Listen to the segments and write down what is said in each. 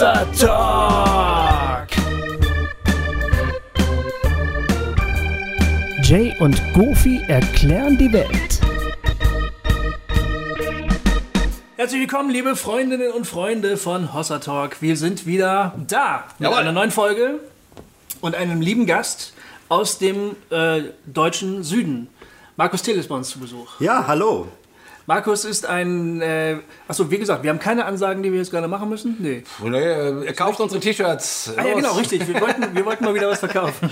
Hossa Talk. Jay und Goofy erklären die Welt. Herzlich willkommen, liebe Freundinnen und Freunde von Hossa Talk. Wir sind wieder da mit Jawohl. einer neuen Folge und einem lieben Gast aus dem äh, deutschen Süden. Markus Thiel ist bei uns zu Besuch. Ja, hallo. Markus ist ein. Äh, achso, wie gesagt, wir haben keine Ansagen, die wir jetzt gerade machen müssen. Nee. Nee, er kauft unsere T-Shirts. Ah ja, genau, richtig. Wir wollten, wir wollten mal wieder was verkaufen.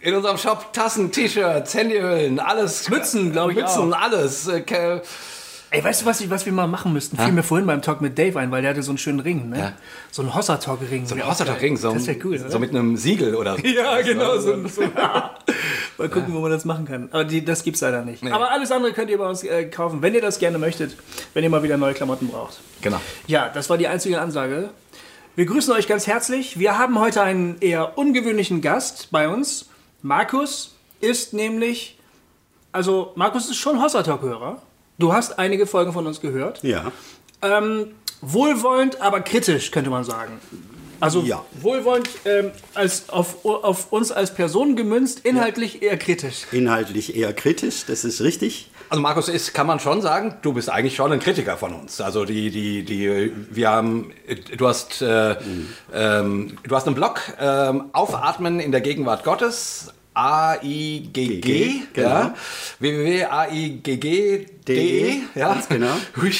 In unserem Shop Tassen, T-Shirts, Handyhüllen, alles. Mützen, glaub ich Mützen, alles. Äh, Ey, weißt du, was, ich- was wir mal machen müssten? Fiel mir vorhin beim Talk mit Dave ein, weil der hatte so einen schönen Ring, ne? Ja. So einen Hossa-Talk-Ring. So ein Hossa-Ring, so, Das wäre cool, so mit einem Siegel oder so. Ja, genau. So, so. Mal gucken, wo man das machen kann. Aber die, das gibt's leider nicht. Aber alles andere könnt ihr bei uns äh, kaufen, wenn ihr das gerne möchtet, wenn ihr mal wieder neue Klamotten braucht. Genau. Ja, das war die einzige Ansage. Wir grüßen euch ganz herzlich. Wir haben heute einen eher ungewöhnlichen Gast bei uns. Markus ist nämlich, also Markus ist schon Hossa Talk-Hörer. Du hast einige Folgen von uns gehört. Ja. Ähm, wohlwollend, aber kritisch, könnte man sagen. Also Ja. wohlwollend ähm, als auf, auf uns als Person gemünzt, inhaltlich eher kritisch. Inhaltlich eher kritisch, das ist richtig. Also Markus ist, kann man schon sagen, du bist eigentlich schon ein Kritiker von uns. Also die, die, die, wir haben, du hast, äh, ähm, du hast einen Blog, ähm, Aufatmen in der Gegenwart Gottes, A-I-G-G, genau. ja, www.aigg.de, De, ja, ganz genau. Hui,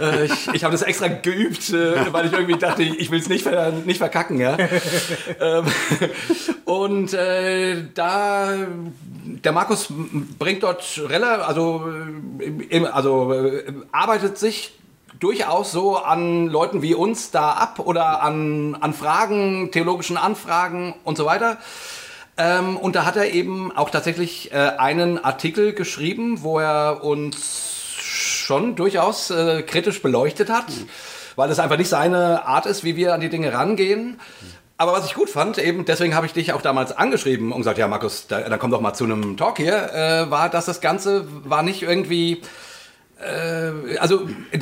äh, ich ich habe das extra geübt, äh, weil ich irgendwie dachte, ich will es nicht, ver nicht verkacken, ja. ähm, und äh, da, der Markus bringt dort relativ, also, äh, im- also äh, arbeitet sich durchaus so an Leuten wie uns da ab oder an, an Fragen, theologischen Anfragen und so weiter. Ähm, und da hat er eben auch tatsächlich äh, einen Artikel geschrieben, wo er uns schon durchaus äh, kritisch beleuchtet hat, weil es einfach nicht seine Art ist, wie wir an die Dinge rangehen. Aber was ich gut fand, eben deswegen habe ich dich auch damals angeschrieben und gesagt, ja Markus, da, dann komm doch mal zu einem Talk hier, äh, war, dass das Ganze war nicht irgendwie also äh,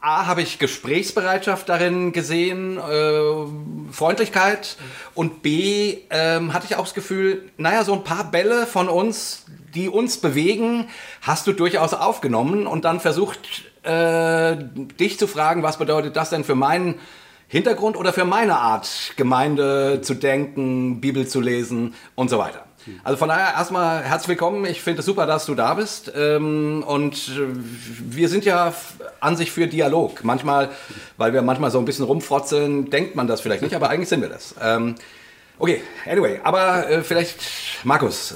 A habe ich Gesprächsbereitschaft darin gesehen, äh, Freundlichkeit und B ähm, hatte ich auch das Gefühl, naja, so ein paar Bälle von uns, die uns bewegen, hast du durchaus aufgenommen und dann versucht, äh, dich zu fragen, was bedeutet das denn für meinen Hintergrund oder für meine Art, Gemeinde zu denken, Bibel zu lesen und so weiter. Also von daher erstmal herzlich willkommen. Ich finde es super, dass du da bist. Ähm, und wir sind ja an sich für Dialog. Manchmal, weil wir manchmal so ein bisschen rumfrotzeln, denkt man das vielleicht nicht, aber eigentlich sind wir das. Ähm, okay, anyway, aber äh, vielleicht, Markus,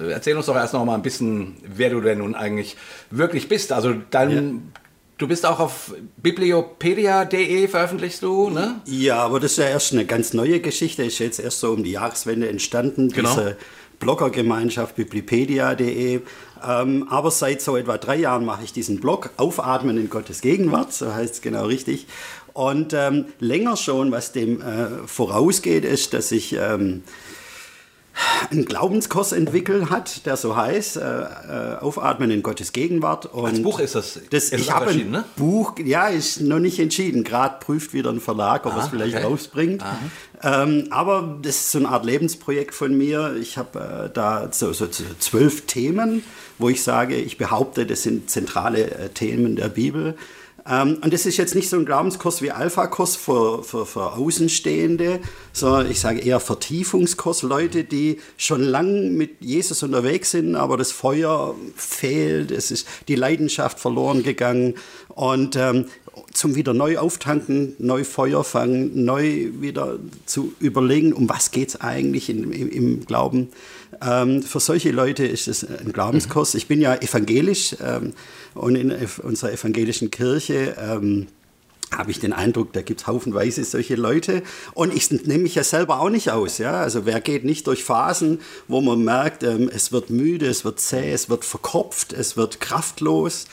äh, erzähl uns doch erst noch mal ein bisschen, wer du denn nun eigentlich wirklich bist. Also dein, du bist auch auf bibliopedia.de veröffentlichst du, ne? Ja, aber das ist ja erst eine ganz neue Geschichte. Ist jetzt erst so um die Jahreswende entstanden. Genau. Diese Bloggergemeinschaft biblipedia.de. Ähm, aber seit so etwa drei Jahren mache ich diesen Blog Aufatmen in Gottes Gegenwart, so heißt es genau richtig. Und ähm, länger schon, was dem äh, vorausgeht, ist, dass ich ähm, einen Glaubenskurs entwickelt hat, der so heißt, äh, äh, Aufatmen in Gottes Gegenwart. Und Als Buch ist das, das ist ich habe ein ne? Buch, ja, ist noch nicht entschieden. Gerade prüft wieder ein Verlag, ob er es vielleicht okay. rausbringt. Ähm, aber das ist so eine Art Lebensprojekt von mir. Ich habe äh, da so, so, so zwölf Themen, wo ich sage, ich behaupte, das sind zentrale äh, Themen der Bibel. Ähm, und das ist jetzt nicht so ein Glaubenskurs wie Alpha-Kurs für, für, für Außenstehende, sondern ich sage eher Vertiefungskurs, Leute, die schon lang mit Jesus unterwegs sind, aber das Feuer fehlt, es ist die Leidenschaft verloren gegangen und ähm, zum wieder neu auftanken, neu Feuer fangen, neu wieder zu überlegen, um was geht es eigentlich in, im, im Glauben. Ähm, für solche Leute ist es ein Glaubenskurs. Ich bin ja evangelisch ähm, und in unserer evangelischen Kirche ähm, habe ich den Eindruck, da gibt es haufenweise solche Leute. Und ich nehme mich ja selber auch nicht aus. Ja? Also wer geht nicht durch Phasen, wo man merkt, ähm, es wird müde, es wird zäh, es wird verkopft, es wird kraftlos.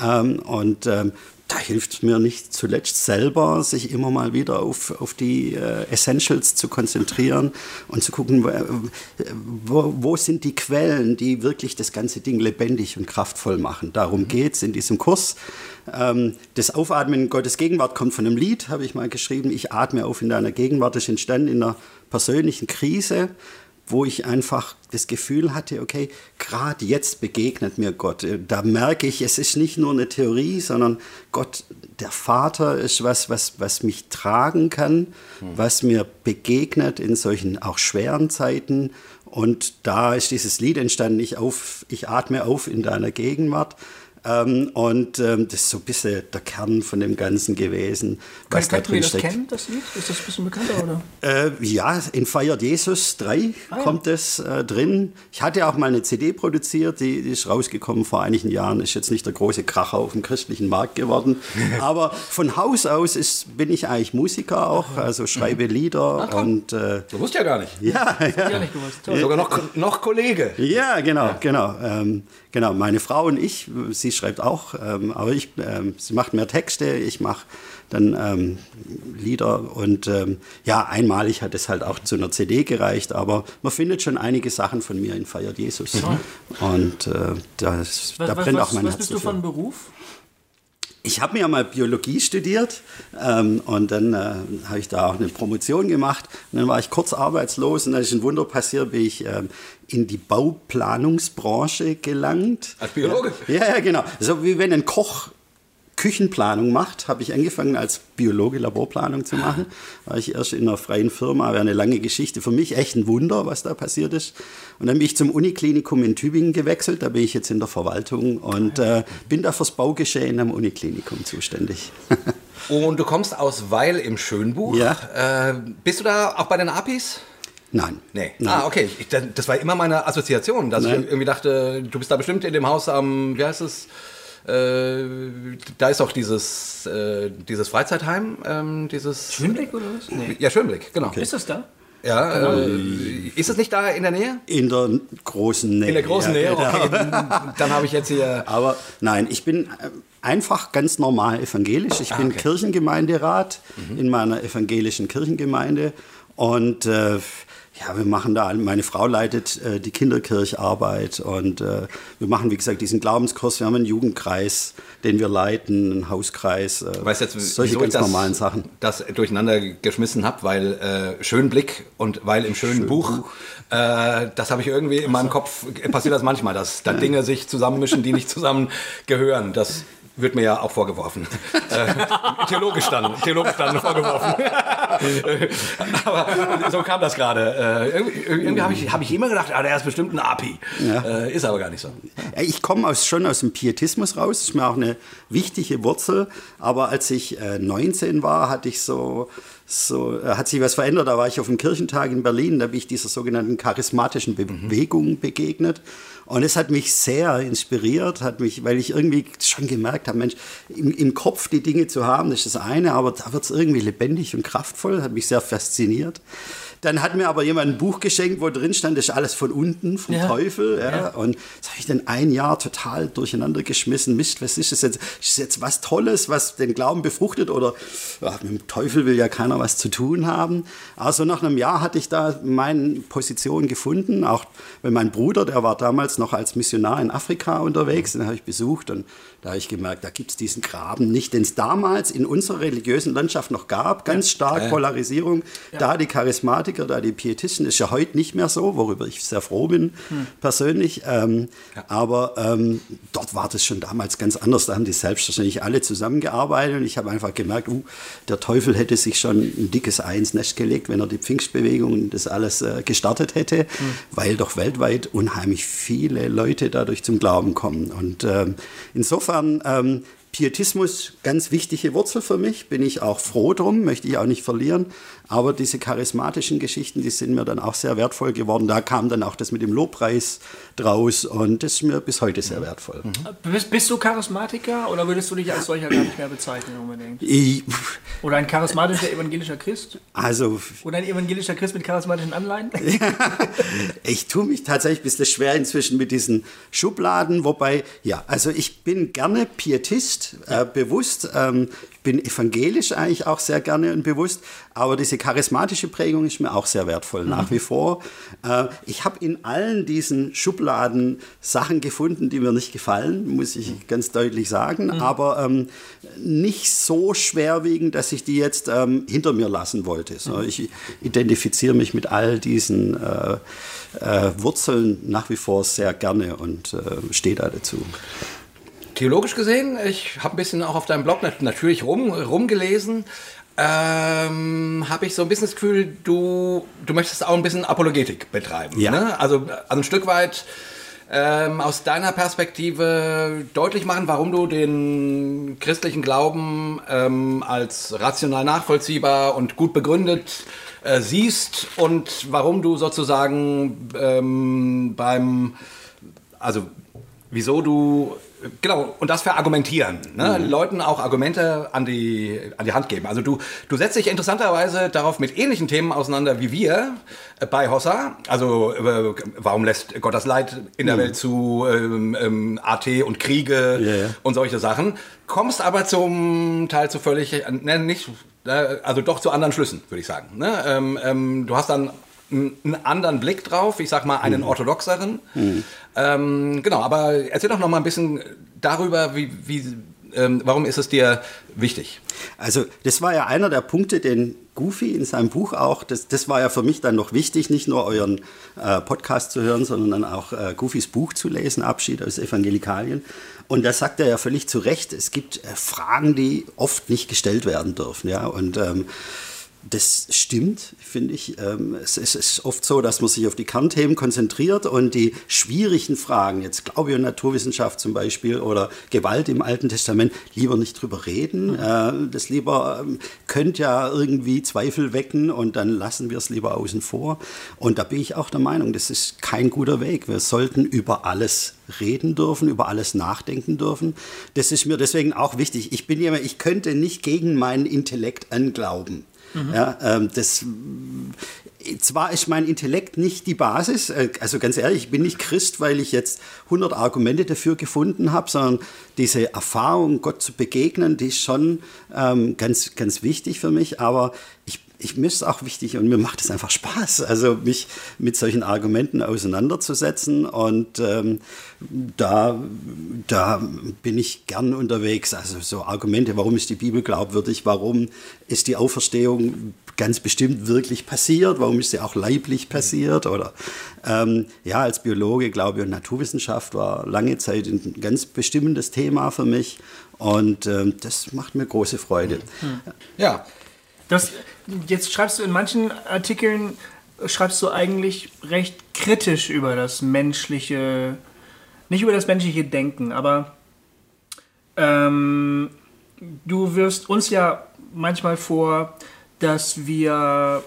Ähm, und ähm, da hilft mir nicht zuletzt selber, sich immer mal wieder auf, auf die äh, Essentials zu konzentrieren und zu gucken, wo, wo, sind die Quellen, die wirklich das ganze Ding lebendig und kraftvoll machen. Darum geht es in diesem Kurs. Ähm, das Aufatmen in Gottes Gegenwart kommt von einem Lied, habe ich mal geschrieben. Ich atme auf in deiner Gegenwart. Das ist entstanden in einer persönlichen Krise wo ich einfach das Gefühl hatte, okay, gerade jetzt begegnet mir Gott. Da merke ich, es ist nicht nur eine Theorie, sondern Gott, der Vater, ist was, was, was mich tragen kann, hm. was mir begegnet in solchen auch schweren Zeiten. Und da ist dieses Lied entstanden, ich, auf, ich atme auf in deiner Gegenwart. Ähm, und ähm, das ist so ein bisschen der Kern von dem Ganzen gewesen. Was Kann, da drin das kennen, das Lied? Ist das ein bisschen bekannter, oder? Äh, ja, in Feiert Jesus 3 ah, kommt ja. es äh, drin. Ich hatte auch mal eine CD produziert, die, die, ist rausgekommen vor einigen Jahren. Ist jetzt nicht der große Kracher auf dem christlichen Markt geworden. Aber von Haus aus ist, bin ich eigentlich Musiker auch, also schreibe Lieder. Ach, und, äh, du wusst ja gar nicht. Ja, ja. ja nicht gewusst. Sogar noch, noch Kollege. Ja, genau, ja. genau. Ähm, genau, meine Frau und ich, sie schreibt auch, ähm, aber ich, ähm, sie macht mehr Texte, ich mache dann ähm, Lieder und ähm, ja, einmalig hat es halt auch zu einer CD gereicht, aber man findet schon einige Sachen von mir in Feiert Jesus. Mhm. Und äh, das, was, da brennt was, auch mein was Herz. Was bist du von Beruf? Ich habe mir mal Biologie studiert ähm, und dann äh, habe ich da auch eine Promotion gemacht. Und dann war ich kurz arbeitslos und dann ist ein Wunder passiert, bin ich ähm, in die Bauplanungsbranche gelangt. Als Biologe? Ja, ja, genau. So wie wenn ein Koch Küchenplanung macht, habe ich angefangen als Biologe Laborplanung zu machen. War ich erst in einer freien Firma, war eine lange Geschichte. Für mich echt ein Wunder, was da passiert ist. Und dann bin ich zum Uniklinikum in Tübingen gewechselt. Da bin ich jetzt in der Verwaltung und äh, bin da fürs Baugeschehen am Uniklinikum zuständig. und du kommst aus Weil im Schönbuch. Ja. Äh, bist du da auch bei den APIs? Nein. Nee. Nein. Ah, okay. Ich, das war immer meine Assoziation, dass Nein. ich irgendwie dachte, du bist da bestimmt in dem Haus am, wie heißt es? Äh, da ist auch dieses, äh, dieses Freizeitheim, ähm, dieses... Schönblick oder was? Nee. Ja, Schönblick, genau. Okay. Ist das da? Ja, genau. äh, ist es nicht da in der Nähe? In der großen Nähe. In der großen Nähe, okay. Dann habe ich jetzt hier. Aber nein, ich bin äh, einfach ganz normal evangelisch. Ich ah, bin okay. Kirchengemeinderat mhm. in meiner evangelischen Kirchengemeinde und äh, ja, wir machen da, meine Frau leitet äh, die Kinderkircharbeit und äh, wir machen, wie gesagt, diesen Glaubenskurs. Wir haben einen Jugendkreis, den wir leiten, einen Hauskreis, äh, weißt jetzt, solche ganz das, normalen Sachen. Das durcheinander geschmissen habe, weil äh, schön Blick und weil im schönen Schön Buch, Buch. Äh, das habe ich irgendwie in meinem Kopf, passiert das manchmal, dass da Dinge sich zusammenmischen, die nicht zusammengehören. Das wird mir ja auch vorgeworfen. äh, theologisch dann, theologisch dann vorgeworfen. aber so kam das gerade. Äh, irgendwie, irgendwie habe ich, hab ich immer gedacht, ah, der ist bestimmt ein API. Ja. Äh, ist aber gar nicht so. Ich komme aus, schon aus dem Pietismus raus. Das ist mir auch eine wichtige Wurzel. Aber als ich 19 äh, war, hatte ich so so äh, hat sich was verändert. Da war ich auf dem Kirchentag in Berlin, da bin ich dieser sogenannten charismatischen Bewegung begegnet. Und es hat mich sehr inspiriert, hat mich, weil ich irgendwie schon gemerkt habe, Mensch, im, im Kopf die Dinge zu haben, das ist das eine, aber da wird es irgendwie lebendig und kraftvoll, hat mich sehr fasziniert. Dann hat mir aber jemand ein Buch geschenkt, wo drin stand, das ist alles von unten, vom ja. Teufel. Ja. ja. Und das habe ich dann ein Jahr total durcheinander geschmissen. Mist, was ist das jetzt? Ist das jetzt was Tolles, was den Glauben befruchtet? Oder ach, mit dem Teufel will ja keiner was zu tun haben. Also nach einem Jahr hatte ich da meine Position gefunden. Auch weil mein Bruder, der war damals noch als Missionar in Afrika unterwegs, den habe ich besucht. Und da habe ich gemerkt, da gibt es diesen Graben nicht, den es damals in unserer religiösen Landschaft noch gab. Ganz stark Polarisierung. Da die Charismatiker, da die Pietisten, ist ja heute nicht mehr so, worüber ich sehr froh bin, hm. persönlich. Ähm, ja. Aber ähm, dort war das schon damals ganz anders. Da haben die selbstverständlich alle zusammengearbeitet und ich habe einfach gemerkt, uh, der Teufel hätte sich schon ein dickes Ei ins Nest gelegt, wenn er die Pfingstbewegung und das alles äh, gestartet hätte, hm. weil doch weltweit unheimlich viele Leute dadurch zum Glauben kommen. Und ähm, insofern insofern ähm, Pietismus ganz wichtige Wurzel für mich, bin ich auch froh drum, möchte ich auch nicht verlieren. Aber diese charismatischen Geschichten, die sind mir dann auch sehr wertvoll geworden. Da kam dann auch das mit dem Lobpreis draus und das ist mir bis heute sehr wertvoll. Mhm. Bist, bist, du Charismatiker oder würdest du dich als solcher gar nicht mehr bezeichnen unbedingt? Ich, oder ein charismatischer evangelischer Christ? Also, oder ein evangelischer Christ mit charismatischen Anleihen? ich tue mich tatsächlich ein bisschen schwer inzwischen mit diesen Schubladen, wobei, ja, also ich bin gerne Pietist bewusst, äh, bewusst. Ähm, bin evangelisch eigentlich auch sehr gerne und bewusst, aber diese charismatische Prägung ist mir auch sehr wertvoll nach mhm. wie vor. Äh, ich habe in allen diesen Schubladen Sachen gefunden, die mir nicht gefallen, muss ich ganz deutlich sagen, mhm. aber ähm, nicht so schwerwiegend, dass ich die jetzt ähm, hinter mir lassen wollte. So, mhm. Ich identifiziere mich mit all diesen äh, äh, Wurzeln nach wie vor sehr gerne und äh, stehe da dazu. Theologisch gesehen, ich habe ein bisschen auch auf deinem Blog natürlich rum, rumgelesen, ähm, habe ich so ein bisschen das Gefühl, du, du möchtest auch ein bisschen Apologetik betreiben. Ja. Ne? Also, also ein Stück weit ähm, aus deiner Perspektive deutlich machen, warum du den christlichen Glauben ähm, als rational nachvollziehbar und gut begründet äh, siehst und warum du sozusagen ähm, beim, also wieso du Genau, und das verargumentieren. Ne? Mhm. Leuten auch Argumente an die, an die Hand geben. Also du, du setzt dich interessanterweise darauf mit ähnlichen Themen auseinander wie wir äh, bei Hossa. Also äh, warum lässt Gott das Leid in der mhm. Welt zu, ähm, ähm, AT und Kriege yeah. und solche Sachen. Kommst aber zum Teil zu völlig, äh, ne, nicht, also doch zu anderen Schlüssen, würde ich sagen. Ne? Ähm, ähm, du hast dann einen anderen Blick drauf, ich sag mal einen mhm. orthodoxeren. Mhm. Ähm, genau, aber erzähl doch noch mal ein bisschen darüber, wie, wie ähm, warum ist es dir wichtig? Also das war ja einer der Punkte, den Goofy in seinem Buch auch, das, das war ja für mich dann noch wichtig, nicht nur euren äh, Podcast zu hören, sondern dann auch äh, Goofys Buch zu lesen, Abschied aus Evangelikalien. Und da sagt er ja völlig zu Recht, es gibt äh, Fragen, die oft nicht gestellt werden dürfen. Ja? Und ähm, das stimmt, finde ich. Ähm, es ist oft so, dass man sich auf die Kernthemen konzentriert und die schwierigen Fragen, jetzt Glaube und Naturwissenschaft zum Beispiel oder Gewalt im Alten Testament, lieber nicht drüber reden. Mhm. Das lieber ähm, könnte ja irgendwie Zweifel wecken und dann lassen wir es lieber außen vor. Und da bin ich auch der Meinung, das ist kein guter Weg. Wir sollten über alles reden dürfen, über alles nachdenken dürfen. Das ist mir deswegen auch wichtig. Ich bin jemand, ich könnte nicht gegen meinen Intellekt anglauben. Mhm. Ja, ähm, das, zwar ist mein Intellekt nicht die Basis, äh, also ganz ehrlich, ich bin nicht Christ, weil ich jetzt 100 Argumente dafür gefunden habe, sondern diese Erfahrung, Gott zu begegnen, die ist schon ähm, ganz, ganz wichtig für mich, aber ich ich, mir ist auch wichtig und mir macht es einfach Spaß, also mich mit solchen Argumenten auseinanderzusetzen. Und ähm, da, da bin ich gern unterwegs. Also so Argumente, warum ist die Bibel glaubwürdig, warum ist die Auferstehung ganz bestimmt wirklich passiert, warum ist sie auch leiblich passiert? Oder ähm, ja, als Biologe, Glaube und Naturwissenschaft war lange Zeit ein ganz bestimmendes Thema für mich. Und ähm, das macht mir große Freude. Ja, das, jetzt schreibst du in manchen Artikeln, schreibst du eigentlich recht kritisch über das menschliche, nicht über das menschliche Denken, aber ähm, du wirfst uns ja manchmal vor, dass wir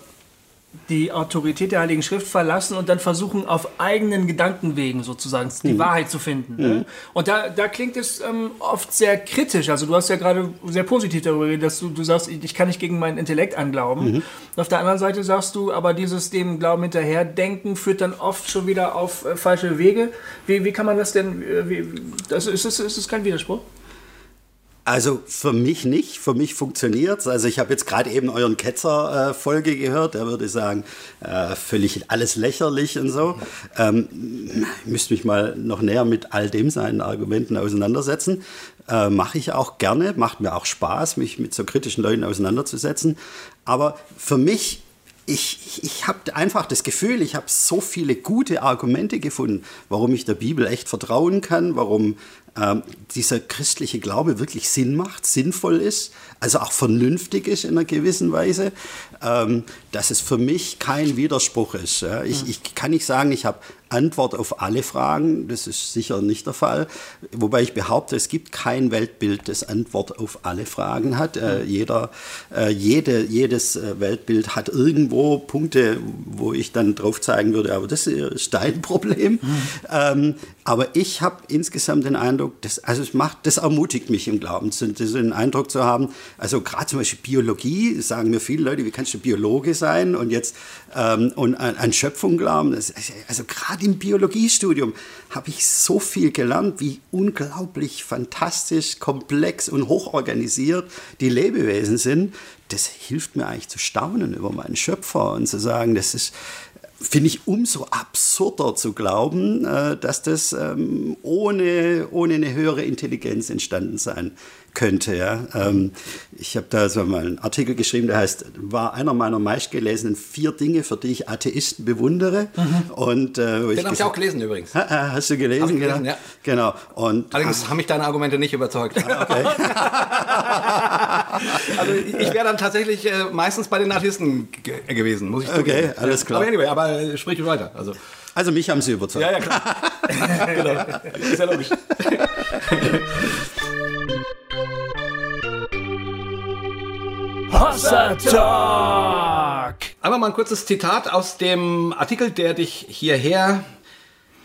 die Autorität der Heiligen Schrift verlassen und dann versuchen, auf eigenen Gedankenwegen sozusagen die mhm. Wahrheit zu finden. Ne? Mhm. Und da, da klingt es ähm, oft sehr kritisch. Also du hast ja gerade sehr positiv darüber geredet, dass du, du sagst, ich kann nicht gegen meinen Intellekt anglauben. Mhm. Und auf der anderen Seite sagst du, aber dieses dem Glauben hinterherdenken führt dann oft schon wieder auf äh, falsche Wege. Wie, wie kann man das denn, äh, wie, das, ist, ist, ist das kein Widerspruch? Also für mich nicht, für mich funktioniert es. Also ich habe jetzt gerade eben euren Ketzer-Folge äh, gehört, der würde sagen, äh, völlig alles lächerlich und so. Ähm, ich müsste mich mal noch näher mit all dem seinen Argumenten auseinandersetzen. Äh, Mache ich auch gerne, macht mir auch Spaß, mich mit so kritischen Leuten auseinanderzusetzen. Aber für mich ich, ich habe einfach das Gefühl, ich habe so viele gute Argumente gefunden, warum ich der Bibel echt vertrauen kann, warum ähm, dieser christliche Glaube wirklich Sinn macht, sinnvoll ist, also auch vernünftig ist in einer gewissen Weise, ähm, dass es für mich kein Widerspruch ist. Ja. Ich, ich kann nicht sagen, ich habe Antwort auf alle Fragen, das ist sicher nicht der Fall, wobei ich behaupte, es gibt kein Weltbild, das Antwort auf alle Fragen hat. Äh, jeder, äh, jede, jedes äh, Weltbild hat irgendwo Punkte, wo ich dann drauf zeigen würde, aber das ist dein Problem. Mhm. Ähm, aber ich habe insgesamt den Eindruck, das, also es macht, das ermutigt mich im Glauben, den Eindruck zu haben, also gerade zum Beispiel Biologie, sagen mir viele Leute, wie kannst du Biologe sein und jetzt ähm, und an, an Schöpfung glauben. Das, also gerade im Biologiestudium habe ich so viel gelernt, wie unglaublich fantastisch, komplex und hochorganisiert die Lebewesen sind. Das hilft mir eigentlich zu staunen über meinen Schöpfer und zu sagen, das ist finde ich umso absurder zu glauben, äh, dass das ähm, ohne, ohne eine höhere Intelligenz entstanden sein könnte. Ja. Ähm, ich habe da so mal einen Artikel geschrieben, der heißt, war einer meiner meistgelesenen vier Dinge, für die ich Atheisten bewundere. Mhm. Und, äh, Den habe ich auch gelesen übrigens. Ha, hast du gelesen? Hab ich gelesen, ja. Genau. Und, Allerdings haben mich deine Argumente nicht überzeugt. Ah, okay. also ich wäre dann tatsächlich äh, meistens bei den Atheisten gewesen, muss ich sagen. Okay, alles klar. Aber anyway, aber äh, sprich weiter. Also. Also mich haben sie überzeugt. Ja, ja, klar. genau. Ist ja logisch. Hossa Talk! Einmal mal ein kurzes Zitat aus dem Artikel, der dich hierher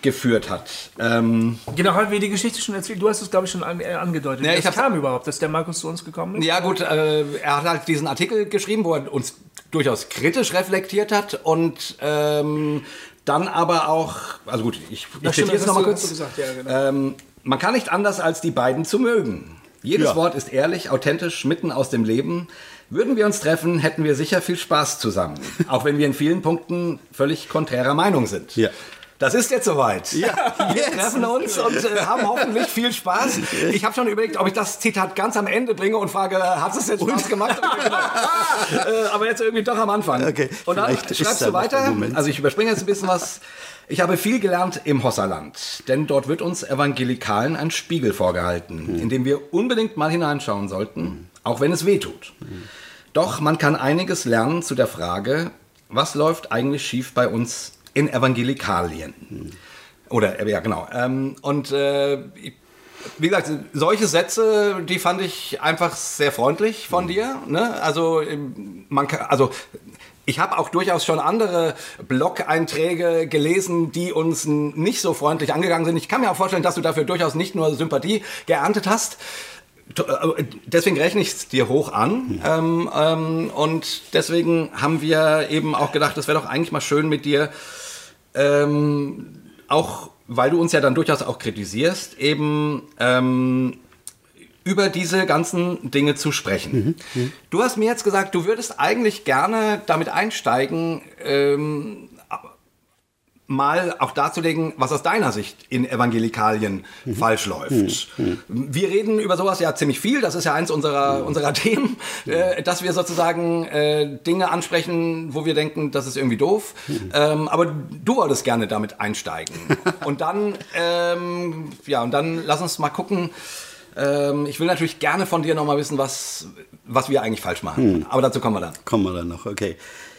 geführt hat. Ähm genau, haben wir die Geschichte schon erzählt. Du hast es, glaube ich, schon an, äh, angedeutet. Ja, ich das kam überhaupt, dass der Markus zu uns gekommen ist? Ja, gut, äh, er hat halt diesen Artikel geschrieben, wo er uns durchaus kritisch reflektiert hat und ähm, dann aber auch, also gut, ich, ich zitiere es nochmal kurz. Gesagt, ja, genau. ähm, man kann nicht anders, als die beiden zu mögen. Jedes ja. Wort ist ehrlich, authentisch, mitten aus dem Leben. Würden wir uns treffen, hätten wir sicher viel Spaß zusammen. Auch wenn wir in vielen Punkten völlig konträrer Meinung sind. Ja. Das ist jetzt soweit. Ja, wir jetzt. treffen uns und äh, haben hoffentlich viel Spaß. Ich habe schon überlegt, ob ich das Zitat ganz am Ende bringe und frage, hat es jetzt Spaß gemacht? ah, äh, aber jetzt irgendwie doch am Anfang. Okay, und dann schreibst du weiter. Also ich überspringe jetzt ein bisschen was. Ich habe viel gelernt im Hosserland, denn dort wird uns Evangelikalen ein Spiegel vorgehalten, hm. in dem wir unbedingt mal hineinschauen sollten, hm. auch wenn es weh tut. Hm. Doch man kann einiges lernen zu der Frage, was läuft eigentlich schief bei uns in Evangelikalien. Oder, ja, genau. Ähm, und äh, wie gesagt, solche Sätze, die fand ich einfach sehr freundlich von dir. Ne? Also, man kann, also ich habe auch durchaus schon andere Blog-Einträge gelesen, die uns nicht so freundlich angegangen sind. Ich kann mir auch vorstellen, dass du dafür durchaus nicht nur Sympathie geerntet hast. Äh, deswegen rechne ich es dir hoch an. Ähm, ähm, und deswegen haben wir eben auch gedacht, es wäre doch eigentlich mal schön mit dir ähm, auch weil du uns ja dann durchaus auch kritisierst, eben ähm, über diese ganzen Dinge zu sprechen. Mhm, mhm. Du hast mir jetzt gesagt, du würdest eigentlich gerne damit einsteigen, ähm, mal auch darzulegen, was aus deiner Sicht in Evangelikalien mhm. falsch läuft. Mhm. Wir reden über sowas ja ziemlich viel, das ist ja eins unserer, mhm. unserer Themen, äh, dass wir sozusagen äh, Dinge ansprechen, wo wir denken, das ist irgendwie doof. Mhm. Ähm, aber du wolltest gerne damit einsteigen. und dann, ähm, ja, und dann lass uns mal gucken. Ähm, ich will natürlich gerne von dir nochmal wissen, was, was wir eigentlich falsch machen. Mhm. Aber dazu kommen wir dann. Kommen wir dann noch, okay.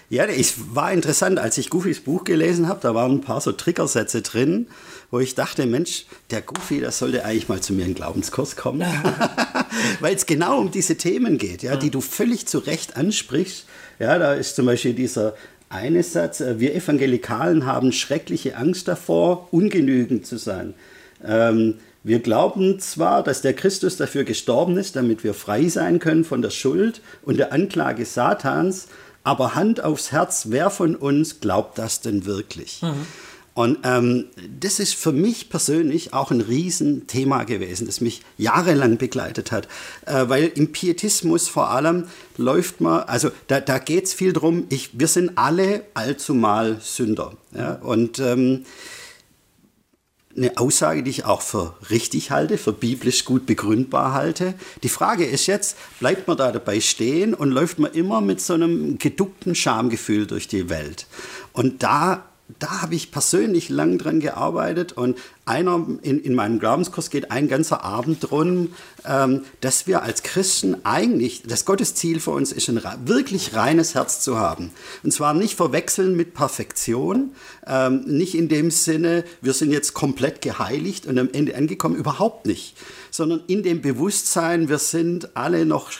Ja, es war interessant, als ich Goofys Buch gelesen habe, da waren ein paar so Triggersätze drin, wo ich dachte, Mensch, der Goofy, das sollte eigentlich mal zu mir in Glaubenskurs kommen. Weil es genau um diese Themen geht, ja, die du völlig zu Recht ansprichst. Ja, da ist zum Beispiel dieser eine Satz, äh, wir Evangelikalen haben schreckliche Angst davor, ungenügend zu sein. Ähm, wir glauben zwar, dass der Christus dafür gestorben ist, damit wir frei sein können von der Schuld und der Anklage Satans, aber Hand aufs Herz, wer von uns glaubt das denn wirklich? Mhm. Und ähm, das ist für mich persönlich auch ein Riesenthema gewesen, das mich jahrelang begleitet hat. Äh, weil im Pietismus vor allem läuft man, also da, da geht es viel darum, wir sind alle allzumal Sünder. Ja? Und ähm, eine Aussage, die ich auch für richtig halte, für biblisch gut begründbar halte. Die Frage ist jetzt, bleibt man da dabei stehen und läuft man immer mit so einem geduckten Schamgefühl durch die Welt? Und da da habe ich persönlich lang dran gearbeitet und einer in, in meinem Glaubenskurs geht ein ganzer Abend drum, ähm, dass wir als Christen eigentlich, das Gottesziel für uns ist, ein wirklich reines Herz zu haben. Und zwar nicht verwechseln mit Perfektion, ähm, nicht in dem Sinne, wir sind jetzt komplett geheiligt und am Ende angekommen, überhaupt nicht, sondern in dem Bewusstsein, wir sind alle noch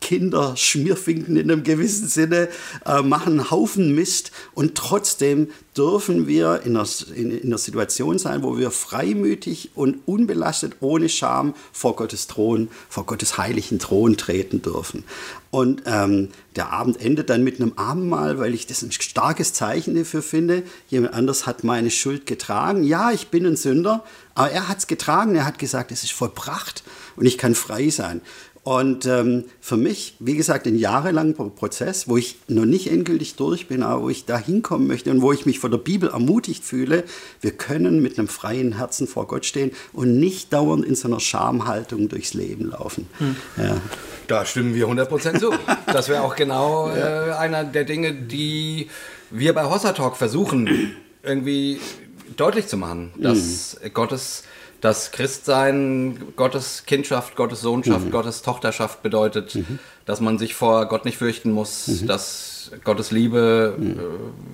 Kinder, Schmierfinken in einem gewissen Sinne, äh, machen einen Haufen Mist und trotzdem dürfen wir in einer, in, in einer Situation sein, wo wir freimütig und unbelastet, ohne Scham vor Gottes Thron, vor Gottes heiligen Thron treten dürfen. Und ähm, der Abend endet dann mit einem Abendmahl, weil ich das ein starkes Zeichen dafür finde. Jemand anders hat meine Schuld getragen. Ja, ich bin ein Sünder, aber er hat es getragen. Er hat gesagt, es ist vollbracht und ich kann frei sein. Und ähm, für mich, wie gesagt, ein jahrelanger Prozess, wo ich noch nicht endgültig durch bin, aber wo ich da hinkommen möchte und wo ich mich von der Bibel ermutigt fühle, wir können mit einem freien Herzen vor Gott stehen und nicht dauernd in so einer Schamhaltung durchs Leben laufen. Hm. Ja. Da stimmen wir 100% zu. Das wäre auch genau äh, einer der Dinge, die wir bei Hossa Talk versuchen, irgendwie deutlich zu machen, dass mhm. Gottes dass Christsein Gottes Kindschaft, Gottes Sohnschaft, mhm. Gottes Tochterschaft bedeutet, mhm. dass man sich vor Gott nicht fürchten muss, mhm. dass Gottes Liebe mhm.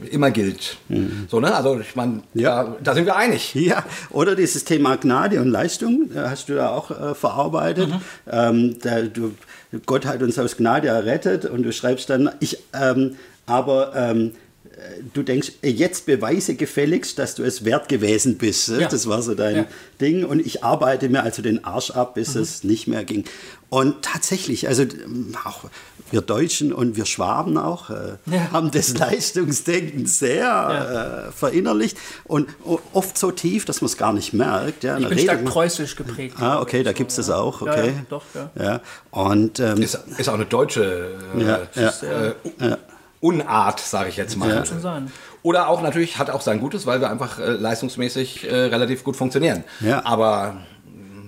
äh, immer gilt. Mhm. So, ne? Also ich meine, ja. da, da, sind wir einig. Ja, oder dieses Thema Gnade und Leistung hast du da auch äh, verarbeitet. Mhm. Ähm, da, du, Gott hat uns aus Gnade errettet und du schreibst dann, ich, ähm, aber ähm, du denkst, jetzt beweise gefälligst, dass du es wert gewesen bist. Ja. Das war so dein ja. Ding. Und ich arbeite mir also den Arsch ab, bis mhm. es nicht mehr ging. Und tatsächlich, also auch wir Deutschen und wir Schwaben auch äh, ja. haben das Leistungsdenken sehr äh, verinnerlicht und oft so tief, dass man es gar nicht merkt. Ja, ich bin stark preußisch geprägt. Ah, okay, da gibt es das auch. Okay. Ja, doch, ja. ja. Und, ähm, ist, ist, auch eine deutsche äh, ja, ja. Unart, sage ich jetzt mal. Ja. Kann schon sein. Oder auch natürlich hat auch sein Gutes, weil wir einfach äh, leistungsmäßig äh, relativ gut funktionieren. Ja. Aber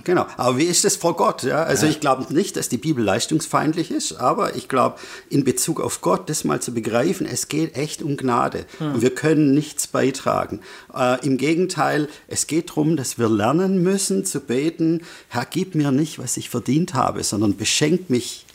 Genau. Aber wie ist es vor Gott? Ja? Also ja. ich glaube nicht, dass die Bibel leistungsfeindlich ist, aber ich glaube, in Bezug auf Gott, das mal zu begreifen, es geht echt um Gnade. Hm. Und wir können nichts beitragen. Äh, Im Gegenteil, es geht darum, dass wir lernen müssen zu beten, Herr, gib mir nicht, was ich verdient habe, sondern beschenk mich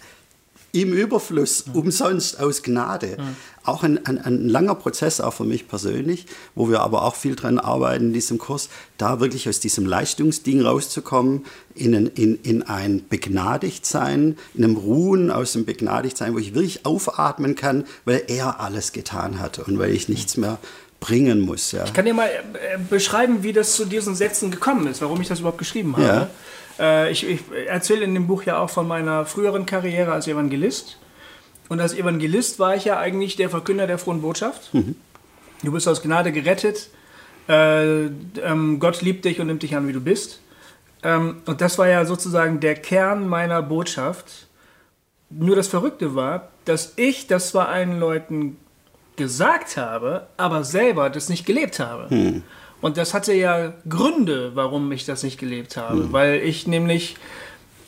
im Überfluss, mhm. umsonst aus Gnade. Mhm. Auch ein, ein, ein, langer Prozess, auch für mich persönlich, wo wir aber auch viel dran arbeiten in diesem Kurs, da wirklich aus diesem Leistungsding rauszukommen, in ein, in, in ein Begnadigtsein, in einem Ruhen aus dem Begnadigtsein, wo ich wirklich aufatmen kann, weil er alles getan hat und weil ich nichts mehr bringen muss. Ja. Ich kann dir mal äh, beschreiben, wie das zu diesen Sätzen gekommen ist, warum ich das überhaupt geschrieben habe. Ja. Äh, ich, ich erzähle in dem Buch ja auch von meiner früheren Karriere als Evangelist. Und als Evangelist war ich ja eigentlich der Verkünder der frohen Botschaft. Mhm. Du bist aus Gnade gerettet. Äh, ähm, Gott liebt dich und nimmt dich an, wie du bist. Ähm, und das war ja sozusagen der Kern meiner Botschaft. Nur das Verrückte war, dass ich das zwar allen Leuten gesagt habe, aber selber das nicht gelebt habe. Mhm. Und das hatte ja Gründe, warum ich das nicht gelebt habe. Mhm. Weil ich nämlich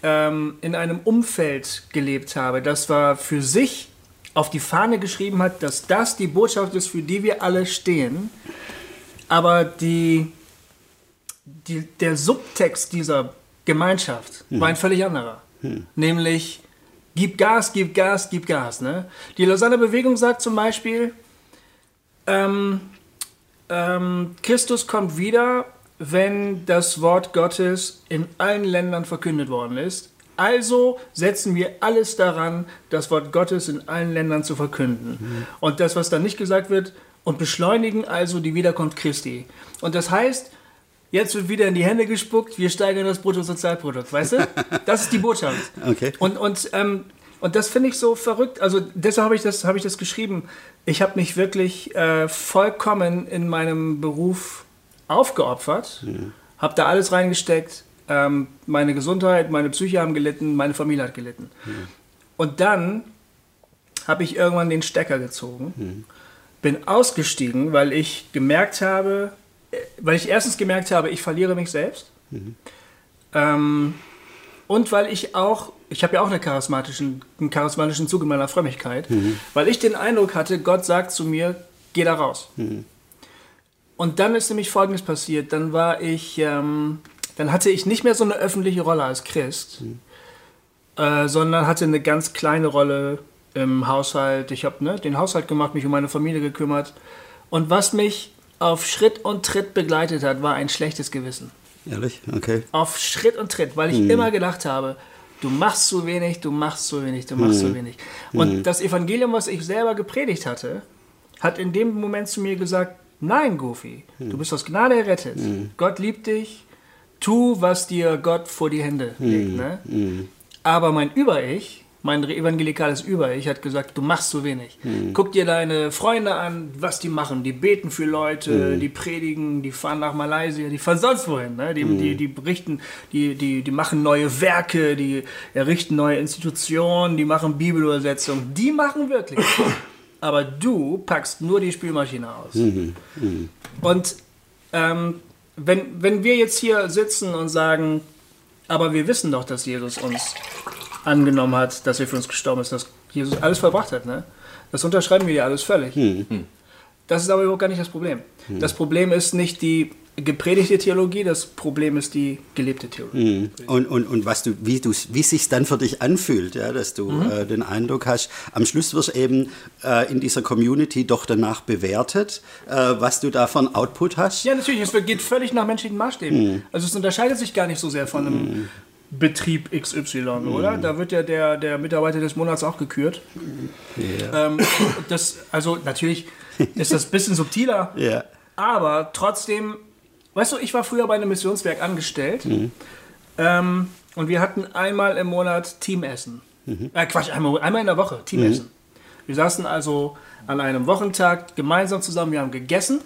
ähm, in einem Umfeld gelebt habe, das war für sich auf die Fahne geschrieben hat, dass das die Botschaft ist, für die wir alle stehen. Aber die, die, der Subtext dieser Gemeinschaft mhm. war ein völlig anderer. Mhm. Nämlich, gib Gas, gib Gas, gib Gas. Ne? Die Lausanne Bewegung sagt zum Beispiel, ähm, ähm, Christus kommt wieder, wenn das Wort Gottes in allen Ländern verkündet worden ist. Also setzen wir alles daran, das Wort Gottes in allen Ländern zu verkünden. Mhm. Und das, was dann nicht gesagt wird, und beschleunigen also die Wiederkunft Christi. Und das heißt, jetzt wird wieder in die Hände gespuckt, wir steigern das Bruttosozialprodukt, weißt du? Das ist die Botschaft. Okay. Und, und ähm, und das finde ich so verrückt. Also deshalb habe ich, das, hab ich das geschrieben. Ich habe mich wirklich äh, vollkommen in meinem Beruf aufgeopfert, mhm. habe da alles reingesteckt. Ähm, meine Gesundheit, meine Psyche haben gelitten, meine Familie hat gelitten. Mhm. Und dann habe ich irgendwann den Stecker gezogen, mhm. bin ausgestiegen, weil ich gemerkt habe, äh, weil ich erstens gemerkt habe, ich verliere mich selbst. Mhm. Ähm, und weil ich auch, ich habe ja auch eine charismatischen, einen charismatischen Zug in meiner Frömmigkeit, mhm. weil ich den Eindruck hatte, Gott sagt zu mir, geh da raus. Mhm. Und dann ist nämlich Folgendes passiert. Dann war ich, ähm, dann hatte ich nicht mehr so eine öffentliche Rolle als Christ, mhm. äh, sondern hatte eine ganz kleine Rolle im Haushalt. Ich habe ne, den Haushalt gemacht, mich um meine Familie gekümmert. Und was mich auf Schritt und Tritt begleitet hat, war ein schlechtes Gewissen. Ehrlich? Okay. Auf Schritt und Tritt, weil ich mhm. immer gedacht habe, du machst zu wenig, du machst zu wenig, du machst zu wenig. Und das Evangelium, was ich selber gepredigt hatte, hat in dem Moment zu mir gesagt, nein, Goofy, du bist aus Gnade errettet. Gott liebt dich, tu, was dir Gott vor die Hände legt. Ne? Aber mein Über-Ich, mein evangelikales Über-Ich hat gesagt, du machst zu wenig. Guck dir deine Freunde an, was die machen. Die beten für Leute, die predigen, die fahren nach Malaysia, die fahren sonst wohin. Ne? Die, die, die berichten, die, die, die machen neue Werke, die errichten neue Institutionen, die machen Bibelübersetzungen. Die machen wirklich. Aber du packst nur die Spülmaschine aus. Und ähm, wenn, wenn wir jetzt hier sitzen und sagen, aber wir wissen doch, dass Jesus uns angenommen hat, dass er für uns gestorben ist, dass Jesus alles vollbracht hat, ne? Das unterschreiben wir ja alles völlig. Das ist aber überhaupt gar nicht das Problem. Das Problem ist nicht die gepredigte Theologie, das Problem ist die gelebte Theologie. Und, und, und was du, wie, du, wie sich dann für dich anfühlt, ja, dass du Mhm. äh, den Eindruck hast, am Schluss wirst eben äh, in dieser Community doch danach bewertet, äh, was du da für einen Output hast. Ja, natürlich, es geht völlig nach menschlichen Maßstäben. Also es unterscheidet sich gar nicht so sehr von einem Betrieb XY, oder? Da wird ja der, der Mitarbeiter des Monats auch gekürt. Ähm, das, also natürlich ist das ein bisschen subtiler, Ja. aber trotzdem, weißt du, ich war früher bei einem Missionswerk angestellt ähm, und wir hatten einmal im Monat Teamessen. Äh, Quatsch, einmal, einmal in der Woche Teamessen. Wir saßen also an einem Wochentag gemeinsam zusammen, wir haben gegessen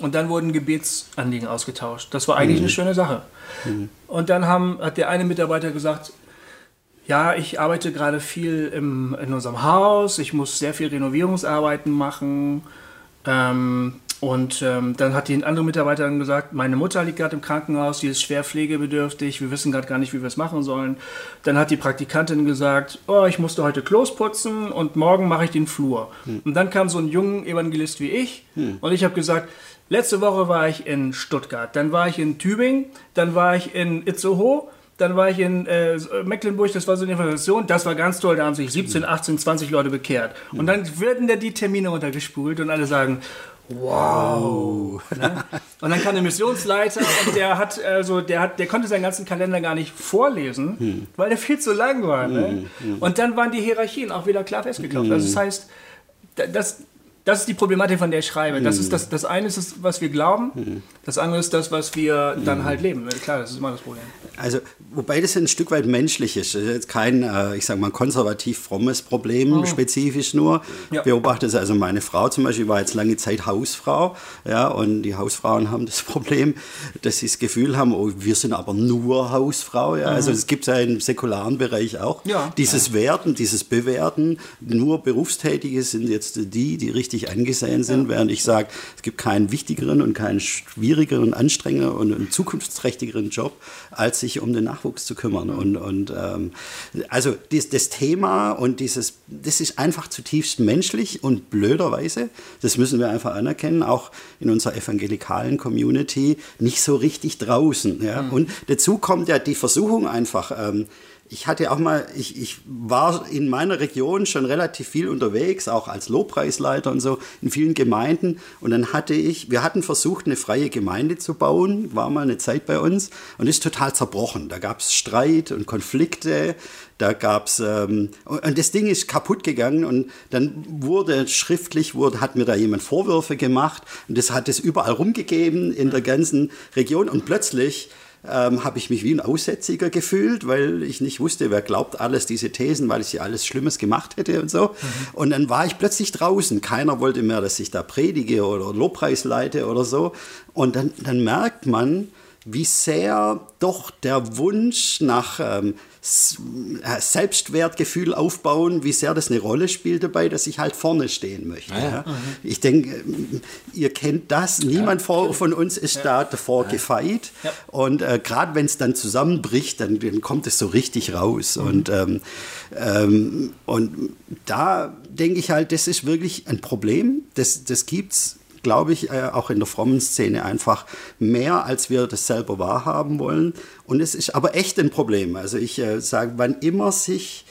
und dann wurden Gebetsanliegen ausgetauscht. Das war eigentlich eine schöne Sache. Und dann haben, hat der eine Mitarbeiter gesagt, ja, ich arbeite gerade viel im, in unserem Haus, ich muss sehr viel Renovierungsarbeiten machen. Ähm, und ähm, dann hat die andere Mitarbeiterin gesagt, meine Mutter liegt gerade im Krankenhaus, sie ist schwer pflegebedürftig, wir wissen gerade gar nicht, wie wir es machen sollen. Dann hat die Praktikantin gesagt, oh, ich musste heute Klos putzen und morgen mache ich den Flur. Und dann kam so ein junger Evangelist wie ich und ich habe gesagt, letzte Woche war ich in Stuttgart, dann war ich in Tübingen, dann war ich in Itzehoe, dann war ich in äh, Mecklenburg, das war so eine Information, das war ganz toll, da haben sich 17, 18, 20 Leute bekehrt. Und dann werden da die Termine untergespult und alle sagen, wow. Ne? Und dann kam der Missionsleiter und der hat, also, der hat, der konnte seinen ganzen Kalender gar nicht vorlesen, weil der viel zu lang war. Ne? Und dann waren die Hierarchien auch wieder klar festgeklopft. Also das heißt, da- das, das ist die Problematik, von der ich schreibe. Das, ist das, das eine ist das, was wir glauben, das andere ist das, was wir dann halt leben. Klar, das ist immer das Problem. Also, wobei das ein Stück weit menschlich ist. Das ist jetzt kein, äh, ich sag mal, konservativ frommes Problem, spezifisch nur. Ja. Ich beobachte es also meine Frau zum Beispiel war jetzt lange Zeit Hausfrau, ja, und die Hausfrauen haben das Problem, dass sie das Gefühl haben, oh, wir sind aber nur Hausfrau, ja. Also es gibt ja im säkularen Bereich auch Ja. dieses Werten, dieses Bewerten. Nur Berufstätige sind jetzt die, die richtig angesehen sind, während ich sage, es gibt keinen wichtigeren und keinen schwierigeren, anstrengenden und einen zukunftsträchtigeren Job, als sich um den Nachwuchs zu kümmern. Und, und ähm, also dies, das Thema und dieses, das ist einfach zutiefst menschlich und blöderweise, das müssen wir einfach anerkennen, auch in unserer evangelikalen Community nicht so richtig draußen. Ja? Und dazu kommt ja die Versuchung einfach, ähm, ich hatte auch mal, ich, ich war in meiner Region schon relativ viel unterwegs, auch als Lobpreisleiter und so, in vielen Gemeinden. Und dann hatte ich, wir hatten versucht, eine freie Gemeinde zu bauen, war mal eine Zeit bei uns und ist total zerbrochen. Da gab es Streit und Konflikte, da gab es, ähm, und das Ding ist kaputt gegangen und dann wurde schriftlich, wurde, hat mir da jemand Vorwürfe gemacht und das hat es überall rumgegeben in der ganzen Region und plötzlich ähm, habe ich mich wie ein Aussätziger gefühlt, weil ich nicht wusste, wer glaubt alles diese Thesen, weil ich ja alles Schlimmes gemacht hätte und so. Und dann war ich plötzlich draußen. Keiner wollte mehr, dass ich da predige oder Lobpreis leite oder so. Und dann, dann merkt man, wie sehr doch der Wunsch nach ähm, äh, Selbstwertgefühl aufbauen, wie sehr das eine Rolle spielt dabei, dass ich halt vorne stehen möchte. Ja. Ich denke, ähm, ihr kennt das, niemand vor, von uns ist da davor gefeit. Ja. Und äh, gerade wenn es dann zusammenbricht, dann, dann kommt es so richtig raus. Und, ähm, ähm, und da denke ich halt, das ist wirklich ein Problem. Das, das gibt es, glaube ich, äh, auch in der frommen Szene einfach mehr, als wir das selber wahrhaben wollen. Und es ist aber echt ein Problem. Also ich äh, sage, wann immer sich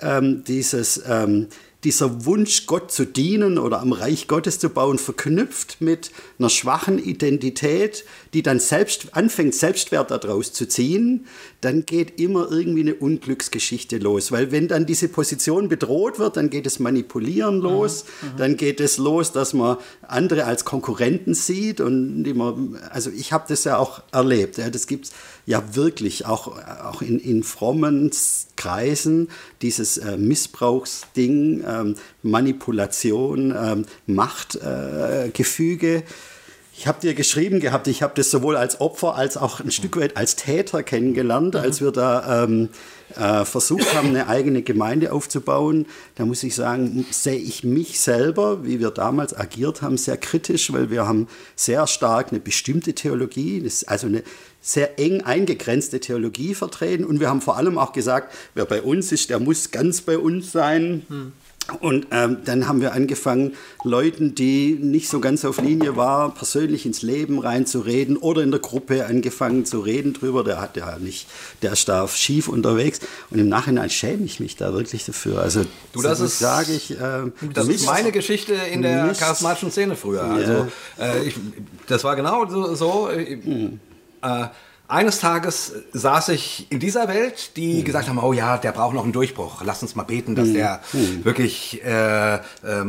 ähm, dieses, ähm, dieser Wunsch, Gott zu dienen oder am Reich Gottes zu bauen, verknüpft mit einer schwachen Identität, die dann selbst anfängt, Selbstwert daraus zu ziehen, dann geht immer irgendwie eine Unglücksgeschichte los. Weil wenn dann diese Position bedroht wird, dann geht es Manipulieren los, mhm. Mhm. dann geht es los, dass man andere als Konkurrenten sieht und immer, also ich habe das ja auch erlebt. Ja, das gibt es ja wirklich auch, auch in, in frommen Kreisen, dieses äh, Missbrauchsding, ähm, Manipulation, ähm, Machtgefüge. Äh, ich habe dir geschrieben gehabt, ich habe das sowohl als Opfer als auch ein Stück weit als Täter kennengelernt, als wir da ähm, äh, versucht haben, eine eigene Gemeinde aufzubauen. Da muss ich sagen, sehe ich mich selber, wie wir damals agiert haben, sehr kritisch, weil wir haben sehr stark eine bestimmte Theologie, also eine sehr eng eingegrenzte Theologie vertreten und wir haben vor allem auch gesagt, wer bei uns ist, der muss ganz bei uns sein. Hm. Und ähm, dann haben wir angefangen, Leuten, die nicht so ganz auf Linie waren, persönlich ins Leben reinzureden oder in der Gruppe angefangen zu reden drüber. Der hat ja nicht, der ist da schief unterwegs. Und im Nachhinein schäme ich mich da wirklich dafür. Also du, das ist, sage ich, äh, das ist meine Geschichte in der charismatischen Szene früher. Ja. Also äh, ich, das war genau so. so äh, hm. äh, eines Tages saß ich in dieser Welt, die mhm. gesagt haben, oh ja, der braucht noch einen Durchbruch. Lass uns mal beten, dass mhm. der mhm. wirklich äh, äh,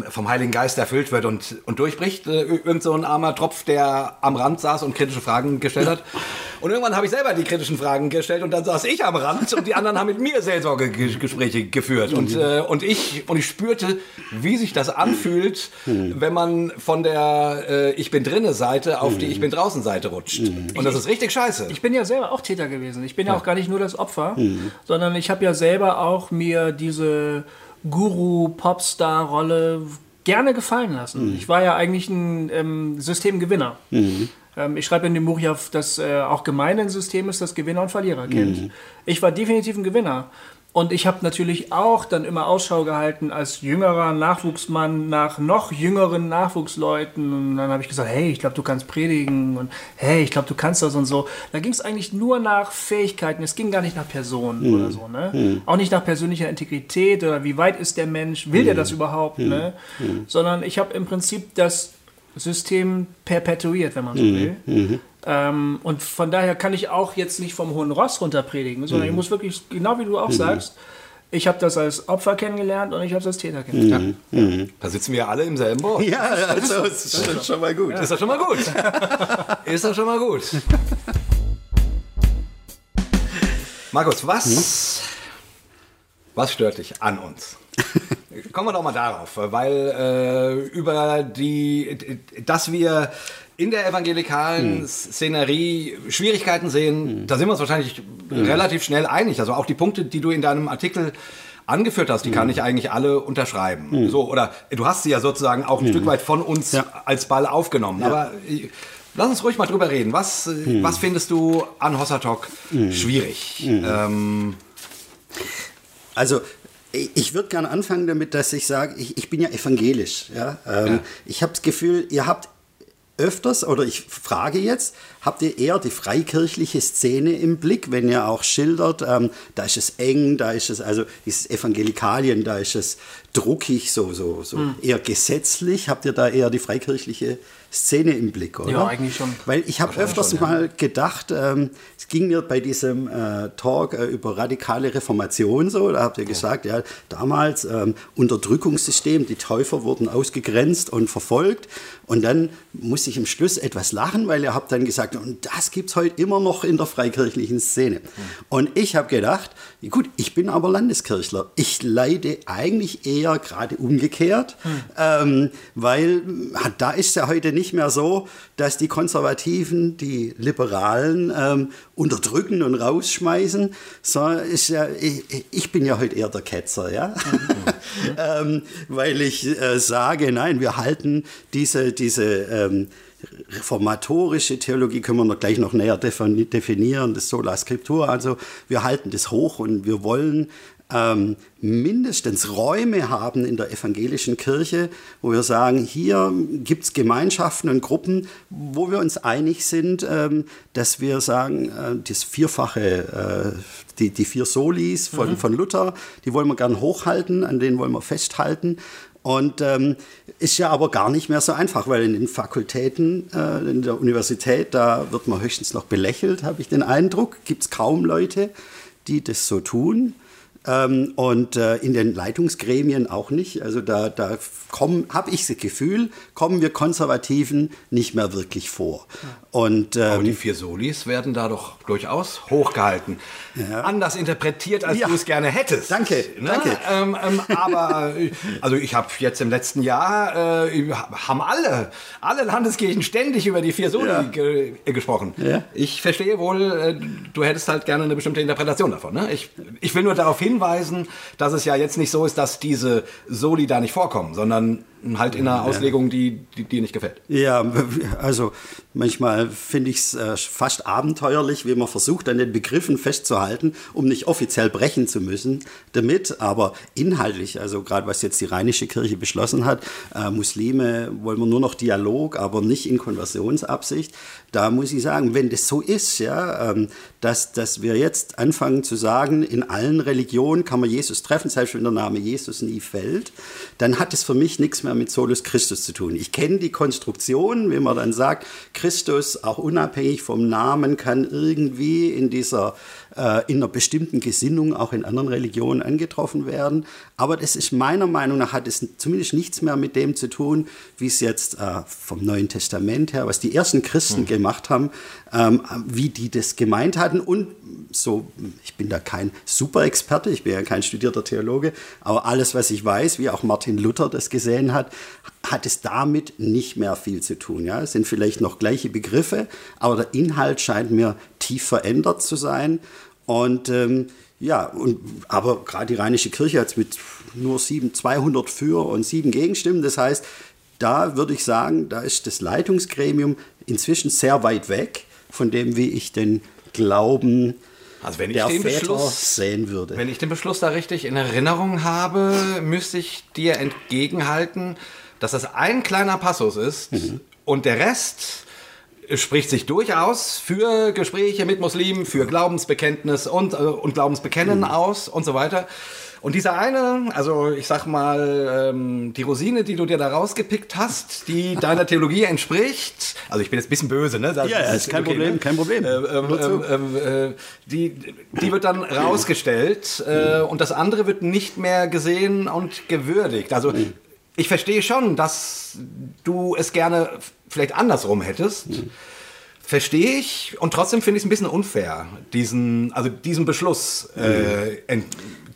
vom Heiligen Geist erfüllt wird und, und durchbricht. Äh, irgend so ein armer Tropf, der am Rand saß und kritische Fragen gestellt hat. Und irgendwann habe ich selber die kritischen Fragen gestellt und dann saß ich am Rand und die anderen haben mit mir Seelsorgegespräche geführt. Und, äh, und, ich, und ich spürte, wie sich das anfühlt, wenn man von der äh, Ich bin drinne Seite auf die Ich bin draußen Seite rutscht. Und das ist richtig scheiße. Ich bin ja selber auch Täter gewesen. Ich bin ja, ja auch gar nicht nur das Opfer, mhm. sondern ich habe ja selber auch mir diese Guru-Popstar-Rolle gerne gefallen lassen. Mhm. Ich war ja eigentlich ein ähm, Systemgewinner. Mhm. Ähm, ich schreibe in dem Buch ja, dass äh, auch gemein ein System ist, das Gewinner und Verlierer kennt. Mhm. Ich war definitiv ein Gewinner. Und ich habe natürlich auch dann immer Ausschau gehalten als jüngerer Nachwuchsmann nach noch jüngeren Nachwuchsleuten. Und dann habe ich gesagt, hey, ich glaube, du kannst predigen und hey, ich glaube, du kannst das und so. Da ging es eigentlich nur nach Fähigkeiten. Es ging gar nicht nach Personen mhm. oder so. Ne? Mhm. Auch nicht nach persönlicher Integrität oder wie weit ist der Mensch, will mhm. der das überhaupt? Ne? Mhm. Sondern ich habe im Prinzip das System perpetuiert, wenn man so mhm. will. Mhm. Ähm, und von daher kann ich auch jetzt nicht vom hohen Ross runter predigen, sondern mhm. ich muss wirklich, genau wie du auch mhm. sagst, ich habe das als Opfer kennengelernt und ich habe es als Täter kennengelernt. Mhm. Ja. Mhm. Da sitzen wir alle im selben Boot. Ja, also ist das schon mal gut. Ja. Ist das schon mal gut? ist das schon mal gut? Markus, was, was stört dich an uns? Kommen wir doch mal darauf, weil äh, über die, dass wir in der evangelikalen hm. Szenerie Schwierigkeiten sehen, hm. da sind wir uns wahrscheinlich hm. relativ schnell einig. Also auch die Punkte, die du in deinem Artikel angeführt hast, die kann hm. ich eigentlich alle unterschreiben. Hm. So, oder du hast sie ja sozusagen auch ein Stück weit von uns ja. als Ball aufgenommen. Ja. Aber äh, lass uns ruhig mal drüber reden. Was, äh, was findest du an Hossertalk schwierig? Ähm, also ich würde gerne anfangen damit, dass ich sage, ich, ich bin ja evangelisch. Ja? Ähm, ja. Ich habe das Gefühl, ihr habt öfters, oder ich frage jetzt, habt ihr eher die freikirchliche Szene im Blick, wenn ihr auch schildert, ähm, da ist es eng, da ist es, also dieses Evangelikalien, da ist es druckig, so, so, so hm. eher gesetzlich. Habt ihr da eher die freikirchliche Szene im Blick, oder? Ja, eigentlich schon. Weil ich habe öfters schon, mal ja. gedacht, ähm, es ging mir bei diesem äh, Talk äh, über radikale Reformation so, da habt ihr gesagt, ja, damals ähm, Unterdrückungssystem, die Täufer wurden ausgegrenzt und verfolgt und dann muss ich im Schluss etwas lachen, weil ihr habt dann gesagt, und das gibt es heute immer noch in der freikirchlichen Szene. Mhm. Und ich habe gedacht, gut, ich bin aber Landeskirchler. Ich leide eigentlich eher gerade umgekehrt, mhm. ähm, weil da ist ja heute nicht mehr so, dass die Konservativen die Liberalen ähm, unterdrücken und rausschmeißen, sondern ist ja, ich, ich, bin ja heute eher der Ketzer, ja? Mhm. ähm, weil ich äh, sage, nein, wir halten diese, diese ähm, reformatorische Theologie können wir noch gleich noch näher definieren, das Sola Scriptura. Also wir halten das hoch und wir wollen ähm, mindestens Räume haben in der evangelischen Kirche, wo wir sagen, hier gibt es Gemeinschaften und Gruppen, wo wir uns einig sind, ähm, dass wir sagen, äh, das vierfache, äh, die, die vier Solis von, mhm. von Luther, die wollen wir gern hochhalten, an denen wollen wir festhalten Und ähm, ist ja aber gar nicht mehr so einfach, weil in den Fakultäten, äh, in der Universität, da wird man höchstens noch belächelt, habe ich den Eindruck. Gibt es kaum Leute, die das so tun. Ähm, und äh, in den Leitungsgremien auch nicht. Also da, da habe ich das Gefühl, kommen wir Konservativen nicht mehr wirklich vor. Und, ähm, Aber die vier Solis werden da doch durchaus hochgehalten. Ja. Anders interpretiert, als ja. du es gerne hättest. Danke, ne? danke. Ähm, ähm, aber also ich habe jetzt im letzten Jahr, äh, haben alle, alle Landeskirchen ständig über die vier Soli ja. ge gesprochen. Ich verstehe wohl, äh, du hättest halt gerne eine bestimmte Interpretation davon. Ne? Ich, ich will nur darauf hinweisen, dass es ja jetzt nicht so ist, dass diese Soli da nicht vorkommen, sondern halt in einer Auslegung, die, die dir nicht gefällt. Ja, also manchmal finde ich es äh, fast abenteuerlich, wie man versucht, an den Begriffen festzuhalten, um nicht offiziell brechen zu müssen damit, aber inhaltlich, also gerade was jetzt die Rheinische Kirche beschlossen hat, äh, Muslime wollen wir nur noch Dialog, aber nicht in Konversionsabsicht. Da muss ich sagen, wenn das so ist, ja, ähm, dass, dass wir jetzt anfangen zu sagen, in allen Religionen kann man Jesus treffen, selbst wenn der Name Jesus nie fällt, dann hat es für mich nichts mehr mehr mit Solus Christus zu tun. Ich kenne die Konstruktion, wie man dann sagt, Christus, auch unabhängig vom Namen, kann irgendwie in dieser äh, in einer bestimmten Gesinnung auch in anderen Religionen angetroffen werden. Aber das ist meiner Meinung nach, hat es zumindest nichts mehr mit dem zu tun, wie es jetzt äh, vom Neuen Testament her, was die ersten Christen mhm. gemacht haben, ähm, wie die das gemeint hatten. Und so, ich bin da kein Superexperte, ich bin ja kein studierter Theologe, aber alles, was ich weiß, wie auch Martin Luther das gesehen hat, hat es damit nicht mehr viel zu tun. Ja? Es sind vielleicht noch gleiche Begriffe, aber der Inhalt scheint mir tief verändert zu sein. Und ähm, ja, und, aber gerade die Rheinische Kirche hat mit nur sieben, 200 für und sieben Gegenstimmen. Das heißt, da würde ich sagen, da ist das Leitungsgremium inzwischen sehr weit weg von dem, wie ich den Glauben also wenn ich der den Väter Beschluss sehen würde. Wenn ich den Beschluss da richtig in Erinnerung habe, müsste ich dir entgegenhalten, dass das ein kleiner Passus ist mhm. und der Rest spricht sich durchaus für Gespräche mit Muslimen, für Glaubensbekenntnis und, äh, und Glaubensbekennen mhm. aus und so weiter. Und dieser eine, also ich sag mal, ähm, die Rosine, die du dir da rausgepickt hast, die deiner Theologie entspricht, also ich bin jetzt ein bisschen böse, ne? Das, ja, ja ist kein okay, Problem, ne? kein Problem. Äh, ähm, äh, die, die wird dann rausgestellt äh, und das andere wird nicht mehr gesehen und gewürdigt. Also mhm. Ich verstehe schon, dass du es gerne vielleicht andersrum hättest. Mhm. Verstehe ich und trotzdem finde ich es ein bisschen unfair, diesen, also diesem Beschluss äh,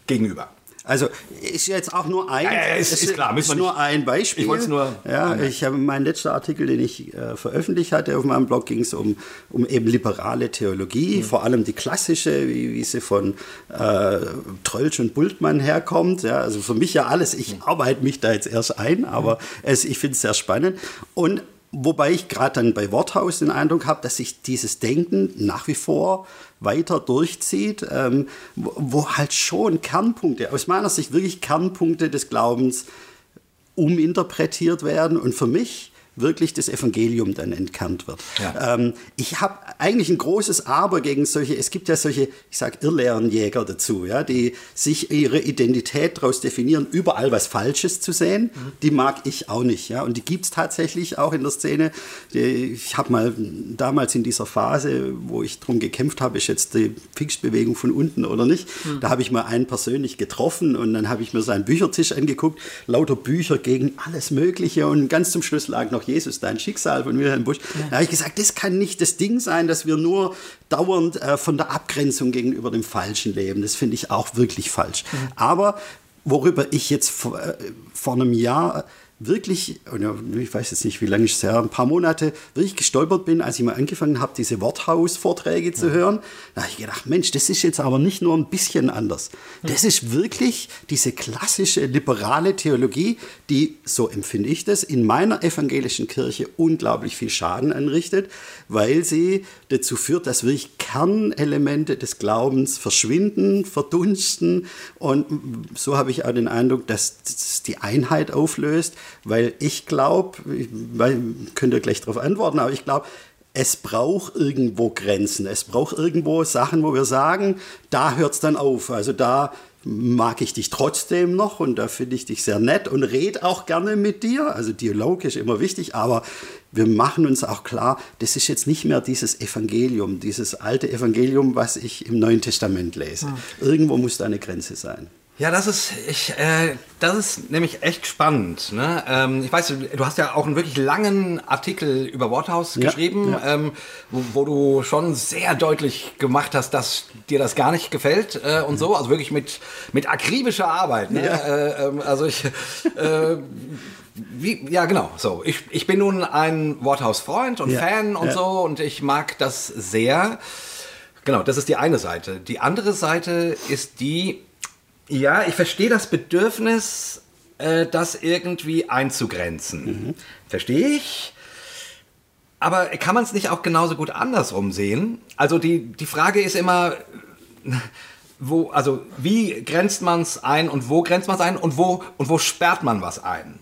gegenüber. Also ist jetzt auch nur ein, ja, ja, ist, ist, ist, klar, ist nur ein Beispiel. Ich wollte nur. Ja, ich habe meinen letzten Artikel, den ich äh, veröffentlicht hatte auf meinem Blog, ging es um, um eben liberale Theologie, mhm. vor allem die klassische, wie, wie sie von äh, Trölsch und Bultmann herkommt. Ja, also für mich ja alles. Ich mhm. arbeite mich da jetzt erst ein, aber mhm. es, ich finde es sehr spannend. Und Wobei ich gerade dann bei Worthaus den Eindruck habe, dass sich dieses Denken nach wie vor weiter durchzieht, ähm, wo, wo, halt schon Kernpunkte, aus meiner Sicht wirklich Kernpunkte des Glaubens uminterpretiert werden. Und für mich wirklich das Evangelium dann entkernt wird. Ja. Ähm, ich habe eigentlich ein großes Aber gegen solche, es gibt ja solche, ich sage Irrlehrenjäger dazu, ja, die sich ihre Identität daraus definieren, überall was Falsches zu sehen. Mhm. Die mag ich auch nicht. Ja, und die gibt es tatsächlich auch in der Szene. Ich habe mal damals in dieser Phase, wo ich darum gekämpft habe, ist jetzt die Pfingstbewegung von unten oder nicht, mhm. da habe ich mal einen persönlich getroffen und dann habe ich mir seinen Büchertisch angeguckt, lauter Bücher gegen alles Mögliche und ganz zum Schluss lag noch Jesus, dein Schicksal von Wilhelm Busch. Ja. Da habe ich gesagt, das kann nicht das Ding sein, dass wir nur dauernd äh, von der Abgrenzung gegenüber dem Falschen leben. Das finde ich auch wirklich falsch. Mhm. Aber worüber ich jetzt vor, äh, vor einem Jahr wirklich, ich weiß jetzt nicht, wie lange ich es her, ein paar Monate, wirklich gestolpert bin, als ich mal angefangen habe, diese Worthaus-Vorträge zu hören. Da habe ich gedacht, Mensch, das ist jetzt aber nicht nur ein bisschen anders. Das ist wirklich diese klassische liberale Theologie, die, so empfinde ich das, in meiner evangelischen Kirche unglaublich viel Schaden anrichtet, weil sie dazu führt, dass wirklich Kernelemente des Glaubens verschwinden, verdunsten. Und so habe ich auch den Eindruck, dass das die Einheit auflöst weil ich glaube, könnt ihr gleich darauf antworten, aber ich glaube, es braucht irgendwo Grenzen. Es braucht irgendwo Sachen, wo wir sagen, da hört es dann auf. Also da mag ich dich trotzdem noch und da finde ich dich sehr nett und red auch gerne mit dir. Also Dialog ist immer wichtig, aber wir machen uns auch klar, das ist jetzt nicht mehr dieses Evangelium, dieses alte Evangelium, was ich im Neuen Testament lese. Hm. Irgendwo muss da eine Grenze sein. Ja, das ist, ich, äh, das ist nämlich echt spannend. Ne? Ähm, ich weiß, du hast ja auch einen wirklich langen Artikel über Waterhouse ja, geschrieben, ja. Ähm, wo, wo, du schon sehr deutlich gemacht hast, dass dir das gar nicht gefällt äh, und so. Also wirklich mit, mit akribischer Arbeit. Ne? Ja. Äh, ähm, also ich, äh, wie, ja, genau. So, ich, ich bin nun ein Worthaus-Freund und Fan und so und ich mag das sehr. Genau, das ist die eine Seite. Die andere Seite ist die, ja, ich verstehe das Bedürfnis, äh, das irgendwie einzugrenzen. Mhm. Verstehe ich. Aber kann man es nicht auch genauso gut andersrum sehen? Also die, die Frage ist immer, wo, also wie grenzt man es ein und wo grenzt man es ein und wo, und wo sperrt man was ein?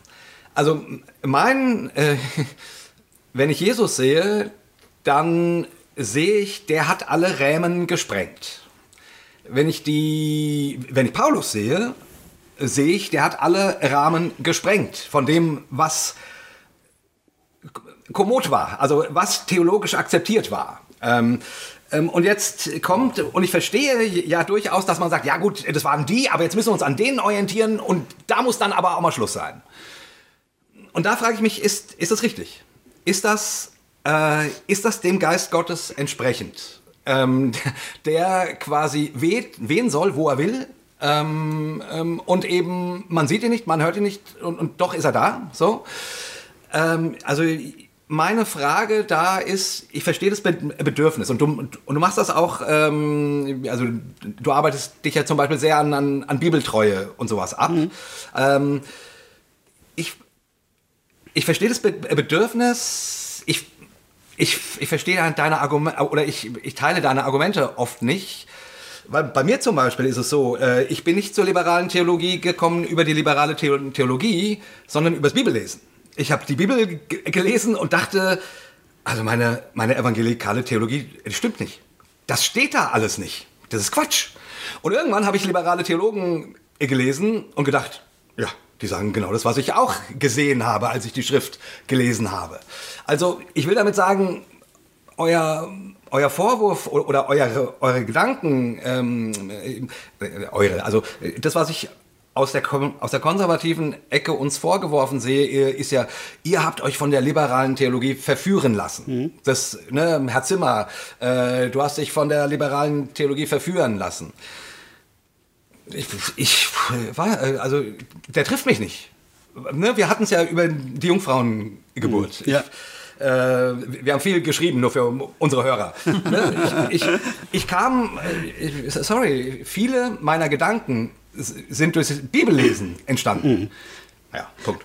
Also mein, äh, wenn ich Jesus sehe, dann sehe ich, der hat alle Rämen gesprengt wenn ich die, wenn ich Paulus sehe, sehe ich, der hat alle Rahmen gesprengt von dem, was kommod war, also was theologisch akzeptiert war. Ähm, ähm, und jetzt kommt, und ich verstehe ja durchaus, dass man sagt, ja gut, das waren die, aber jetzt müssen wir uns an denen orientieren und da muss dann aber auch mal Schluss sein. Und da frage ich mich, ist, ist das richtig? Ist das, äh, ist das dem Geist Gottes entsprechend? Ähm, der quasi weht, wehen soll, wo er will. Ähm, ähm, und eben, man sieht ihn nicht, man hört ihn nicht und, und doch ist er da. So. Ähm, also meine Frage da ist, ich verstehe das Bedürfnis und du, und du machst das auch, ähm, also du arbeitest dich ja zum Beispiel sehr an, an, an Bibeltreue und sowas ab. Mhm. Ähm, ich, ich verstehe das Bedürfnis, ich ich, ich verstehe deine Argumente, oder ich, ich teile deine Argumente oft nicht. Weil bei mir zum Beispiel ist es so, äh, ich bin nicht zur liberalen Theologie gekommen über die liberale Theologie, sondern übers Bibellesen. Ich habe die Bibel gelesen und dachte, also meine, meine evangelikale Theologie, stimmt nicht. Das steht da alles nicht. Das ist Quatsch. Und irgendwann habe ich liberale Theologen gelesen und gedacht, die sagen genau das, was ich auch gesehen habe, als ich die Schrift gelesen habe. Also ich will damit sagen, euer, euer Vorwurf oder eure, eure Gedanken, ähm, äh, eure, also das, was ich aus der, aus der konservativen Ecke uns vorgeworfen sehe, ist ja, ihr habt euch von der liberalen Theologie verführen lassen. Mhm. Das, ne, Herr Zimmer, äh, du hast dich von der liberalen Theologie verführen lassen. Ich, ich war, also der trifft mich nicht. Ne, wir hatten es ja über die Jungfrauengeburt. Ja. Ich, äh, wir haben viel geschrieben, nur für unsere Hörer. ne, ich, ich, kam, äh, sorry, viele meiner Gedanken sind durch Bibellesen entstanden. Mhm. Ja, Punkt.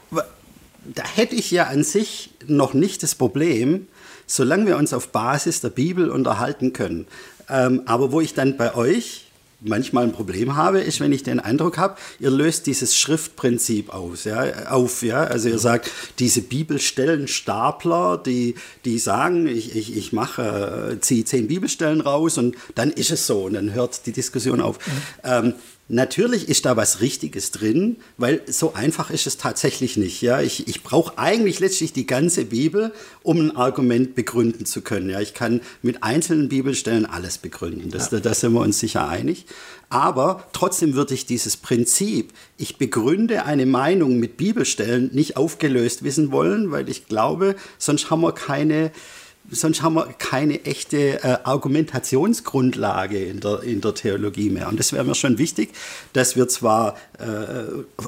Da hätte ich ja an sich noch nicht das Problem, solange wir uns auf Basis der Bibel unterhalten können. Ähm, aber wo ich dann bei euch manchmal ein Problem habe, ist, wenn ich den Eindruck habe, ihr löst dieses Schriftprinzip aus, ja, auf. Ja? Also ihr sagt, diese Bibelstellenstapler, die, die sagen, ich, ich, ich mache, äh, ziehe zehn Bibelstellen raus und dann ist es so und dann hört die Diskussion auf. Mhm. Ähm, Natürlich ist da was Richtiges drin, weil so einfach ist es tatsächlich nicht. Ja, ich, ich brauche eigentlich letztlich die ganze Bibel, um ein Argument begründen zu können. Ja, ich kann mit einzelnen Bibelstellen alles begründen. Das, ja. Da sind wir uns sicher einig. Aber trotzdem würde ich dieses Prinzip, ich begründe eine Meinung mit Bibelstellen, nicht aufgelöst wissen wollen, weil ich glaube, sonst haben wir keine sonst haben wir keine echte äh, Argumentationsgrundlage in der, in der Theologie mehr. Und das wäre mir schon wichtig, dass wir zwar äh,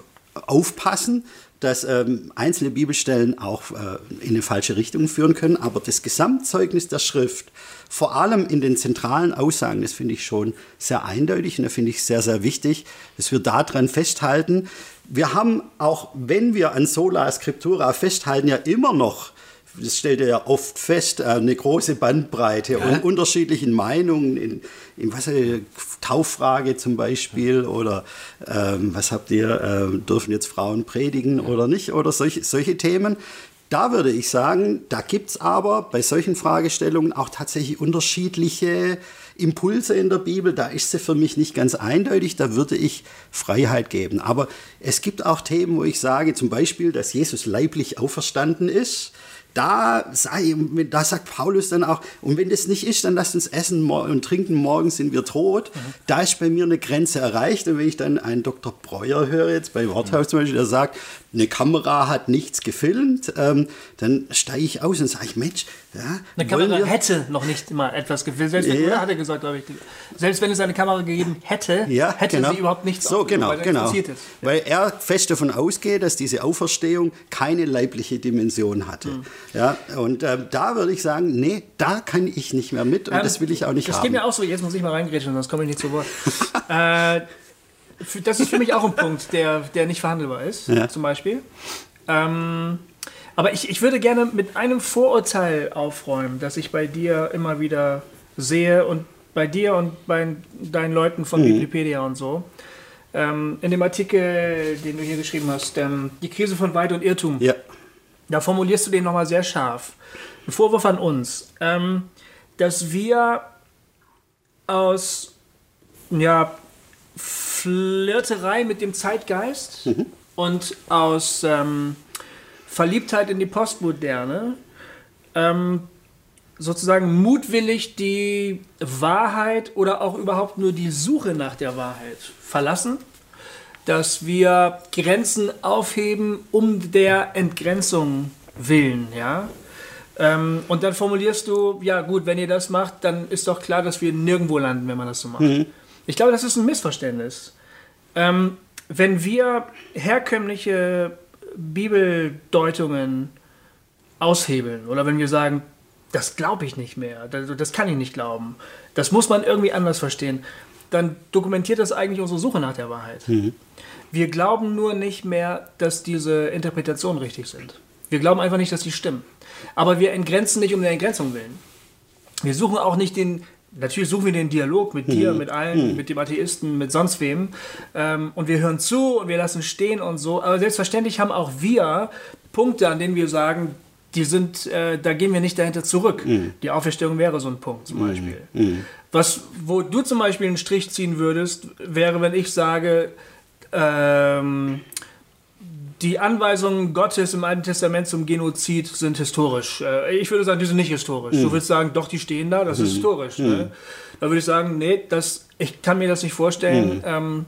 aufpassen, dass ähm, einzelne Bibelstellen auch äh, in eine falsche Richtung führen können, aber das Gesamtzeugnis der Schrift, vor allem in den zentralen Aussagen, das finde ich schon sehr eindeutig und da finde ich sehr, sehr wichtig, dass wir daran festhalten. Wir haben auch, wenn wir an Sola Scriptura festhalten, ja immer noch das stellt er ja oft fest, äh, eine große Bandbreite ja. und unterschiedlichen Meinungen in, in was äh, Tauffrage zum Beispiel oder ähm, was habt ihr, äh, dürfen jetzt Frauen predigen oder nicht oder solche, solche Themen. Da würde ich sagen, da gibt es aber bei solchen Fragestellungen auch tatsächlich unterschiedliche Impulse in der Bibel, da ist sie für mich nicht ganz eindeutig, da würde ich Freiheit geben. Aber es gibt auch Themen, wo ich sage, zum Beispiel, dass Jesus leiblich auferstanden ist da, sei, da sagt Paulus dann auch, und wenn das nicht ist, dann lasst uns essen und trinken, morgen sind wir tot. Mhm. Da ist bei mir eine Grenze erreicht. Und wenn ich dann einen Dr. Breuer höre, jetzt bei Worthaus zum Beispiel, der sagt, eine Kamera hat nichts gefilmt, ähm, dann steige ich aus und sage ich, Mensch, ja, eine Kamera hätte noch nicht mal etwas gefilmt. Selbst wenn, ja. hat er gesagt, ich, selbst wenn es eine Kamera gegeben hätte, ja, hätte genau. sie überhaupt nichts so, genau, weil, genau. Ist. weil er fest davon ausgeht, dass diese Auferstehung keine leibliche Dimension hatte. Mhm. Ja, und äh, da würde ich sagen, nee, da kann ich nicht mehr mit und ähm, das will ich auch nicht das haben. Das geht mir auch so, jetzt muss ich mal reingrätschen, sonst komme ich nicht zu Wort. äh, das ist für mich auch ein Punkt, der, der nicht verhandelbar ist, ja. zum Beispiel. Ähm, aber ich, ich würde gerne mit einem Vorurteil aufräumen, das ich bei dir immer wieder sehe und bei dir und bei deinen Leuten von mhm. Wikipedia und so. Ähm, in dem Artikel, den du hier geschrieben hast, ähm, die Krise von Weid und Irrtum. Ja. Da formulierst du den nochmal sehr scharf. Ein Vorwurf an uns, ähm, dass wir aus ja, Flirterei mit dem Zeitgeist mhm. und aus ähm, Verliebtheit in die Postmoderne ähm, sozusagen mutwillig die Wahrheit oder auch überhaupt nur die Suche nach der Wahrheit verlassen, dass wir Grenzen aufheben um der Entgrenzung willen, ja. Ähm, und dann formulierst du, ja gut, wenn ihr das macht, dann ist doch klar, dass wir nirgendwo landen, wenn man das so macht. Mhm. Ich glaube, das ist ein Missverständnis. Ähm, wenn wir herkömmliche Bibeldeutungen aushebeln oder wenn wir sagen, das glaube ich nicht mehr, das, kann ich nicht glauben, das muss man irgendwie anders verstehen, dann dokumentiert das eigentlich unsere Suche nach der Wahrheit. Mhm. Wir glauben nur nicht mehr, dass diese Interpretationen richtig sind. Wir glauben einfach nicht, dass die stimmen. Aber wir entgrenzen nicht um der Entgrenzung willen. Wir suchen auch nicht den Natürlich suchen wir den Dialog mit dir, mhm. mit allen, mhm. mit dem Atheisten, mit sonst wem. Ähm, und wir hören zu und wir lassen stehen und so. Aber selbstverständlich haben auch wir Punkte, an denen wir sagen, die sind, äh, da gehen wir nicht dahinter zurück. Mhm. Die Auferstehung wäre so ein Punkt zum mhm. Beispiel. Mhm. Was, wo du zum Beispiel einen Strich ziehen würdest, wäre, wenn ich sage, ähm, die Anweisungen Gottes im Alten Testament zum Genozid sind historisch. Äh, ich würde sagen, die sind nicht historisch. Mhm. Du würdest sagen, doch, die stehen da, das ist mhm. historisch. Ne? Mhm. Da würde ich sagen, nee, das, ich kann mir das nicht vorstellen. Mhm. Ähm,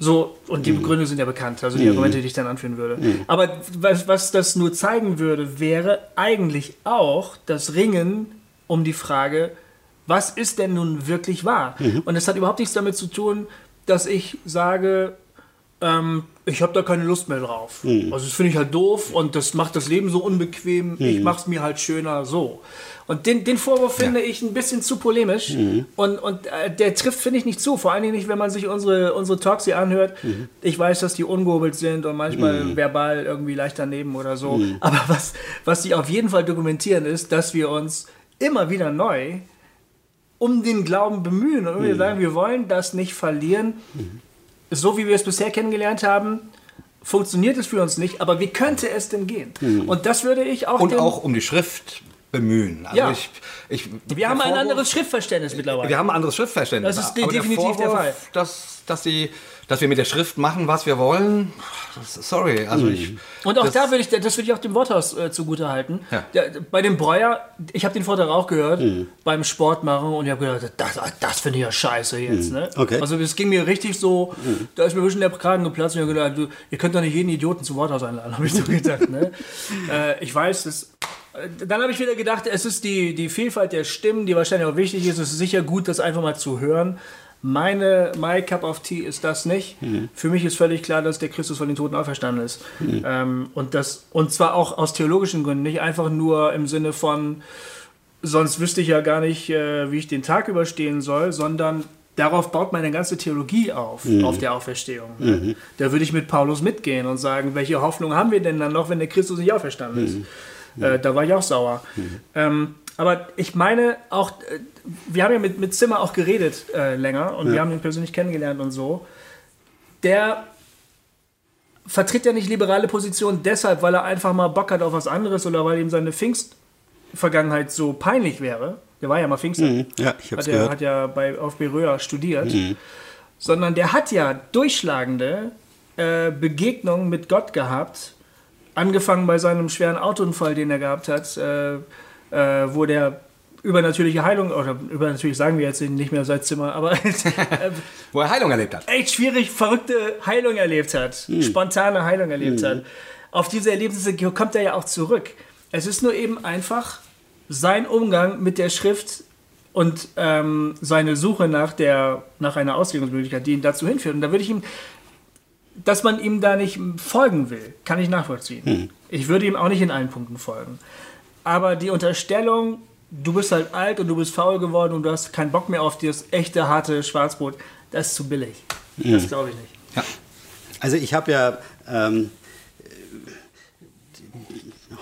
so, und die mhm. Begründungen sind ja bekannt, also die mhm. Argumente, die ich dann anführen würde. Aber was, was das nur zeigen würde, wäre eigentlich auch das Ringen um die Frage, was ist denn nun wirklich wahr? Und es hat überhaupt nichts damit zu tun, dass ich sage, ähm, ich habe da keine Lust mehr drauf. Mhm. Also das finde ich halt doof und das macht das Leben so unbequem. Mhm. Ich mache es mir halt schöner so. Und den, den Vorwurf finde ja. ich ein bisschen zu polemisch mhm. und, und äh, der trifft, finde ich, nicht zu. Vor allen Dingen nicht, wenn man sich unsere, unsere Talks hier anhört. Mhm. Ich weiß, dass die ungehobelt sind und manchmal mhm. verbal irgendwie leicht daneben oder so. Mhm. Aber was, was die auf jeden Fall dokumentieren, ist, dass wir uns immer wieder neu um den Glauben bemühen und wir sagen, wir wollen das nicht verlieren so wie wir es bisher kennengelernt haben, funktioniert es für uns nicht, aber wie könnte es denn gehen? Mhm. Und das würde ich auch. Und auch um die Schrift bemühen. Also ja. ich, ich, wir haben ein anderes Schriftverständnis mittlerweile. Wir haben ein anderes Schriftverständnis. Das ist definitiv der, Vorwurf, der Fall. Dass, dass die dass wir mit der Schrift machen, was wir wollen. Sorry, also mhm. ich. Und auch da würde ich, das würde ich auch dem Worthaus äh, zugute halten. Ja. Der, bei dem Breuer, ich habe den Vortrag auch gehört mhm. beim Sportmachen und ich habe gedacht, das, das finde ich ja scheiße jetzt. Mhm. Ne? Okay. Also es ging mir richtig so, mhm. da ist mir ein bisschen der Kragen geplatzt und ich habe gedacht, du, ihr könnt doch nicht jeden Idioten zum Worthaus einladen, habe ich so gedacht. ne? äh, ich weiß, das dann habe ich wieder gedacht, es ist die, die Vielfalt der Stimmen, die wahrscheinlich auch wichtig ist. Es ist sicher gut, das einfach mal zu hören. Meine My Cup of Tea ist das nicht. Mhm. Für mich ist völlig klar, dass der Christus von den Toten auferstanden ist. Mhm. Ähm, und, das, und zwar auch aus theologischen Gründen, nicht einfach nur im Sinne von, sonst wüsste ich ja gar nicht, äh, wie ich den Tag überstehen soll, sondern darauf baut meine ganze Theologie auf, mhm. auf der Auferstehung. Ne? Mhm. Da würde ich mit Paulus mitgehen und sagen, welche Hoffnung haben wir denn dann noch, wenn der Christus nicht auferstanden ist? Mhm. Äh, da war ich auch sauer. Mhm. Ähm, aber ich meine auch, äh, wir haben ja mit, mit Zimmer auch geredet äh, länger und ja. wir haben ihn persönlich kennengelernt und so. Der vertritt ja nicht liberale Positionen deshalb, weil er einfach mal Bock hat auf was anderes oder weil ihm seine Pfingstvergangenheit so peinlich wäre, Der war ja mal Pfingster. Mhm. Ja, ich hab's hat, ja, gehört. hat ja bei, auf Beröa studiert. Sondern der hat ja durchschlagende äh, Begegnungen mit Gott gehabt. Angefangen bei seinem schweren Autounfall, den er gehabt hat, äh, äh, wo der übernatürliche Heilung, oder übernatürlich sagen wir jetzt nicht mehr seit Zimmer, aber äh, Wo er Heilung erlebt hat. echt schwierig, verrückte Heilung erlebt hat, spontane Heilung erlebt hat. Auf diese Erlebnisse kommt er ja auch zurück. Es ist nur eben einfach sein Umgang mit der Schrift und ähm, seine Suche nach, der, nach einer Auslegungsmöglichkeit, die ihn dazu hinführt. Und da würde ich ihm, dass man ihm da nicht folgen will, kann ich nachvollziehen. Ich würde ihm auch nicht in allen Punkten folgen. Aber die Unterstellung, du bist halt alt und du bist faul geworden und du hast keinen Bock mehr auf das echte, harte Schwarzbrot, das ist zu billig. Das glaube ich nicht. Ja. Also ich habe ja ähm,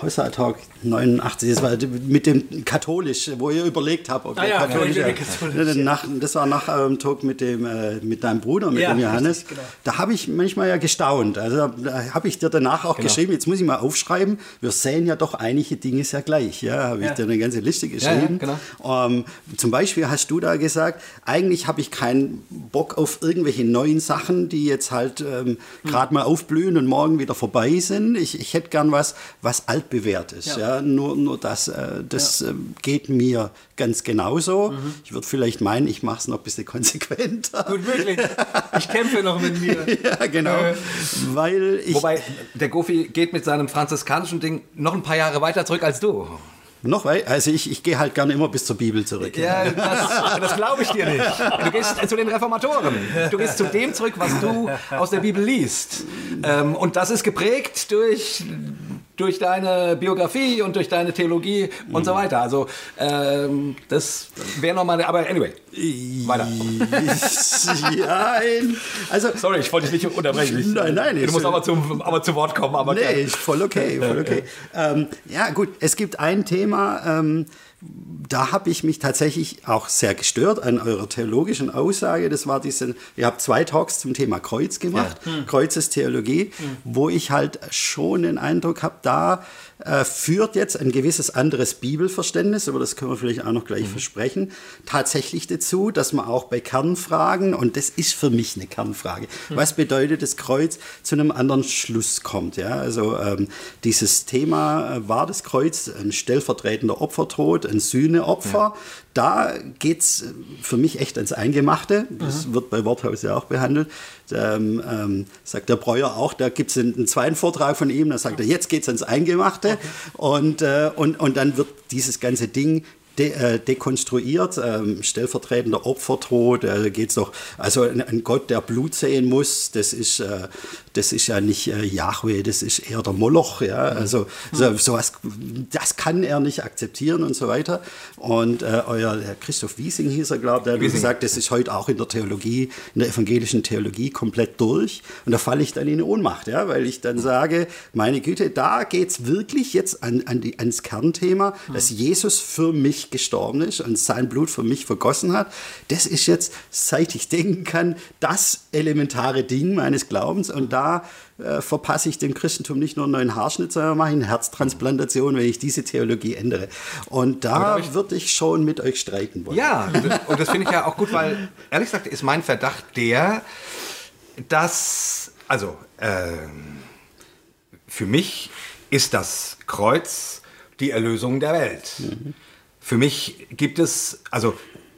Häuser Talk 89, das war mit dem katholisch, wo ihr überlegt habt, ob Ah ja, katholisch, ja, ja, das war nach eurem Talk mit dem äh, mit deinem Bruder, mit Ja, dem Johannes. richtig, genau. Da habe ich manchmal ja gestaunt. Also da habe ich dir danach auch Genau. geschrieben, jetzt muss ich mal aufschreiben, wir sehen ja doch einige Dinge sehr gleich. Ja, habe ich Ja. dir eine ganze Liste ja, geschrieben. genau. Ähm, zum Beispiel hast du da gesagt, eigentlich habe ich keinen Bock auf irgendwelche neuen Sachen, die jetzt halt ähm, gerade mal aufblühen und morgen wieder vorbei sind. Ich, ich hätte gern was, was altbewährt ist. Ja. Ja. Nur, nur das, äh, das ähm, geht mir ganz genauso. Ich würde vielleicht meinen, ich mache es noch ein bisschen konsequenter. Gut möglich. Ich kämpfe noch mit mir. ja, genau. Weil ich Wobei, der Gofi geht mit seinem franziskanischen Ding noch ein paar Jahre weiter zurück als du. noch wei- also ich, ich gehe halt gerne immer bis zur Bibel zurück. Ja, das, das glaube ich dir nicht. Du gehst zu den Reformatoren. Du gehst zu dem zurück, was du aus der Bibel liest. Ähm, und das ist geprägt durch, durch deine Biografie und durch deine Theologie und so weiter. Also ähm, das wäre nochmal... Aber anyway, weiter. ja, ein- also Sorry, ich wollte dich nicht unterbrechen. Nein, nein, Du musst aber, zum, aber zu Wort kommen. Aber Nee, voll okay, voll okay. ähm, ja, gut, es gibt ein Thema, ähm, da habe ich mich tatsächlich auch sehr gestört an eurer theologischen Aussage. Das war diese, ihr habt zwei Talks zum Thema Kreuz gemacht, Kreuzestheologie, wo ich halt schon den Eindruck habe, da äh, führt jetzt ein gewisses anderes Bibelverständnis, aber das können wir vielleicht auch noch gleich versprechen, tatsächlich dazu, dass man auch bei Kernfragen, und das ist für mich eine Kernfrage, was bedeutet das Kreuz, zu einem anderen Schluss kommt. Ja? Also ähm, dieses Thema, äh, war das Kreuz ein stellvertretender Opfertod, ein Sühneopfer, da geht es für mich echt ans Eingemachte. Das wird bei Worthaus ja auch behandelt. Ähm, ähm, sagt der Breuer auch, da gibt es einen, einen zweiten Vortrag von ihm, da sagt er, jetzt geht es ans Eingemachte. Und, äh, und, und dann wird dieses ganze Ding de, äh, dekonstruiert, ähm, stellvertretender Opfertod, äh, geht's doch, also ein, ein Gott, der Blut sehen muss, das ist, äh, das ist ja nicht äh, Yahweh, das ist eher der Moloch, ja, also so, sowas, das kann er nicht akzeptieren und so weiter. Und äh, euer Christoph Wiesing hieß er, glaube ich, der hat gesagt, das ist heute auch in der Theologie, in der evangelischen Theologie komplett durch. Und da falle ich dann in Ohnmacht, ja, weil ich dann sage, meine Güte, da geht's wirklich jetzt an, an die, ans Kernthema, dass Jesus für mich gestorben ist und sein Blut für mich vergossen hat. Das ist jetzt, seit ich denken kann, das elementare Ding meines Glaubens. Und da äh, verpasse ich dem Christentum nicht nur einen neuen Haarschnitt, sondern mache eine Herztransplantation, wenn ich diese Theologie ändere. Und da würde ich schon mit euch streiten wollen. Ja, und das finde ich ja auch gut, weil ehrlich gesagt ist mein Verdacht der, dass, also ähm, für mich ist das Kreuz die Erlösung der Welt. Für mich gibt es, also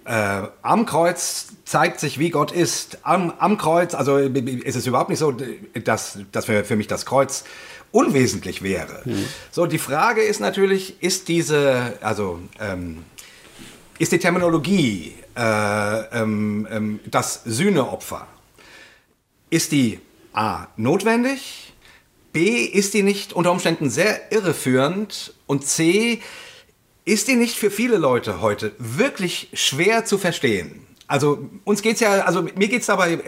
äh, am Kreuz zeigt sich, wie Gott ist. Am, am Kreuz, also ist es überhaupt nicht so, dass, dass für, für mich das Kreuz unwesentlich wäre. So, die Frage ist natürlich, ist diese, also ähm, ist die Terminologie äh, ähm, ähm, das Sühneopfer, ist die A notwendig, B ist die nicht unter Umständen sehr irreführend und C ist die nicht für viele Leute heute wirklich schwer zu verstehen. Also uns geht's ja, also mir geht's dabei,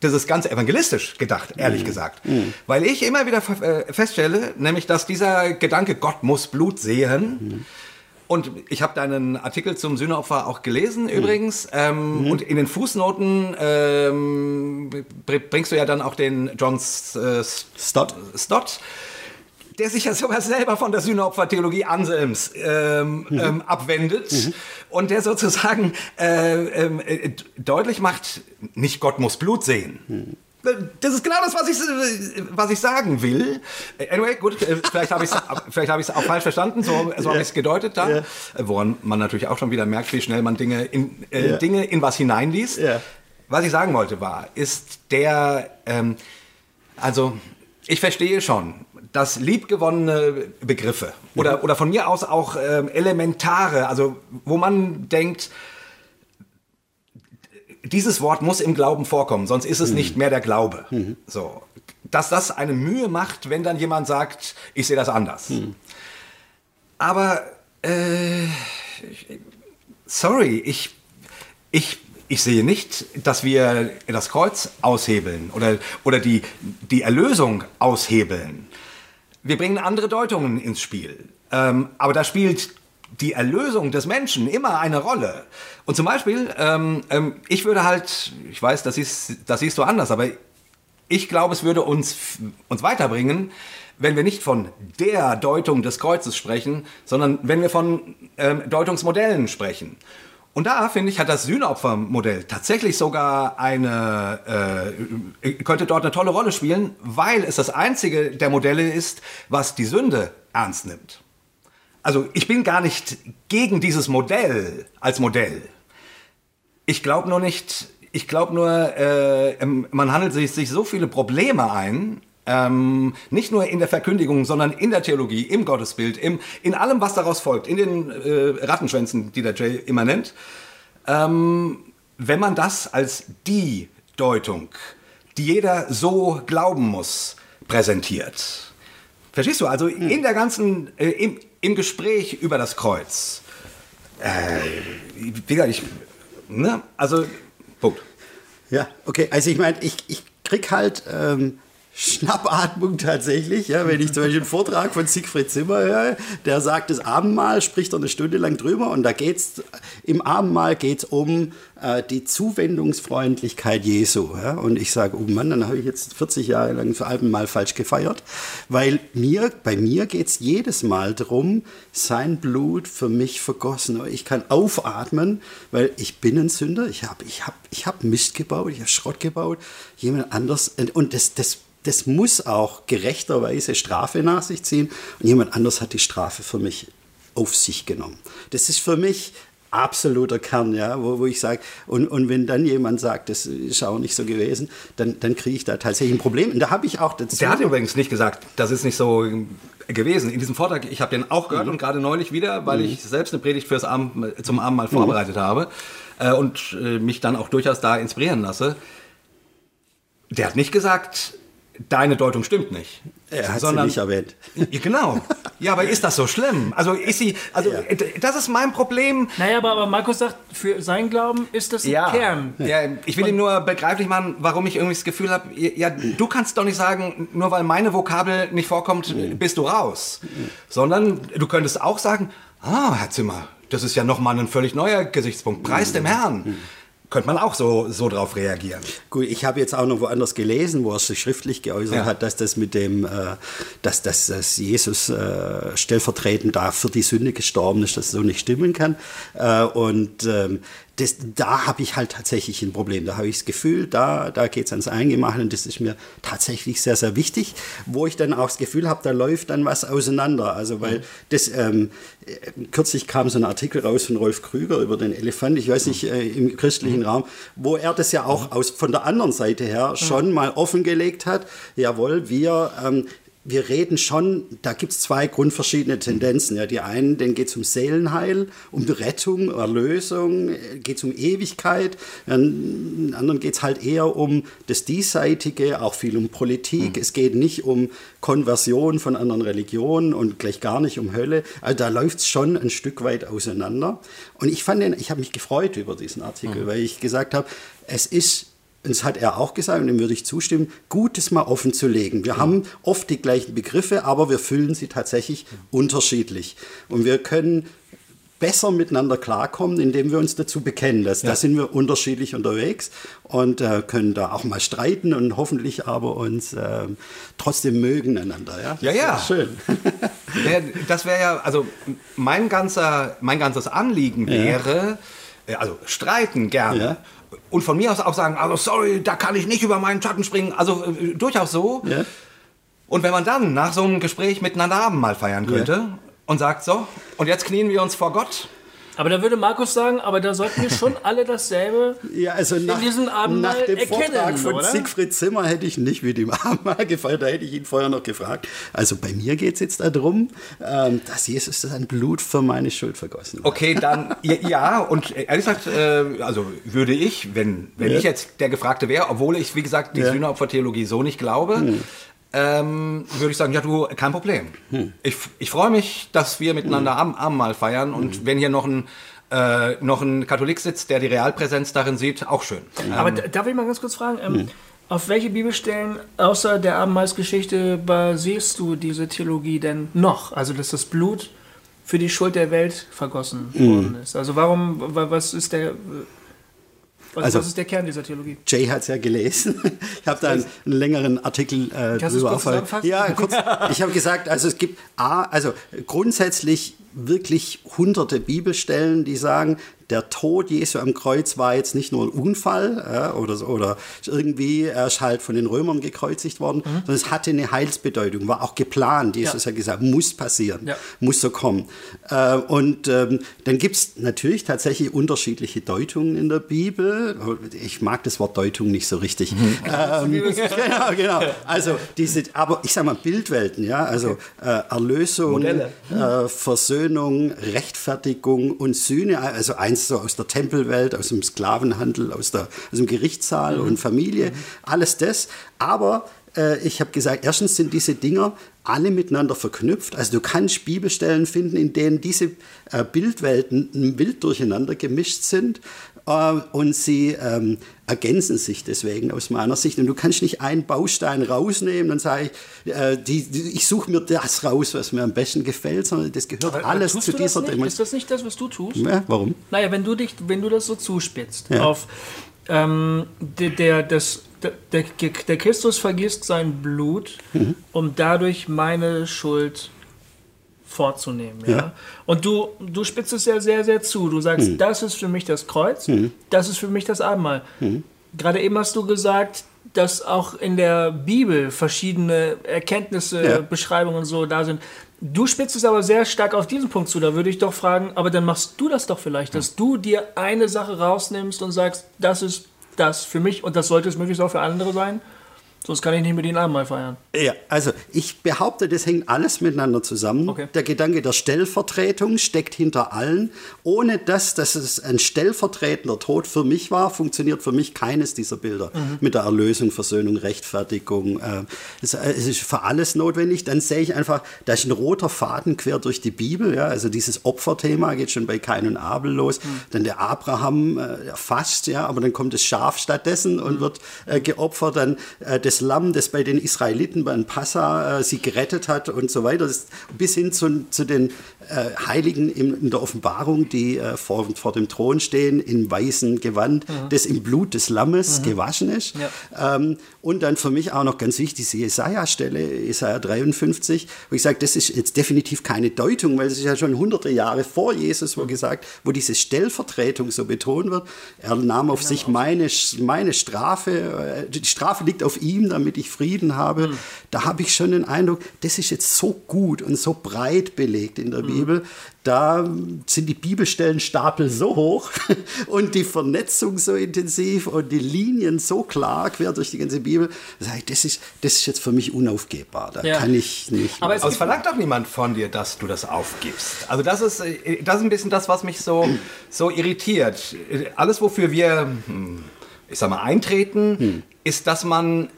das ist ganz evangelistisch gedacht, ehrlich gesagt, weil ich immer wieder äh, feststelle, nämlich dass dieser Gedanke, Gott muss Blut sehen, und ich habe deinen Artikel zum Sühneopfer auch gelesen übrigens. Ähm, Und in den Fußnoten ähm, br- bringst du ja dann auch den John äh, Stott. Stott. Der sich ja sogar selber von der Sühneopfertheologie Anselms ähm, mhm. ähm, abwendet mhm. und der sozusagen äh, äh, deutlich macht, nicht Gott muss Blut sehen. Mhm. Das ist genau das, was ich, was ich sagen will. Anyway, gut, äh, vielleicht habe ich es auch falsch verstanden, so, so yeah. habe ich es gedeutet da. Yeah. Woran man natürlich auch schon wieder merkt, wie schnell man Dinge in, äh, yeah. Dinge in was hineinliest. Was ich sagen wollte war, ist der, ähm, also ich verstehe schon, dass liebgewonnene Begriffe oder, oder von mir aus auch ähm, elementare, also wo man denkt, dieses Wort muss im Glauben vorkommen, sonst ist es mhm. nicht mehr der Glaube. Mhm. So, dass das eine Mühe macht, wenn dann jemand sagt, ich sehe das anders. Mhm. Aber äh, sorry, ich, ich, ich sehe nicht, dass wir das Kreuz aushebeln oder, oder die, die Erlösung aushebeln. Wir bringen andere Deutungen ins Spiel. Ähm, aber da spielt die Erlösung des Menschen immer eine Rolle. Und zum Beispiel, ähm, ähm, ich würde halt, ich weiß, das, ist, das siehst du anders, aber ich glaube, es würde uns, uns weiterbringen, wenn wir nicht von der Deutung des Kreuzes sprechen, sondern wenn wir von ähm, Deutungsmodellen sprechen. Und da, finde ich, hat das Sühneopfermodell tatsächlich sogar eine, äh, könnte dort eine tolle Rolle spielen, weil es das einzige der Modelle ist, was die Sünde ernst nimmt. Also ich bin gar nicht gegen dieses Modell als Modell. Ich glaube nur nicht, ich glaube nur, äh, man handelt sich, sich so viele Probleme ein, ähm, nicht nur in der Verkündigung, sondern in der Theologie, im Gottesbild, im, in allem, was daraus folgt, in den äh, Rattenschwänzen, die der Jay immer nennt, ähm, wenn man das als die Deutung, die jeder so glauben muss, präsentiert. Verstehst du? Also in der ganzen, äh, im, im Gespräch über das Kreuz. Äh, wie gesagt, ich, ne? Also, Punkt. Ja, okay. Also ich meine, ich, ich krieg halt ähm, Schnappatmung tatsächlich, ja, wenn ich zum Beispiel einen Vortrag von Siegfried Zimmer höre, der sagt, das Abendmahl spricht er eine Stunde lang drüber und da geht's im Abendmahl geht's um äh, die Zuwendungsfreundlichkeit Jesu. Ja? Und ich sage, oh Mann, dann habe ich jetzt 40 Jahre lang das Abendmahl falsch gefeiert, weil mir, bei mir geht's jedes Mal darum, sein Blut für mich vergossen. Ich kann aufatmen, weil ich bin ein Sünder, ich habe ich hab, ich hab Mist gebaut, ich habe Schrott gebaut, jemand anders, und das, das das muss auch gerechterweise Strafe nach sich ziehen. Und jemand anders hat die Strafe für mich auf sich genommen. Das ist für mich absoluter Kern, ja, wo, wo ich sage, und, und wenn dann jemand sagt, das ist auch nicht so gewesen, dann, dann kriege ich da tatsächlich ein Problem. Und da habe ich auch dazu. Der hat übrigens nicht gesagt, das ist nicht so gewesen. In diesem Vortrag, ich habe den auch gehört mhm. und gerade neulich wieder, weil mhm. ich selbst eine Predigt fürs Abend, zum Abendmahl mhm. vorbereitet habe äh, und äh, mich dann auch durchaus da inspirieren lasse. Der hat nicht gesagt, deine Deutung stimmt nicht. Er hat sondern, sie nicht erwähnt. Genau. Ja, aber ist das so schlimm? Also ist sie, also ja. das ist mein Problem. Naja, aber, aber Markus sagt, für seinen Glauben ist das ein ja. Kern. Ja, ich will ihm nur begreiflich machen, warum ich irgendwie das Gefühl habe, ja, du kannst doch nicht sagen, nur weil meine Vokabel nicht vorkommt, bist du raus. Sondern du könntest auch sagen, ah, Herr Zimmer, das ist ja nochmal ein völlig neuer Gesichtspunkt. Preis dem Herrn könnte man auch so, so drauf reagieren. Gut, ich habe jetzt auch noch woanders gelesen, wo er sich schriftlich geäußert ja. hat, dass das mit dem, äh, dass, dass, dass Jesus äh, stellvertretend da für die Sünde gestorben ist, dass das so nicht stimmen kann. Äh, und ähm, das, da habe ich halt tatsächlich ein Problem. Da habe ich das Gefühl, da, da geht es ans Eingemachte und das ist mir tatsächlich sehr, sehr wichtig, wo ich dann auch das Gefühl habe, da läuft dann was auseinander. Also weil das, ähm, kürzlich kam so ein Artikel raus von Rolf Krüger über den Elefant, ich weiß nicht, äh, im christlichen Raum, wo er das ja auch aus, von der anderen Seite her schon mal offengelegt hat. Jawohl, wir ähm, wir reden schon, da gibt es zwei grundverschiedene Tendenzen. Ja, die einen, denen geht es um Seelenheil, um Rettung, Erlösung, geht es um Ewigkeit. Den anderen geht es halt eher um das Diesseitige, auch viel um Politik. Mhm. Es geht nicht um Konversion von anderen Religionen und gleich gar nicht um Hölle. Also da läuft es schon ein Stück weit auseinander. Und ich fand den, ich habe mich gefreut über diesen Artikel, mhm. weil ich gesagt habe, es ist das hat er auch gesagt, und dem würde ich zustimmen, gut, das mal offen zu legen. Wir ja. haben oft die gleichen Begriffe, aber wir füllen sie tatsächlich ja. unterschiedlich. Und wir können besser miteinander klarkommen, indem wir uns dazu bekennen. Das, ja. Da sind wir unterschiedlich unterwegs und äh, können da auch mal streiten und hoffentlich aber uns äh, trotzdem mögen einander. Ja, ja. ja. Schön. das wäre ja, also mein, ganzer, mein ganzes Anliegen wäre, ja. Äh, also streiten gerne. Ja. Und von mir aus auch sagen, also sorry, da kann ich nicht über meinen Schatten springen. Also äh, durchaus so. Ja. Und wenn man dann nach so einem Gespräch miteinander Abend mal feiern könnte und sagt so, und jetzt knien wir uns vor Gott. Aber da würde Markus sagen, aber da sollten wir schon alle dasselbe ja, also nach, in diesem Abend nach dem erkennen, Vortrag von oder? Siegfried Zimmer hätte ich nicht mit dem Abendmahl gefeiert, da hätte ich ihn vorher noch gefragt. Also bei mir geht es jetzt darum, ähm, dass Jesus sein Blut für meine Schuld vergossen hat. Okay, dann ja, und ehrlich gesagt, äh, also würde ich, wenn, wenn ja. ich jetzt der Gefragte wäre, obwohl ich, wie gesagt, die ja. Sühneopfertheologie so nicht glaube, hm ähm, würde ich sagen, ja du, kein Problem. Hm. Ich, ich freue mich, dass wir miteinander hm. Abendmahl feiern und hm. wenn hier noch ein äh, noch ein Katholik sitzt, der die Realpräsenz darin sieht, auch schön. Aber ähm, darf ich mal ganz kurz fragen, ähm, hm. auf welche Bibelstellen außer der Abendmahlsgeschichte basierst du diese Theologie denn noch? Also, dass das Blut für die Schuld der Welt vergossen hm. worden ist. Also warum, was ist der was, also, was ist der Kern dieser Theologie? Jay hat es ja gelesen. Ich habe da einen, einen, längeren Artikel äh, Kannst drüber kurz Ja, kurz. Ich habe gesagt, also es gibt A, also grundsätzlich wirklich hunderte Bibelstellen, die sagen, der Tod Jesu am Kreuz war jetzt nicht nur ein Unfall äh, oder, oder irgendwie, er ist halt von den Römern gekreuzigt worden, mhm. sondern es hatte eine Heilsbedeutung, war auch geplant. Jesus ja. hat gesagt, muss passieren, ja. muss so kommen. Äh, und ähm, dann gibt es natürlich tatsächlich unterschiedliche Deutungen in der Bibel. Ich mag das Wort Deutung nicht so richtig. Mhm. Ähm, genau, genau. Also diese, aber ich sage mal Bildwelten, ja, also äh, Erlösung, äh, Versöhnung, Rechtfertigung und Sühne, also ein eins so aus der Tempelwelt, aus dem Sklavenhandel, aus, der, aus dem Gerichtssaal mhm. und Familie, mhm. alles das. Aber äh, ich habe gesagt, erstens sind diese Dinger alle miteinander verknüpft. Also du kannst Bibelstellen finden, in denen diese äh, Bildwelten wild durcheinander gemischt sind äh, und sie ähm, ergänzen sich deswegen aus meiner Sicht. Und du kannst nicht einen Baustein rausnehmen und sagen, äh, die, die, ich suche mir das raus, was mir am besten gefällt, sondern das gehört Aber, alles zu dieser Dimension. Ist das nicht das, was du tust? Ja, warum? Naja, wenn du, dich, wenn du das so zuspitzt ja. auf ähm, der, der, das, der, der, Christus vergisst sein Blut, mhm. um dadurch meine Schuld vorzunehmen. Ja? ja? Und du, du spitzt es ja sehr, sehr zu. Du sagst, mhm. das ist für mich das Kreuz, mhm. das ist für mich das Abendmahl. Mhm. Gerade eben hast du gesagt, dass auch in der Bibel verschiedene Erkenntnisse, ja. Beschreibungen und so da sind. Du spitzt es aber sehr stark auf diesen Punkt zu. Da würde ich doch fragen, aber dann machst du das doch vielleicht, dass du dir eine Sache rausnimmst und sagst, das ist das für mich und das sollte es möglichst auch für andere sein. Sonst kann ich nicht mit Ihnen einmal feiern. Ja, also ich behaupte, das hängt alles miteinander zusammen. Okay. Der Gedanke der Stellvertretung steckt hinter allen. Ohne das, dass es ein stellvertretender Tod für mich war, funktioniert für mich keines dieser Bilder. Mhm. Mit der Erlösung, Versöhnung, Rechtfertigung. Äh, es, ist für alles notwendig. Dann sehe ich einfach, da ist ein roter Faden quer durch die Bibel. Ja? Also dieses Opferthema geht schon bei Kain und Abel los. Mhm. Dann der Abraham äh, fast, ja, aber dann kommt das Schaf stattdessen und mhm. wird äh, geopfert. Dann äh, das Lamm, das bei den Israeliten beim Passa äh, sie gerettet hat und so weiter, bis hin zu, zu den Heiligen in, der Offenbarung, die äh, vor, vor dem Thron stehen, in weißem Gewand, mhm. das im Blut des Lammes mhm. gewaschen ist. Ja. Ähm, und dann für mich auch noch ganz wichtig, die Jesaja-Stelle, Jesaja 53, wo ich sage, das ist jetzt definitiv keine Deutung, weil es ist ja schon hunderte Jahre vor Jesus, wo mhm. gesagt, wo diese Stellvertretung so betont wird. Er nahm auf genau. sich meine, meine Strafe, äh, die Strafe liegt auf ihm, damit ich Frieden habe. Mhm. Da habe ich schon den Eindruck, das ist jetzt so gut und so breit belegt in der Bibel. Bibel, da sind die Bibelstellenstapel so hoch und die Vernetzung so intensiv und die Linien so klar quer durch die ganze Bibel. Das ist, das ist jetzt für mich unaufgebbar. Da ja. kann ich nicht. Aber es, es verlangt doch niemand von dir, dass du das aufgibst. Also das ist, das ist ein bisschen das, was mich so, so irritiert. Alles, wofür wir, hm, ich sag mal, eintreten, hm. ist, dass man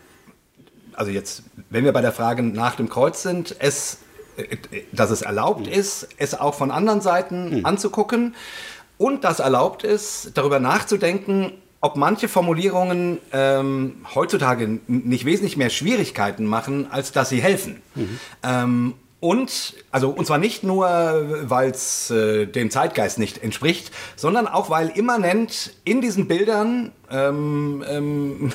also jetzt, wenn wir bei der Frage nach dem Kreuz sind, es dass es erlaubt mhm. ist, es auch von anderen Seiten mhm. anzugucken und dass erlaubt ist, darüber nachzudenken, ob manche Formulierungen ähm, heutzutage nicht wesentlich mehr Schwierigkeiten machen, als dass sie helfen. Mhm. Ähm, und, also, und zwar nicht nur, weil es äh, dem Zeitgeist nicht entspricht, sondern auch, weil immanent in diesen Bildern ähm, ähm,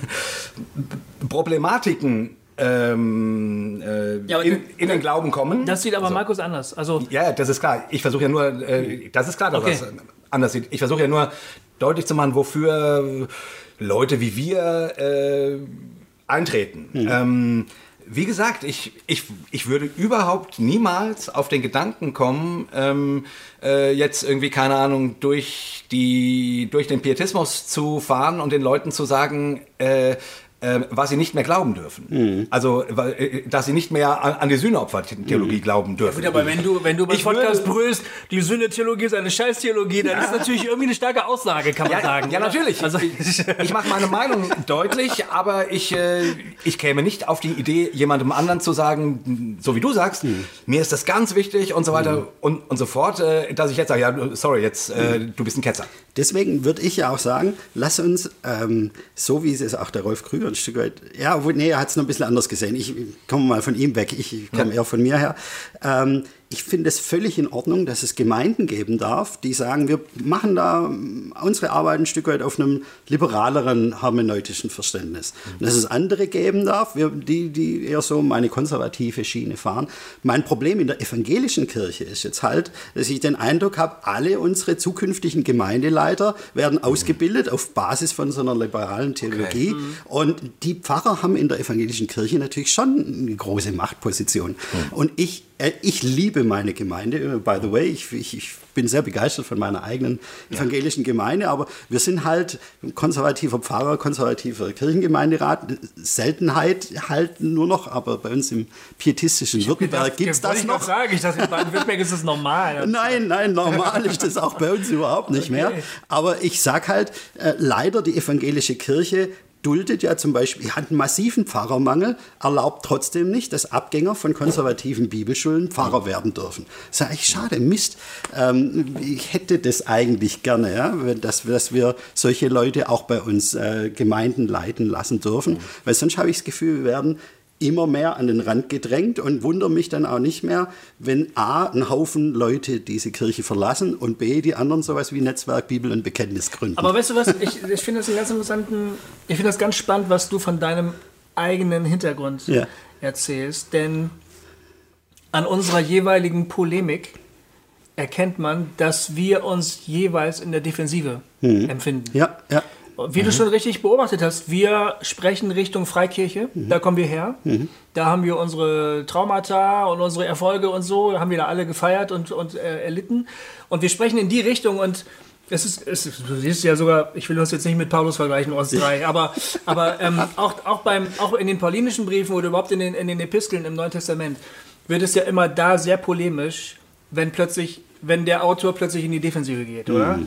Problematiken ähm, äh, Ja, in, in den Glauben kommen. Das sieht aber Markus anders. Also, Ja, das ist klar. Ich versuche ja nur, äh, das ist klar, dass Okay. das anders sieht. Ich versuche ja nur deutlich zu machen, wofür Leute wie wir äh, eintreten. Ähm, wie gesagt, ich, ich, ich würde überhaupt niemals auf den Gedanken kommen, ähm, äh, jetzt irgendwie, keine Ahnung, durch, die, durch den Pietismus zu fahren und den Leuten zu sagen, äh, was sie nicht mehr glauben dürfen. Also, weil, äh, dass sie nicht mehr an, an die Sühneopfer-Theologie glauben dürfen. Gut, aber wenn du, wenn du beim Ich Podcast brüllst, die Sünde-Theologie ist eine Scheißtheologie, dann ist natürlich irgendwie eine starke Aussage, kann man Ja, sagen. ja oder? natürlich. Also, ich, ich mache meine Meinung deutlich, aber ich, äh, ich käme nicht auf die Idee, jemandem anderen zu sagen, so wie du sagst, mir ist das ganz wichtig und so weiter und, und so fort, äh, dass ich jetzt sage, ja, sorry, jetzt, äh, du bist ein Ketzer. Deswegen würde ich ja auch sagen, lass uns, ähm, so wie es auch der Rolf Krüger ein Stück weit, ja, obwohl, nee, er hat es noch ein bisschen anders gesehen. Ich komme mal von ihm weg, ich komme eher von mir her. Ähm, ich finde es völlig in Ordnung, dass es Gemeinden geben darf, die sagen, wir machen da ähm, unsere Arbeit ein Stück weit auf einem liberaleren hermeneutischen Verständnis. Und dass es andere geben darf, die, die eher so meine konservative Schiene fahren. Mein Problem in der evangelischen Kirche ist jetzt halt, dass ich den Eindruck habe, alle unsere zukünftigen Gemeindeleiter werden ausgebildet auf Basis von so einer liberalen Theologie. Und die Pfarrer haben in der evangelischen Kirche natürlich schon eine große Machtposition. Und ich, ich liebe meine Gemeinde. Äh, By the way, ich, ich, ich bin sehr begeistert von meiner eigenen evangelischen Gemeinde, aber wir sind halt konservativer Pfarrer, konservativer Kirchengemeinderat. Seltenheit halt nur noch, aber bei uns im pietistischen Württemberg gibt es das ich noch. noch sagen. Ich dachte, in Baden-Württemberg ist das normal. Nein, nein, normal ist das auch bei uns überhaupt nicht mehr. Okay. Aber ich sag halt, äh, leider die evangelische Kirche duldet ja zum Beispiel, hat einen massiven Pfarrermangel, erlaubt trotzdem nicht, dass Abgänger von konservativen Bibelschulen Pfarrer werden dürfen. Sag ich, schade, Mist. Ähm, ich hätte das eigentlich gerne, ja, dass, dass wir solche Leute auch bei uns äh, Gemeinden leiten lassen dürfen, weil sonst habe ich das Gefühl, wir werden immer mehr an den Rand gedrängt und wundere mich dann auch nicht mehr, wenn A, ein Haufen Leute diese Kirche verlassen und B, die anderen sowas wie Netzwerk, Bibel und Bekenntnis gründen. Aber weißt du was, ich, ich finde das einen ganz interessanten, ich finde das ganz spannend, was du von deinem eigenen Hintergrund Ja. erzählst, denn an unserer jeweiligen Polemik erkennt man, dass wir uns jeweils in der Defensive empfinden. ja, ja. Wie du schon richtig beobachtet hast, wir sprechen Richtung Freikirche, da kommen wir her. Da haben wir unsere Traumata und unsere Erfolge und so, haben wir da alle gefeiert und, und äh, erlitten. Und wir sprechen in die Richtung und es ist, es ist, du siehst ja sogar, ich will uns jetzt nicht mit Paulus vergleichen, uns drei, aber, aber ähm, auch, auch, beim, auch in den paulinischen Briefen oder überhaupt in den, in den Episteln im Neuen Testament wird es ja immer da sehr polemisch, wenn plötzlich, wenn der Autor plötzlich in die Defensive geht, oder?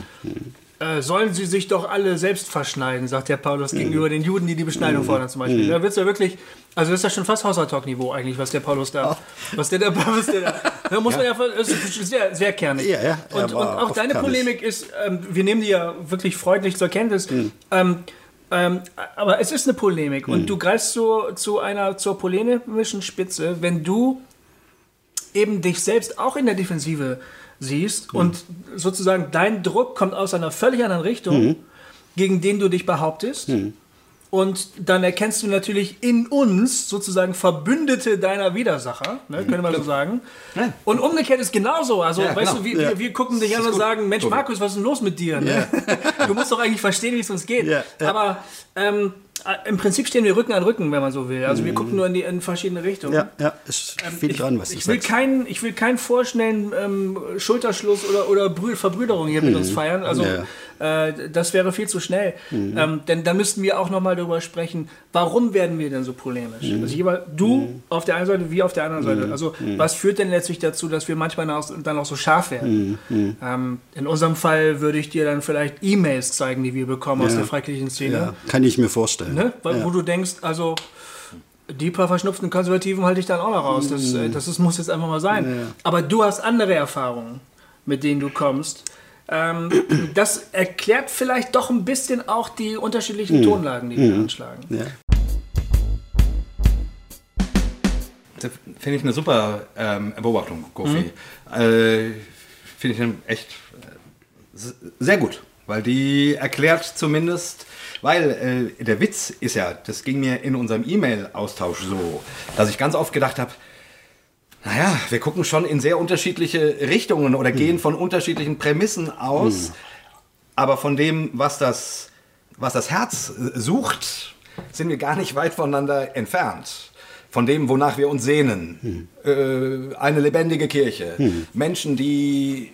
Äh, sollen sie sich doch alle selbst verschneiden, sagt der Paulus gegenüber den Juden, die die Beschneidung fordern zum Beispiel. Da wird's ja wirklich, also das ist ja schon fast Haushaltalk-Niveau eigentlich, was der Paulus da, was der da, was der da, da muss man ja, ist sehr, sehr kernig. Ja, ja, und, und auch deine. Polemik ist, ähm, wir nehmen die ja wirklich freundlich zur Kenntnis, ähm, ähm, aber es ist eine Polemik und du greifst zu, zu einer, zur polemischen Spitze, wenn du eben dich selbst auch in der Defensive siehst und sozusagen dein Druck kommt aus einer völlig anderen Richtung, gegen den du dich behauptest. Und dann erkennst du natürlich in uns sozusagen Verbündete deiner Widersacher, ne, könnte man so sagen. Ja. Und umgekehrt ist genauso. Also, Ja, weißt genau. du, wir, wir, wir gucken dich an und sagen: Mensch. Markus, was ist denn los mit dir? Ne? Du musst doch eigentlich verstehen, wie es uns geht. Ja, ja. Aber ähm, äh, im Prinzip stehen wir Rücken an Rücken, wenn man so will. Also, wir gucken nur in, die, in verschiedene Richtungen. Ja, ja, ist viel ich, dran, was du ich will sagst. keinen, ich will keinen vorschnellen ähm, Schulterschluss oder, oder Brü Verbrüderung hier mit uns feiern. Also äh, das wäre viel zu schnell. Ähm, denn dann müssten wir auch nochmal darüber sprechen, warum werden wir denn so polemisch? Also jeweils du auf der einen Seite, wir auf der anderen Seite. Also was führt denn letztlich dazu, dass wir manchmal dann auch so scharf werden? Ähm, in unserem Fall würde ich dir dann vielleicht E-Mails zeigen, die wir bekommen aus Ja. der freikirchlichen Szene. Ja, kann ich mir vorstellen. Ne? Weil, Wo du denkst, also die paar verschnupften Konservativen halte ich dann auch noch raus. Das, äh, das ist, muss jetzt einfach mal sein. Aber du hast andere Erfahrungen, mit denen du kommst. Ähm, das erklärt vielleicht doch ein bisschen auch die unterschiedlichen Tonlagen, die wir anschlagen. Ja. das finde ich eine super ähm, Beobachtung, Kofi. Mhm. Äh, finde ich echt äh, sehr gut, weil die erklärt zumindest, weil äh, der Witz ist ja, das ging mir in unserem E-Mail-Austausch so, dass ich ganz oft gedacht habe, naja, wir gucken schon in sehr unterschiedliche Richtungen oder mhm. gehen von unterschiedlichen Prämissen aus, mhm. aber von dem, was das, was das Herz äh, sucht, sind wir gar nicht weit voneinander entfernt. Von dem, wonach wir uns sehnen. Mhm. Äh, eine lebendige Kirche. Mhm. Menschen, die,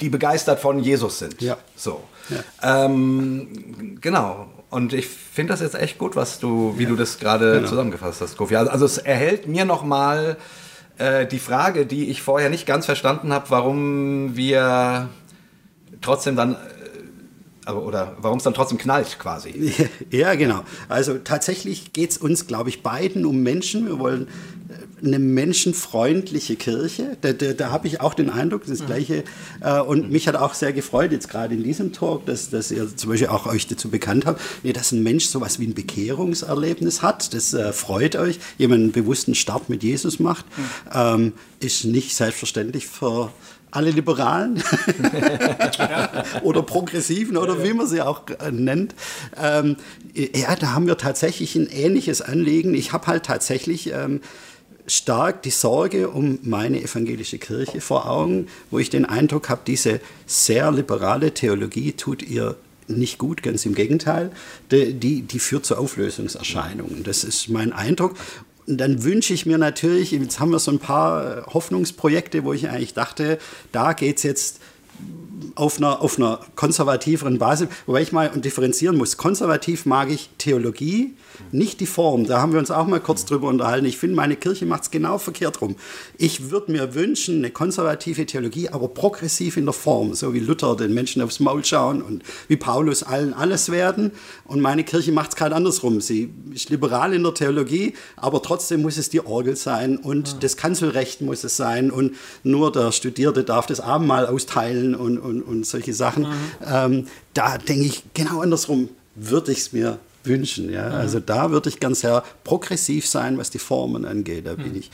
die begeistert von Jesus sind. Ja. So. Ja. Ähm, genau. Und ich finde das jetzt echt gut, was du, wie ja. du das gerade genau. zusammengefasst hast, Kofi. Also, also es erhält mir nochmal äh, die Frage, die ich vorher nicht ganz verstanden habe, warum wir trotzdem dann aber, oder warum es dann trotzdem knallt quasi. Ja, genau. Also tatsächlich geht es uns, glaube ich, beiden um Menschen. Wir wollen äh, eine menschenfreundliche Kirche. Da, da, da habe ich auch den Eindruck, das Gleiche. Äh, und mich hat auch sehr gefreut, jetzt gerade in diesem Talk, dass, dass ihr zum Beispiel auch euch dazu bekannt habt, dass ein Mensch sowas wie ein Bekehrungserlebnis hat. Das äh, freut euch. Jemand einen bewussten Start mit Jesus macht, ähm, ist nicht selbstverständlich für alle Liberalen oder Progressiven oder wie man sie auch äh, nennt. Ähm, ja, da haben wir tatsächlich ein ähnliches Anliegen. Ich habe halt tatsächlich ähm, stark die Sorge um meine evangelische Kirche vor Augen, wo ich den Eindruck habe, diese sehr liberale Theologie tut ihr nicht gut, ganz im Gegenteil. Die, die, die führt zu Auflösungserscheinungen. Das ist mein Eindruck. Und dann wünsche ich mir natürlich, jetzt haben wir so ein paar Hoffnungsprojekte, wo ich eigentlich dachte, da geht es jetzt auf einer, auf einer konservativeren Basis, wobei ich mal differenzieren muss. Konservativ mag ich Theologie, nicht die Form. Da haben wir uns auch mal kurz drüber unterhalten. Ich finde, meine Kirche macht es genau verkehrt rum. Ich würde mir wünschen, eine konservative Theologie, aber progressiv in der Form, so wie Luther den Menschen aufs Maul schauen und wie Paulus allen alles werden. Und meine Kirche macht es gerade andersrum. Sie ist liberal in der Theologie, aber trotzdem muss es die Orgel sein und das Kanzelrecht muss es sein und nur der Studierte darf das Abendmahl austeilen und, und, und solche Sachen. Mhm. Ähm, da denke ich genau andersrum würde ich es mir wünschen. Ja? Also da würde ich ganz sehr progressiv sein, was die Formen angeht. Da, bin ich,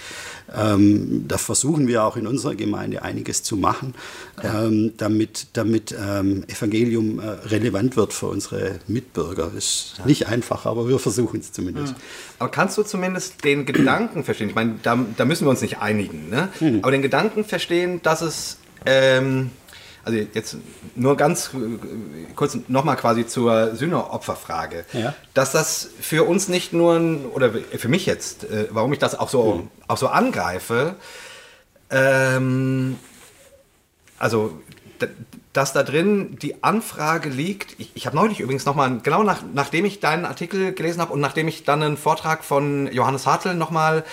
ähm, da versuchen wir auch in unserer Gemeinde einiges zu machen, ähm, damit, damit ähm, Evangelium äh, relevant wird für unsere Mitbürger. Ist ja. nicht einfach, aber wir versuchen es zumindest. Aber kannst du zumindest den Gedanken verstehen? Ich meine, da, da müssen wir uns nicht einigen, ne? Mhm. aber den Gedanken verstehen, dass es ähm, also jetzt nur ganz kurz nochmal quasi zur Sühneopferfrage, ja. dass das für uns nicht nur, ein, oder für mich jetzt, äh, warum ich das auch so, mhm. auch so angreife, ähm, also dass da drin die Anfrage liegt. Ich, ich habe neulich übrigens nochmal, genau nach, nachdem ich deinen Artikel gelesen habe und nachdem ich dann einen Vortrag von Johannes Hartl nochmal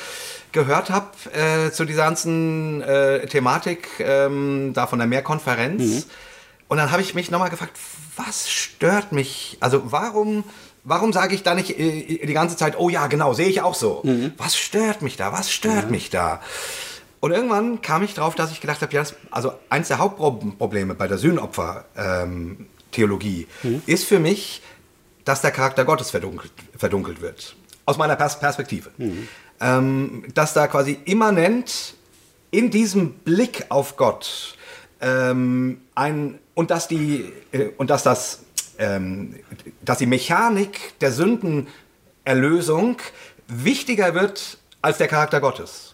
gehört habe äh, zu dieser ganzen äh, Thematik ähm, da von der Mehrkonferenz. Mhm. Und dann habe ich mich nochmal gefragt, was stört mich? Also warum, warum sage ich da nicht äh, die ganze Zeit, oh ja, genau, sehe ich auch so. Mhm. Was stört mich da? Was stört mhm. mich da? Und irgendwann kam ich drauf, dass ich gedacht habe, ja, also eins der Hauptprobleme bei der Sühnopfer-Theologie ähm, mhm. ist für mich, dass der Charakter Gottes verdunkelt, verdunkelt wird. Aus meiner Pers Perspektive. Mhm ähm, dass da quasi immanent in diesem Blick auf Gott ähm, ein und dass die äh, und dass das ähm, dass die Mechanik der Sündenerlösung wichtiger wird als der Charakter Gottes.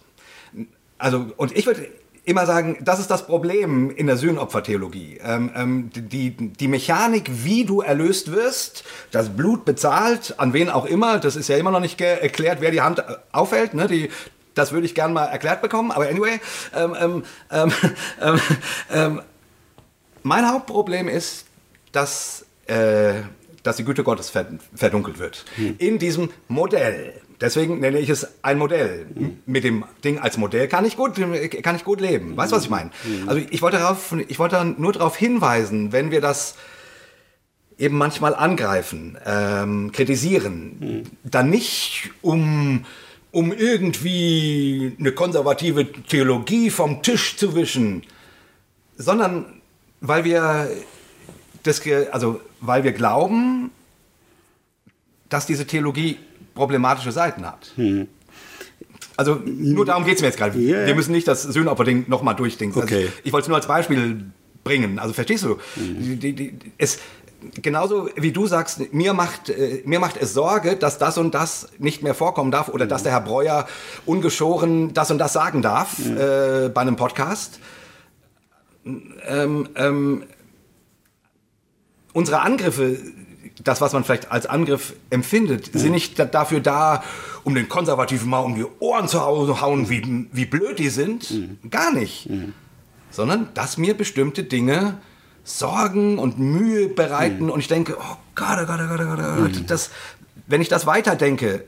Also und ich würde immer sagen, das ist das Problem in der Sühnopfertheologie. Ähm, ähm, die, die Mechanik, wie du erlöst wirst, das Blut bezahlt, an wen auch immer, das ist ja immer noch nicht erklärt, wer die Hand äh, aufhält. Ne? Die, das würde ich gerne mal erklärt bekommen, aber anyway. Ähm, ähm, ähm, ähm mein Hauptproblem ist, dass, äh, dass die Güte Gottes verdunkelt wird. Hm. In diesem Modell. Deswegen nenne ich es ein Modell. Mit dem Ding als Modell kann ich gut, kann ich gut leben. Weißt du, was ich meine? Also ich wollte, darauf, ich wollte nur darauf hinweisen, wenn wir das eben manchmal angreifen, ähm, kritisieren, dann nicht um, um irgendwie eine konservative Theologie vom Tisch zu wischen, sondern weil wir das, also weil wir glauben, dass diese Theologie problematische Seiten hat. Hm. Also nur darum geht es mir jetzt gerade. Ja. Wir müssen nicht das Sühnopfer-Ding nochmal durchdenken. Okay. Also ich wollte es nur als Beispiel bringen. Also verstehst du? Die, die, die, es, genauso wie du sagst, mir macht, äh, mir macht es Sorge, dass das und das nicht mehr vorkommen darf oder dass der Herr Breuer ungeschoren das und das sagen darf äh, bei einem Podcast. Ähm, ähm, unsere Angriffe, das, was man vielleicht als Angriff empfindet, sind nicht da, dafür da, um den Konservativen mal um die Ohren zu hau- hauen, wie, wie blöd die sind. Gar nicht. Sondern, dass mir bestimmte Dinge Sorgen und Mühe bereiten und ich denke, oh Gott, oh Gott, oh Gott, oh Gott, oh Gott, das, wenn ich das weiterdenke,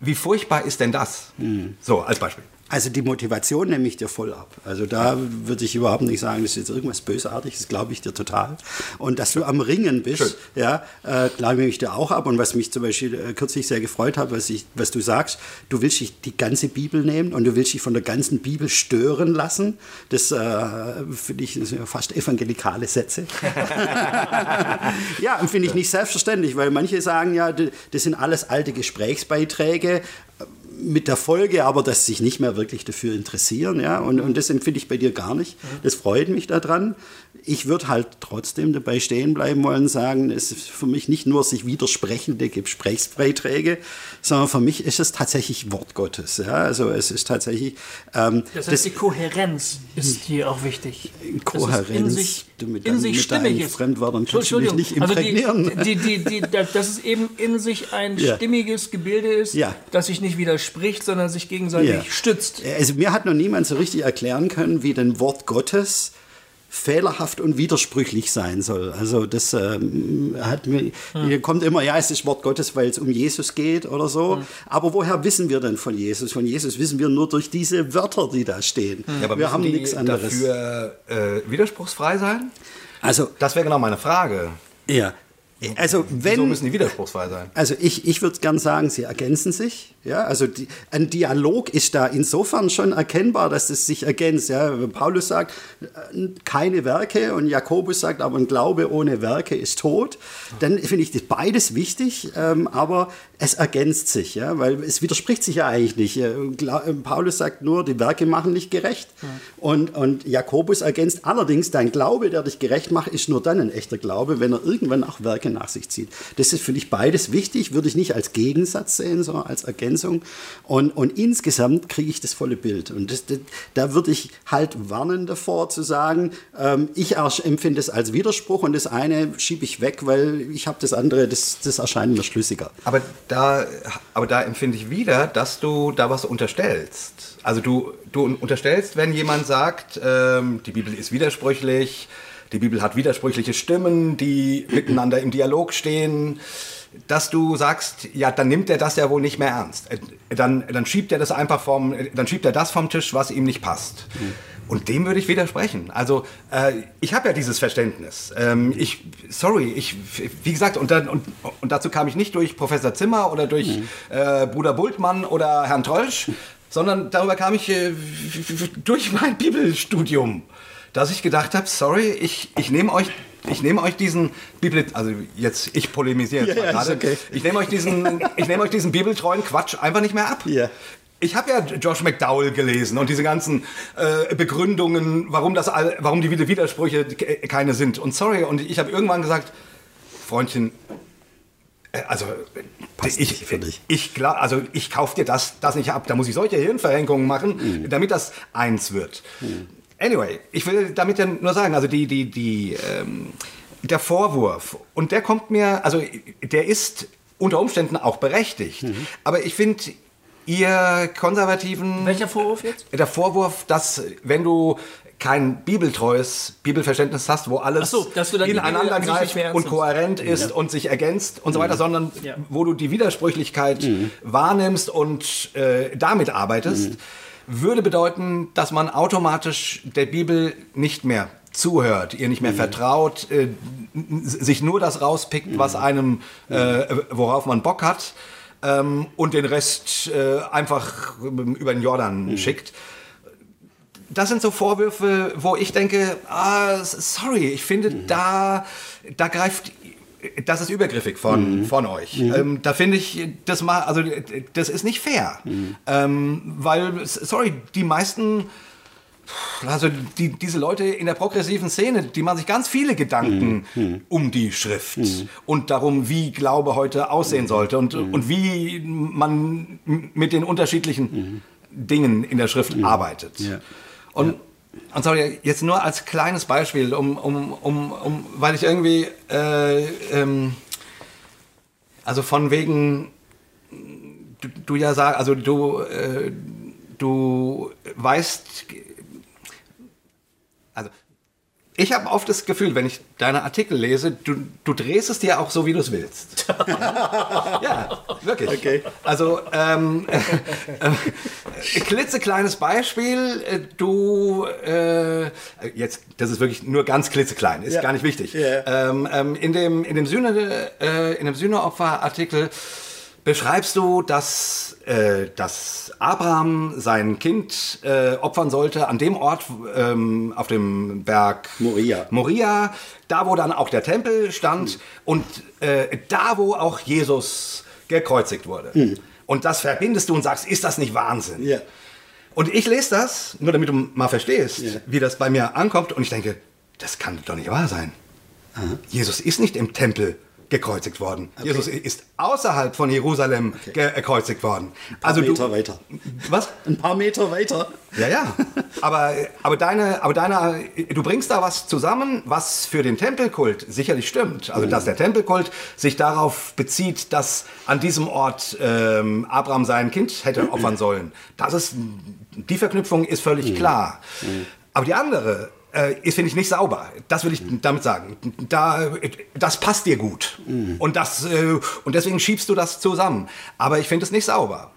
wie furchtbar ist denn das? So, als Beispiel. Also die Motivation nehme ich dir voll ab. Also da würde ich überhaupt nicht sagen, das ist jetzt irgendwas Bösartiges, das glaube ich dir total. Und dass du am Ringen bist, Schön. ja, äh, glaube ich dir auch ab. Und was mich zum Beispiel äh, kürzlich sehr gefreut hat, was, ich, was du sagst, du willst dich die ganze Bibel nehmen und du willst dich von der ganzen Bibel stören lassen. Das äh, finde ich ja fast evangelikale Sätze. ja, finde ich nicht selbstverständlich, weil manche sagen ja, das sind alles alte Gesprächsbeiträge mit der Folge aber, dass sie sich nicht mehr wirklich dafür interessieren, ja, und, und das empfinde ich bei dir gar nicht. Das freut mich daran. Ich würde halt trotzdem dabei stehen bleiben wollen und sagen, es ist für mich nicht nur sich widersprechende Gesprächsbeiträge, sondern für mich ist es tatsächlich Wort Gottes, ja, also es ist tatsächlich ähm, Das heißt, die Kohärenz ist hier auch wichtig. Kohärenz, du mit in deinen- sich mit deinen stimmig ist. Fremdwörtern kannst du Entschuldigung. nicht Also imprägnieren. die, die, die, die, dass es eben in sich ein Ja. stimmiges Gebilde ist, Ja. das sich nicht widerspricht, sondern sich gegenseitig Ja. stützt. Also mir hat noch niemand so richtig erklären können, wie denn Wort Gottes fehlerhaft und widersprüchlich sein soll. Also das ähm, hat mir, hier kommt immer, ja, es ist Wort Gottes, weil es um Jesus geht oder so. Aber woher wissen wir denn von Jesus? Von Jesus wissen wir nur durch diese Wörter, die da stehen. Ja, aber wir haben nichts anderes. dafür äh, widerspruchsfrei sein? Also, Das wäre genau meine Frage. ja. Also Wieso wenn, müssen die widerspruchsfrei sein? Also ich, ich würde gern sagen, sie ergänzen sich. Ja, also die, ein Dialog ist da insofern schon erkennbar, dass es sich ergänzt. Ja, Wenn Paulus sagt, keine Werke und Jakobus sagt, aber ein Glaube ohne Werke ist tot. Dann finde ich das beides wichtig, ähm, aber es ergänzt sich, ja, weil es widerspricht sich ja eigentlich nicht. Äh, äh, Paulus sagt nur, die Werke machen dich gerecht und, und Jakobus ergänzt allerdings, dein Glaube, der dich gerecht macht, ist nur dann ein echter Glaube, wenn er irgendwann auch Werke nach sich zieht. Das ist für dich beides wichtig, würde ich nicht als Gegensatz sehen, sondern als Ergänzung. Und, und insgesamt kriege ich das volle Bild. Und das, das, da würde ich halt warnen davor zu sagen, ähm, ich empfinde es als Widerspruch und das eine schiebe ich weg, weil ich habe das andere, das, das erscheint mir schlüssiger. Aber da, aber da empfinde ich wieder, dass du da was unterstellst. Also du, du unterstellst, wenn jemand sagt, ähm, die Bibel ist widersprüchlich, die Bibel hat widersprüchliche Stimmen, die miteinander im Dialog stehen, dass du sagst, ja, dann nimmt er das ja wohl nicht mehr ernst. Äh, Dann, dann schiebt er das einfach vom, dann schiebt er das vom Tisch, was ihm nicht passt. Und dem würde ich widersprechen. Also äh, ich habe ja dieses Verständnis. Ähm, ich, sorry, ich, wie gesagt, und, dann, und, und dazu kam ich nicht durch Professor Zimmer oder durch äh, Bruder Bultmann oder Herrn Trolsch, sondern darüber kam ich äh, durch mein Bibelstudium, dass ich gedacht habe, sorry, ich, ich nehme euch ich nehme euch diesen Bibel, also jetzt ich polemisiere jetzt Ja, mal gerade. okay. Ich nehme euch diesen, ich nehme euch diesen bibeltreuen Quatsch einfach nicht mehr ab. Ja. Ich habe ja Josh McDowell gelesen und diese ganzen äh, Begründungen, warum das, all, warum die Widersprüche ke- keine sind. Und sorry, und ich habe irgendwann gesagt, Freundchen, äh, also Passt ich, dich. ich klar, also ich kaufe dir das, das nicht ab. Da muss ich solche Hirnverrenkungen machen, Mhm. damit das eins wird. Anyway, ich will damit ja nur sagen, also die, die, die, ähm, der Vorwurf, und der kommt mir, also der ist unter Umständen auch berechtigt. Mhm. Aber ich finde, ihr Konservativen. Welcher Vorwurf jetzt? Der Vorwurf, dass wenn du kein bibeltreues Bibelverständnis hast, wo alles so, ineinander greift und kohärent ist und sich ergänzt und so weiter, sondern Ja. wo du die Widersprüchlichkeit wahrnimmst und äh, damit arbeitest, würde bedeuten, dass man automatisch der Bibel nicht mehr zuhört, ihr nicht mehr vertraut, äh, sich nur das rauspickt, was einem, äh, worauf man Bock hat ähm, und den Rest äh, einfach über den Jordan schickt. Das sind so Vorwürfe, wo ich denke, ah, sorry, ich finde, da, da greift, das ist übergriffig von, Mhm. von euch. Ähm, da finde ich, das mal, also das ist nicht fair. Mhm. Ähm, weil, sorry, die meisten, also die, diese Leute in der progressiven Szene, die machen sich ganz viele Gedanken Mhm. um die Schrift und darum, wie Glaube heute aussehen sollte und, und wie man mit den unterschiedlichen Dingen in der Schrift arbeitet. Ja. Und, und sorry, jetzt nur als kleines Beispiel, um, um, um, um weil ich irgendwie, äh, ähm, also von wegen, du, du ja sagst, also du, äh, du weißt, ich habe oft das Gefühl, wenn ich deine Artikel lese, du, du drehst es dir auch so, wie du es willst. ja, wirklich. Okay. Also, ähm, äh, klitzekleines Beispiel. äh, Du, äh, jetzt, das ist wirklich nur ganz klitzeklein, ist Ja. gar nicht wichtig. Ja. Ähm, ähm, in dem, in dem Sühne, äh, in dem Sühneopfer-Artikel beschreibst du, dass, äh, dass Abraham sein Kind äh, opfern sollte an dem Ort ähm, auf dem Berg Moria. Moria, da wo dann auch der Tempel stand und äh, da wo auch Jesus gekreuzigt wurde. Und das verbindest du und sagst, ist das nicht Wahnsinn? Ja. Und ich lese das, nur damit du mal verstehst, Ja. wie das bei mir ankommt und ich denke, das kann doch nicht wahr sein. Jesus ist nicht im Tempel gekreuzigt worden. Jesus ist außerhalb von Jerusalem ge- gekreuzigt worden. Also Also Meter du, weiter. was? Ein paar Meter weiter. Ja, ja. Aber, aber, deine, aber deine, du bringst da was zusammen, was für den Tempelkult sicherlich stimmt. Also, dass der Tempelkult sich darauf bezieht, dass an diesem Ort ähm, Abraham sein Kind hätte opfern sollen. Das ist, die Verknüpfung ist völlig klar. Aber die andere äh, ist, finde ich, nicht sauber. Das will ich damit sagen. Da, das passt dir gut. Und, das, äh, und deswegen schiebst du das zusammen. Aber ich finde es nicht sauber.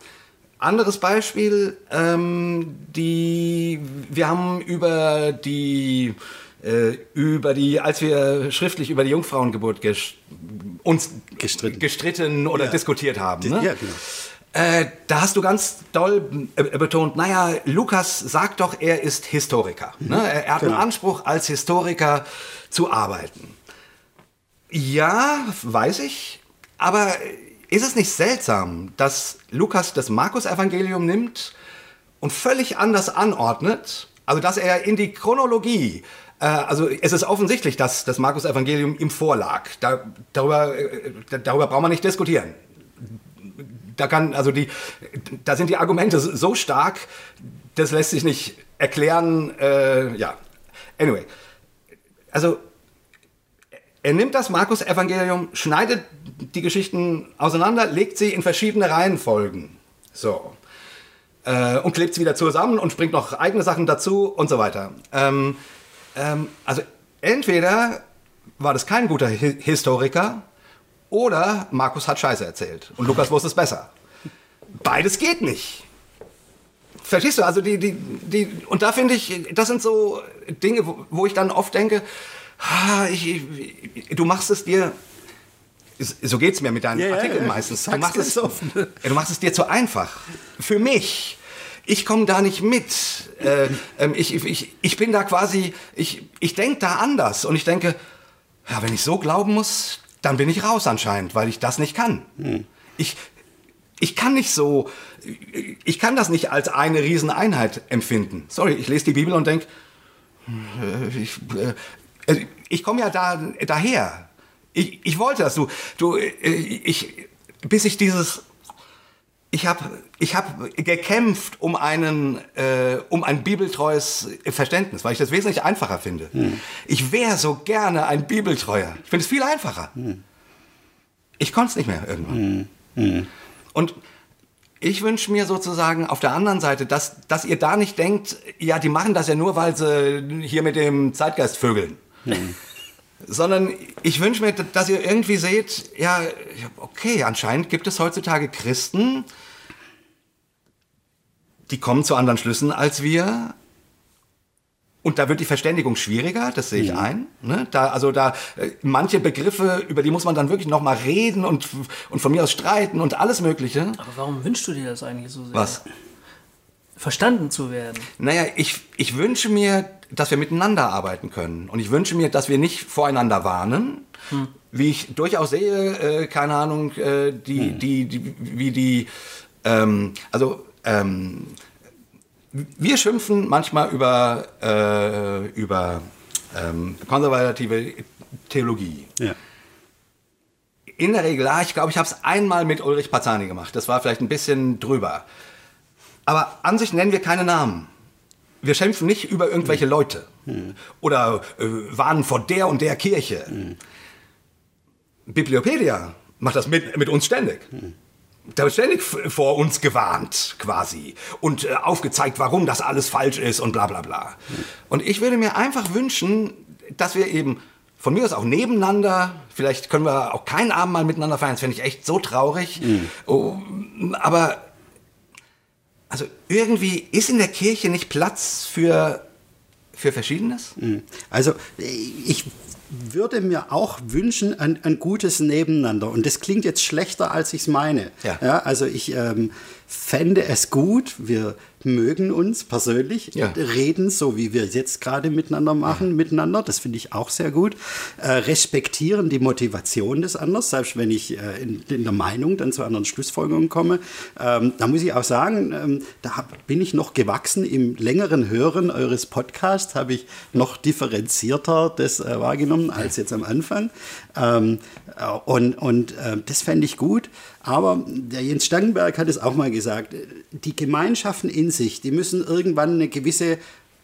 Anderes Beispiel, ähm, die, wir haben über die, äh, über die, als wir schriftlich über die Jungfrauengeburt ges uns Gestritten. gestritten oder Ja. diskutiert haben. Ne? ja, genau. Äh, da hast du ganz doll äh, betont, naja, Lukas sagt doch, er ist Historiker. Ne? Er, hat Genau. einen Anspruch, als Historiker zu arbeiten. Ja, weiß ich. Aber ist es nicht seltsam, dass Lukas das Markus-Evangelium nimmt und völlig anders anordnet? Also, dass er in die Chronologie, äh, also es ist offensichtlich, dass das Markus-Evangelium ihm vorlag. Da, darüber, äh, darüber braucht man nicht diskutieren. Da kann, also die, da sind die Argumente so stark, das lässt sich nicht erklären. Äh, ja, anyway. Also er nimmt das Markus-Evangelium, schneidet die Geschichten auseinander, legt sie in verschiedene Reihenfolgen. So. Äh, und klebt sie wieder zusammen und bringt noch eigene Sachen dazu und so weiter. Ähm, ähm, also entweder war das kein guter Hi Historiker oder Markus hat Scheiße erzählt und Lukas wusste es besser. Beides geht nicht. Verstehst du? Also die, die, die, und da finde ich, das sind so Dinge, wo, wo ich dann oft denke, ah, ich, ich, du machst es dir, so geht es mir mit deinen ja, Artikeln ja. meistens, du machst, es, offen. du machst es dir zu einfach. Für mich. Ich komme da nicht mit. Äh, ähm, ich, ich, ich bin da quasi, ich, ich denke da anders und ich denke, ja, wenn ich so glauben muss, dann bin ich raus anscheinend, weil ich das nicht kann. Ich, ich kann nicht so, ich kann das nicht als eine Rieseneinheit empfinden. Sorry, ich lese die Bibel und denke, ich, äh, ich komme ja da, daher. Ich, ich wollte das. Du, du, äh, ich, bis ich dieses, ich habe ich hab gekämpft um, einen, äh, um ein bibeltreues Verständnis, weil ich das wesentlich einfacher finde. Ich wäre so gerne ein Bibeltreuer. Ich finde es viel einfacher. Ich konnte es nicht mehr irgendwann. Und ich wünsche mir sozusagen auf der anderen Seite, dass, dass ihr da nicht denkt, ja, die machen das ja nur, weil sie hier mit dem Zeitgeist vögeln. Sondern ich wünsche mir, dass ihr irgendwie seht, ja, okay, anscheinend gibt es heutzutage Christen, die kommen zu anderen Schlüssen als wir. Und da wird die Verständigung schwieriger, das sehe ich ein. Ne? Da, also da äh, manche Begriffe, über die muss man dann wirklich noch mal reden und, und von mir aus streiten und alles Mögliche. Aber warum wünschst du dir das eigentlich so sehr? Was? Verstanden zu werden? Naja, ich, ich wünsche mir, dass wir miteinander arbeiten können. Und ich wünsche mir, dass wir nicht voreinander warnen, hm. wie ich durchaus sehe, äh, keine Ahnung, äh, die, hm. die, die, wie die, ähm, also, ähm, wir schimpfen manchmal über, äh, über ähm, konservative Theologie. Ja. In der Regel, ah, ich glaube, ich habe es einmal mit Ulrich Pazani gemacht. Das war vielleicht ein bisschen drüber. Aber an sich nennen wir keine Namen. Wir schimpfen nicht über irgendwelche hm. Leute hm. oder äh, warnen vor der und der Kirche. Hm. Bibliopedia macht das mit, mit uns ständig. Hm da wird ständig vor uns gewarnt, quasi. Und äh, aufgezeigt, warum das alles falsch ist und bla bla bla. Und ich würde mir einfach wünschen, dass wir eben von mir aus auch nebeneinander, vielleicht können wir auch keinen Abend mal miteinander feiern, das fände ich echt so traurig. Mhm. Oh, aber also irgendwie ist in der Kirche nicht Platz für, für Verschiedenes? Mhm. Also ich würde mir auch wünschen, ein, ein gutes Nebeneinander. Und das klingt jetzt schlechter, als ich es meine. Ja. ja. also ich ähm, fände es gut, wir mögen uns persönlich, ja. reden, so wie wir jetzt gerade miteinander machen, ja. miteinander. Das finde ich auch sehr gut. Äh, respektieren die Motivation des anderen, selbst wenn ich äh, in, in, der Meinung dann zu anderen Schlussfolgerungen komme. Ähm, da muss ich auch sagen, ähm, da hab, bin ich noch gewachsen. Im längeren Hören eures Podcasts habe ich noch differenzierter das äh, wahrgenommen als jetzt am Anfang. Ähm, äh, und und äh, das fände ich gut. Aber der Jens Stangenberg hat es auch mal gesagt, die Gemeinschaften in sich, die müssen irgendwann eine gewisse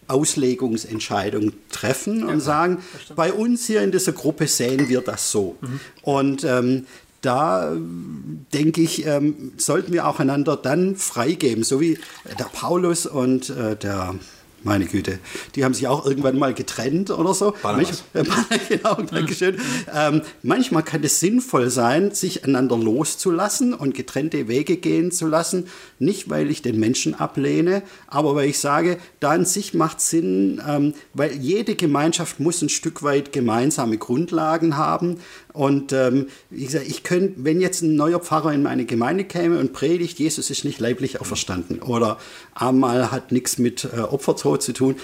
Auslegungsentscheidung treffen und ja, sagen, bei uns hier in dieser Gruppe sehen wir das so. Mhm. Und ähm, da denke ich, ähm, sollten wir auch einander dann freigeben, so wie der Paulus und äh, der meine Güte, die haben sich auch irgendwann mal getrennt oder so. Manch, genau, Dankeschön. Ähm, manchmal kann es sinnvoll sein, sich einander loszulassen und getrennte Wege gehen zu lassen. Nicht, weil ich den Menschen ablehne, aber weil ich sage, da an sich macht Sinn, ähm, weil jede Gemeinschaft muss ein Stück weit gemeinsame Grundlagen haben. Und ähm, ich, sag, ich könnte, wenn jetzt ein neuer Pfarrer in meine Gemeinde käme und predigt, Jesus ist nicht leiblich auferstanden oder einmal hat nichts mit äh, Opfertod zu tun,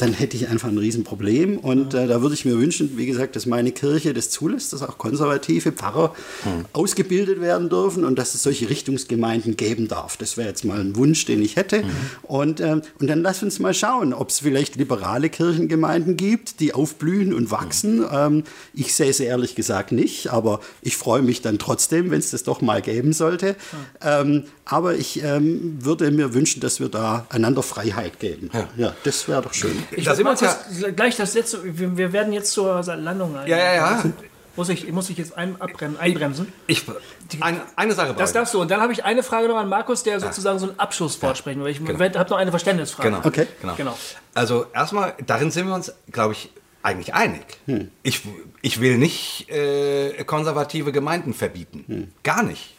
dann hätte ich einfach ein Riesenproblem. Und äh, da würde ich mir wünschen, wie gesagt, dass meine Kirche das zulässt, dass auch konservative Pfarrer mhm. ausgebildet werden dürfen und dass es solche Richtungsgemeinden geben darf. Das wäre jetzt mal ein Wunsch, den ich hätte. Mhm. Und, ähm, und dann lass uns mal schauen, ob es vielleicht liberale Kirchengemeinden gibt, die aufblühen und wachsen. Mhm. Ähm, ich sehe es ehrlich gesagt nicht, aber ich freue mich dann trotzdem, wenn es das doch mal geben sollte. Ähm, aber ich ähm, würde mir wünschen, dass wir da einander Freiheit geben. Ja, ja das wäre doch schön. Ich da sind wir ja gleich das letzte. Wir, wir, werden jetzt zur Landung ein. Ja, ja, ja. Muss ich, muss ich jetzt ein, einbremsen? Ich, ein, eine Sache Das darfst du. Und dann habe ich eine Frage noch an Markus, der sozusagen so ein Abschlusswort ja. sprechen will. Ich genau. habe noch eine Verständnisfrage. Genau. Okay. Genau. genau. Also erstmal, darin sind wir uns, glaube ich, eigentlich einig. Hm. Ich, ich will nicht äh, konservative Gemeinden verbieten. Hm. Gar nicht.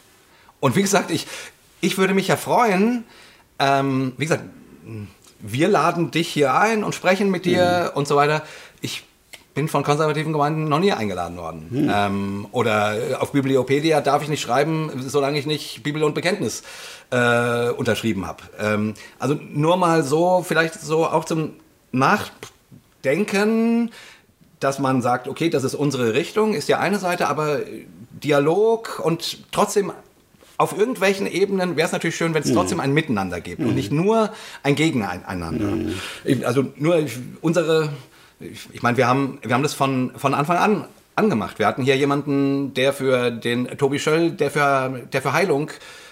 Und wie gesagt, ich, ich würde mich ja freuen, ähm, wie gesagt, wir laden dich hier ein und sprechen mit dir mhm. und so weiter. Ich bin von konservativen Gemeinden noch nie eingeladen worden. Mhm. Ähm, oder auf Bibliopedia darf ich nicht schreiben, solange ich nicht Bibel und Bekenntnis äh, unterschrieben habe. Ähm, also nur mal so, vielleicht so auch zum Nachdenken, dass man sagt, okay, das ist unsere Richtung, ist ja eine Seite, aber Dialog und trotzdem auf irgendwelchen Ebenen wäre es natürlich schön, wenn es mhm. trotzdem ein Miteinander gibt mhm. und nicht nur ein Gegeneinander. Mhm. Also nur unsere, ich meine, wir haben, wir haben das von, von Anfang an angemacht. Wir hatten hier jemanden, der für den Tobi Schöll, der für, der für Heilung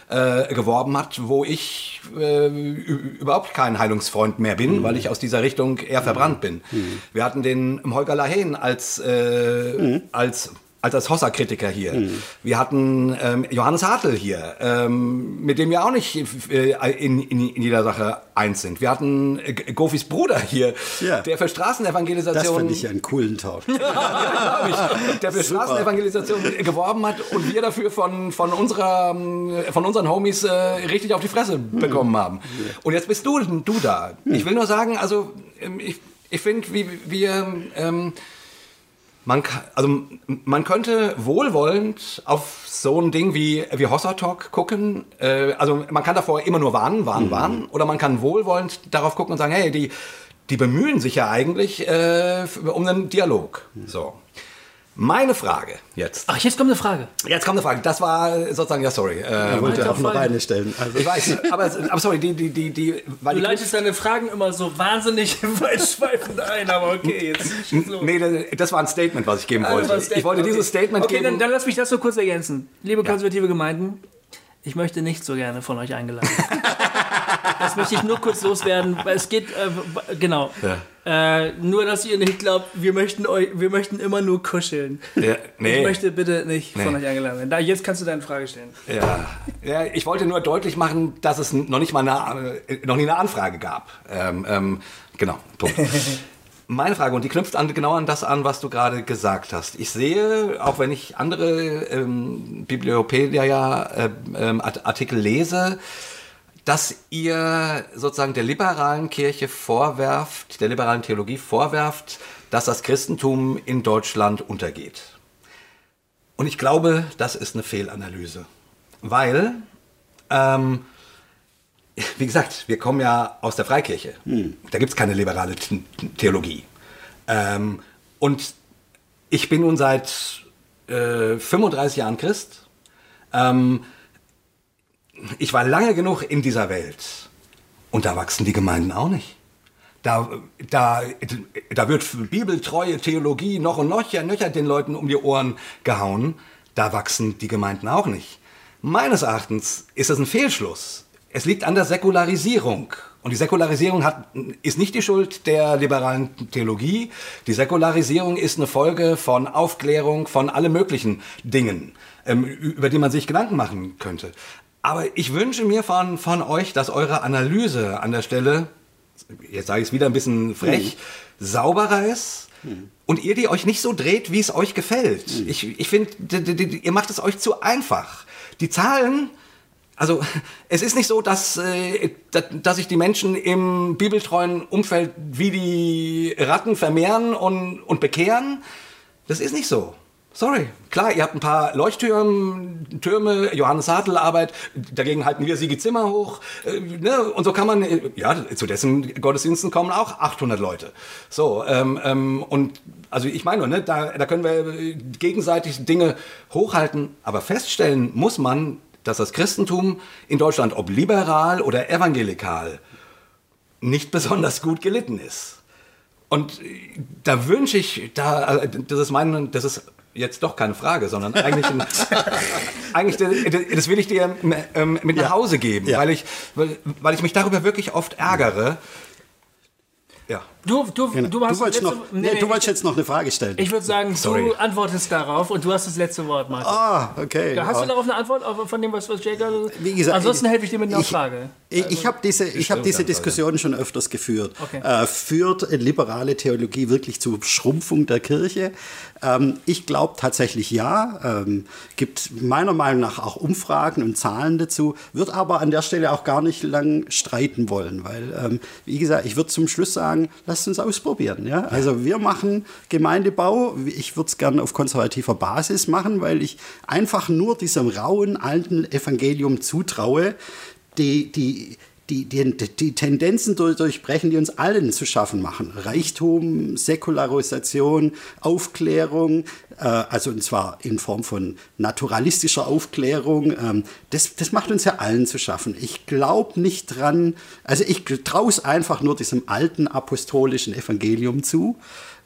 äh, geworben hat, wo ich äh, überhaupt kein Heilungsfreund mehr bin, mhm. weil ich aus dieser Richtung eher verbrannt bin. Mhm. Wir hatten den Holger Lahane als, äh, mhm. als als als Hossa-Kritiker hier. Mhm. Wir hatten ähm, Johannes Hartl hier, ähm, mit dem wir auch nicht äh, in, in, in, jeder Sache eins sind. Wir hatten äh, Gofis Bruder hier, ja. der für Straßenevangelisation... Das fand ich einen coolen Tausch. ja, ich, der für Super. Straßenevangelisation geworben hat und wir dafür von, von, unserer, von unseren Homies äh, richtig auf die Fresse mhm. bekommen haben. Und jetzt bist du, du da. Mhm. Ich will nur sagen, also ähm, ich, ich finde, wie wir... Ähm, Man, kann, also man könnte wohlwollend auf so ein Ding wie, wie Hossa Talk gucken. Äh, also man kann davor immer nur warnen, warnen, mhm. warnen. Oder man kann wohlwollend darauf gucken und sagen, hey, die, die bemühen sich ja eigentlich äh, um einen Dialog. So. Meine Frage jetzt. Ach, jetzt kommt eine Frage. Jetzt kommt eine Frage. Das war sozusagen, ja, sorry. Äh, ich wollte auch noch eine stellen. Also. Ich weiß, aber, aber sorry, die, die, die, die weil Du leitest deine Fragen immer so wahnsinnig weitschweifend ein, aber okay, jetzt. Nee, das war ein Statement, was ich geben ah, wollte. Ich wollte okay. dieses Statement okay, geben. Dann, dann lass mich das so kurz ergänzen. Liebe konservative ja. Gemeinden, ich möchte nicht so gerne von euch eingeladen. das möchte ich nur kurz loswerden, weil es geht, äh, genau. Ja. Äh, nur, dass ihr nicht glaubt, wir möchten, euch, wir möchten immer nur kuscheln. Ja, nee. Ich möchte bitte nicht nee. von euch eingeladen werden. Da, jetzt kannst du deine Frage stellen. Ja. ja, ich wollte nur deutlich machen, dass es noch nicht mal eine, äh, noch nie eine Anfrage gab. Ähm, ähm, genau, Punkt. Meine Frage, und die knüpft an, genau an das an, was du gerade gesagt hast. Ich sehe, auch wenn ich andere ähm, Bibliopedia-Artikel äh, lese, dass ihr sozusagen der liberalen Kirche vorwerft, der liberalen Theologie vorwerft, dass das Christentum in Deutschland untergeht. Und ich glaube, das ist eine Fehlanalyse. Weil, ähm, wie gesagt, wir kommen ja aus der Freikirche. Hm. Da gibt es keine liberale Theologie. Ähm, und ich bin nun seit äh, 35 Jahren Christ. Ähm, ich war lange genug in dieser Welt und da wachsen die Gemeinden auch nicht. Da, da, da wird bibeltreue Theologie noch und noch ja, nöcher den Leuten um die Ohren gehauen. Da wachsen die Gemeinden auch nicht. Meines Erachtens ist das ein Fehlschluss. Es liegt an der Säkularisierung. Und die Säkularisierung hat, ist nicht die Schuld der liberalen Theologie. Die Säkularisierung ist eine Folge von Aufklärung, von allen möglichen Dingen, ähm, über die man sich Gedanken machen könnte. Aber ich wünsche mir von, von euch, dass eure Analyse an der Stelle, jetzt sage ich es wieder ein bisschen frech, mhm. sauberer ist. Mhm. Und ihr die euch nicht so dreht, wie es euch gefällt. Mhm. Ich, ich finde, ihr macht es euch zu einfach. Die Zahlen, also es ist nicht so, dass, äh, dass sich die Menschen im bibeltreuen Umfeld wie die Ratten vermehren und, und bekehren. Das ist nicht so. Sorry. Klar, ihr habt ein paar Leuchttürme, Türme, Johannes Hartl Arbeit, dagegen halten wir Siege Zimmer hoch. Äh, ne? Und so kann man, äh, ja, zu dessen Gottesdiensten kommen auch 800 Leute. So, ähm, ähm, und also ich meine, ne, da, da können wir gegenseitig Dinge hochhalten, aber feststellen muss man, dass das Christentum in Deutschland, ob liberal oder evangelikal, nicht besonders gut gelitten ist. Und da wünsche ich, da, äh, das ist mein, das ist jetzt doch keine Frage, sondern eigentlich, ein, eigentlich das will ich dir ähm, mit nach Hause geben, ja. weil, ich, weil, weil ich mich darüber wirklich oft ärgere. Ja. Du, du, genau. du, hast du, wolltest, noch, nee, nee, du wolltest jetzt noch eine Frage stellen. Ich würde sagen, Sorry. du antwortest darauf und du hast das letzte Wort, Martin. Ah, okay. Hast ja. du darauf eine Antwort von dem, was, was Jay gerade... Wie gesagt, Ansonsten helfe ich dir mit einer ich, Frage. Ich, also, ich habe diese, ich hab diese Diskussion schon öfters geführt. Okay. Äh, führt liberale Theologie wirklich zur Schrumpfung der Kirche? Ähm, ich glaube tatsächlich ja. Ähm, gibt meiner Meinung nach auch Umfragen und Zahlen dazu. Wird aber an der Stelle auch gar nicht lang streiten wollen, weil, ähm, wie gesagt, ich würde zum Schluss sagen, lasst uns ausprobieren. Ja? Also wir machen Gemeindebau. Ich würde es gerne auf konservativer Basis machen, weil ich einfach nur diesem rauen alten Evangelium zutraue, die, die, die, die, die Tendenzen durchbrechen, die uns allen zu schaffen machen. Reichtum, Säkularisation, Aufklärung, äh, also und zwar in Form von naturalistischer Aufklärung. Ähm, das, das macht uns ja allen zu schaffen. Ich glaube nicht dran, also ich traue es einfach nur diesem alten apostolischen Evangelium zu.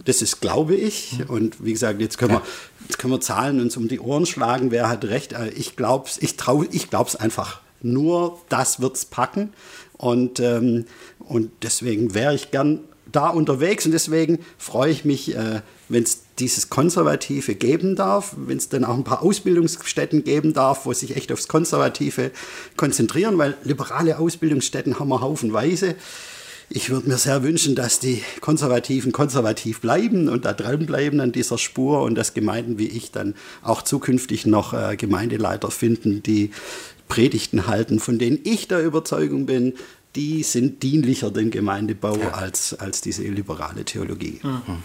Das ist, glaube ich. Und wie gesagt, jetzt können wir, jetzt können wir Zahlen uns um die Ohren schlagen. Wer hat recht? Äh, ich glaube es ich ich einfach nur das wird es packen. Und, ähm, und deswegen wäre ich gern da unterwegs und deswegen freue ich mich, äh, wenn es dieses Konservative geben darf, wenn es dann auch ein paar Ausbildungsstätten geben darf, wo sich echt aufs Konservative konzentrieren, weil liberale Ausbildungsstätten haben wir haufenweise. Ich würde mir sehr wünschen, dass die Konservativen konservativ bleiben und da dranbleiben an dieser Spur und dass Gemeinden wie ich dann auch zukünftig noch äh, Gemeindeleiter finden, die Predigten halten, von denen ich der Überzeugung bin, die sind dienlicher dem Gemeindebau ja. als, als diese liberale Theologie. Mhm.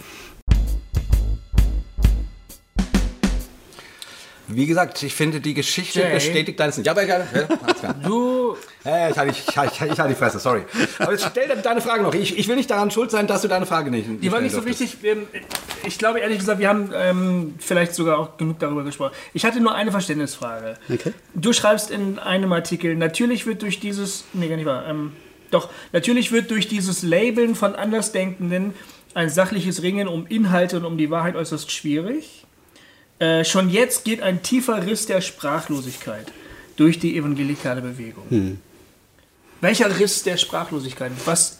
Wie gesagt, ich finde, die Geschichte Jay. bestätigt deines nicht. Ja, aber egal. Ja, klar. Du, Äh, ich halte ich, ich, ich halte die Fresse, sorry. Aber jetzt stell deine Frage noch. Ich, ich will nicht daran schuld sein, dass du deine Frage nicht. die war nicht so wichtig. Ähm, Ich glaube ehrlich gesagt, wir haben ähm, vielleicht sogar auch genug darüber gesprochen. Ich hatte nur eine Verständnisfrage. Okay. Du schreibst in einem Artikel, natürlich wird durch dieses, nee, gar nicht wahr, ähm, doch, natürlich wird durch dieses Labeln von Andersdenkenden ein sachliches Ringen um Inhalte und um die Wahrheit äußerst schwierig. Äh, schon jetzt geht ein tiefer Riss der Sprachlosigkeit durch die evangelikale Bewegung. Welcher Riss der Sprachlosigkeit? Was,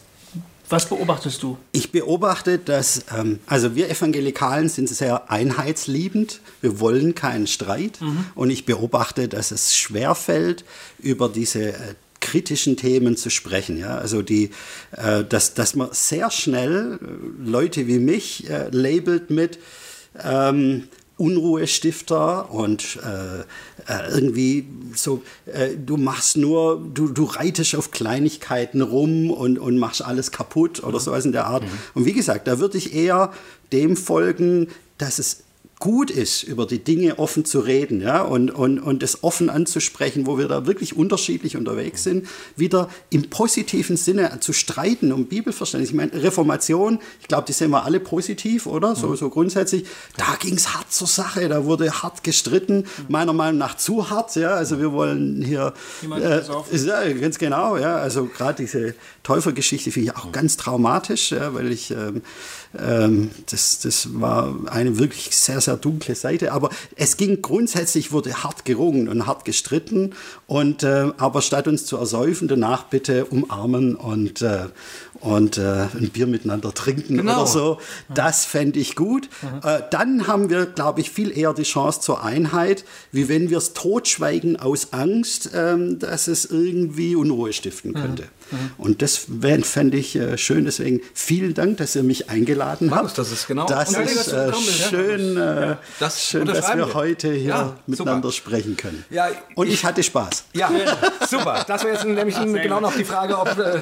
was beobachtest du? Ich beobachte, dass, ähm, also wir Evangelikalen sind sehr einheitsliebend. Wir wollen keinen Streit. Und ich beobachte, dass es schwerfällt, über diese äh, kritischen Themen zu sprechen. Ja? Also die, äh, dass, dass man sehr schnell äh, Leute wie mich äh, labelt mit ähm, Unruhestifter und äh, äh, irgendwie so, äh, du machst nur, du, du reitest auf Kleinigkeiten rum und, und machst alles kaputt oder sowas in der Art. Und wie gesagt, da würde ich eher dem folgen, dass es gut ist, über die Dinge offen zu reden ja, und, und, und es offen anzusprechen, wo wir da wirklich unterschiedlich unterwegs sind, wieder im positiven Sinne zu streiten um Bibelverständnis. Ich meine, Reformation, ich glaube, die sehen wir alle positiv, oder? So, so grundsätzlich. Da ging es hart zur Sache, da wurde hart gestritten, meiner Meinung nach zu hart. Ja, also wir wollen hier. Äh, ja, ganz genau, ja. Also gerade diese Täufergeschichte finde ich auch ganz traumatisch, ja, weil ich ähm, das, das war eine wirklich sehr, sehr dunkle Seite. Aber es ging grundsätzlich, wurde hart gerungen und hart gestritten. Und äh, aber statt uns zu ersäufen, danach bitte umarmen und äh, und äh, ein Bier miteinander trinken Genau. oder so. Das fände ich gut. Äh, dann haben wir, glaube ich, viel eher die Chance zur Einheit, wie wenn wir es totschweigen aus Angst, ähm, dass es irgendwie Unruhe stiften könnte. Und das fände ich äh, schön. Deswegen vielen Dank, dass ihr mich eingeladen Markus, habt. das ist genau Das ist äh, ja. schön, äh, Das schön dass wir wir. heute hier Ja, miteinander super. sprechen können. Ja, Und ich- ich hatte Spaß. Ja, super. Das wäre jetzt nämlich genau noch die Frage, ob äh,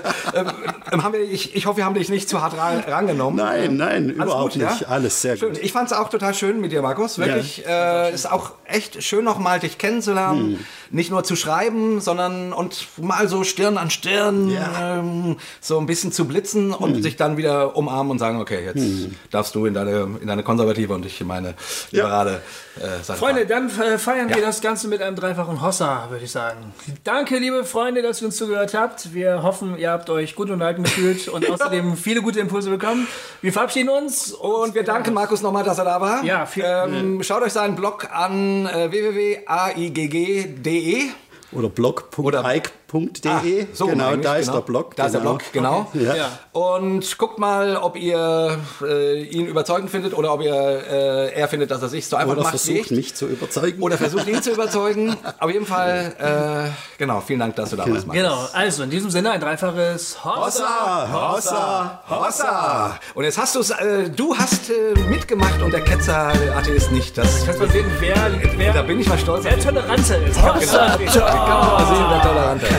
ähm, haben wir, ich, ich hoffe, wir haben dich nicht zu hart ra- rangenommen. Nein, nein, überhaupt gut, ja? nicht. Alles sehr Schön. gut. Ich fand es auch total schön mit dir, Markus. Wirklich. Äh, ist auch echt schön, nochmal dich kennenzulernen. Hm. Nicht nur zu schreiben, sondern und mal so Stirn an Stirn Ja. Hm. ähm, so ein bisschen zu blitzen und sich dann wieder umarmen und sagen, okay, jetzt darfst du in deine, in deine konservative und ich in meine liberale äh, Seite Freunde, fahren. dann äh, feiern wir Ja. das Ganze mit einem dreifachen Hossa, würde ich sagen. Danke, liebe Freunde, dass ihr uns zugehört habt. Wir hoffen, ihr habt euch gut unterhalten gefühlt und außerdem viele gute Impulse bekommen. Wir verabschieden uns Und wir danken Markus nochmal, dass er da war. Ja, vielen ähm, Schaut euch seinen Blog an äh, www.aigg.de. Oder blog.ike.de. so genau, da ist genau. der Blog. Da ist der genau. Blog, genau. Ja. Ja. Und guckt mal, ob ihr äh, ihn überzeugend findet oder ob ihr äh, er findet, dass er sich so einfach Oder macht wie versucht ich. mich zu überzeugen. Oder versucht ihn zu überzeugen. Auf jeden Fall, äh, genau, vielen Dank, dass du da warst, Markus. Genau, also in diesem Sinne ein dreifaches Hossa. Hossa, Hossa, Hossa! Und jetzt hast du's, äh, du hast äh, mitgemacht und der Ketzer Atheist nicht. Das, Kannst mal sehen, wer, da wer, bin ich mal stolz. wer toleranter ist. Hossa. Kann man mal sehen, wer tolerant ist.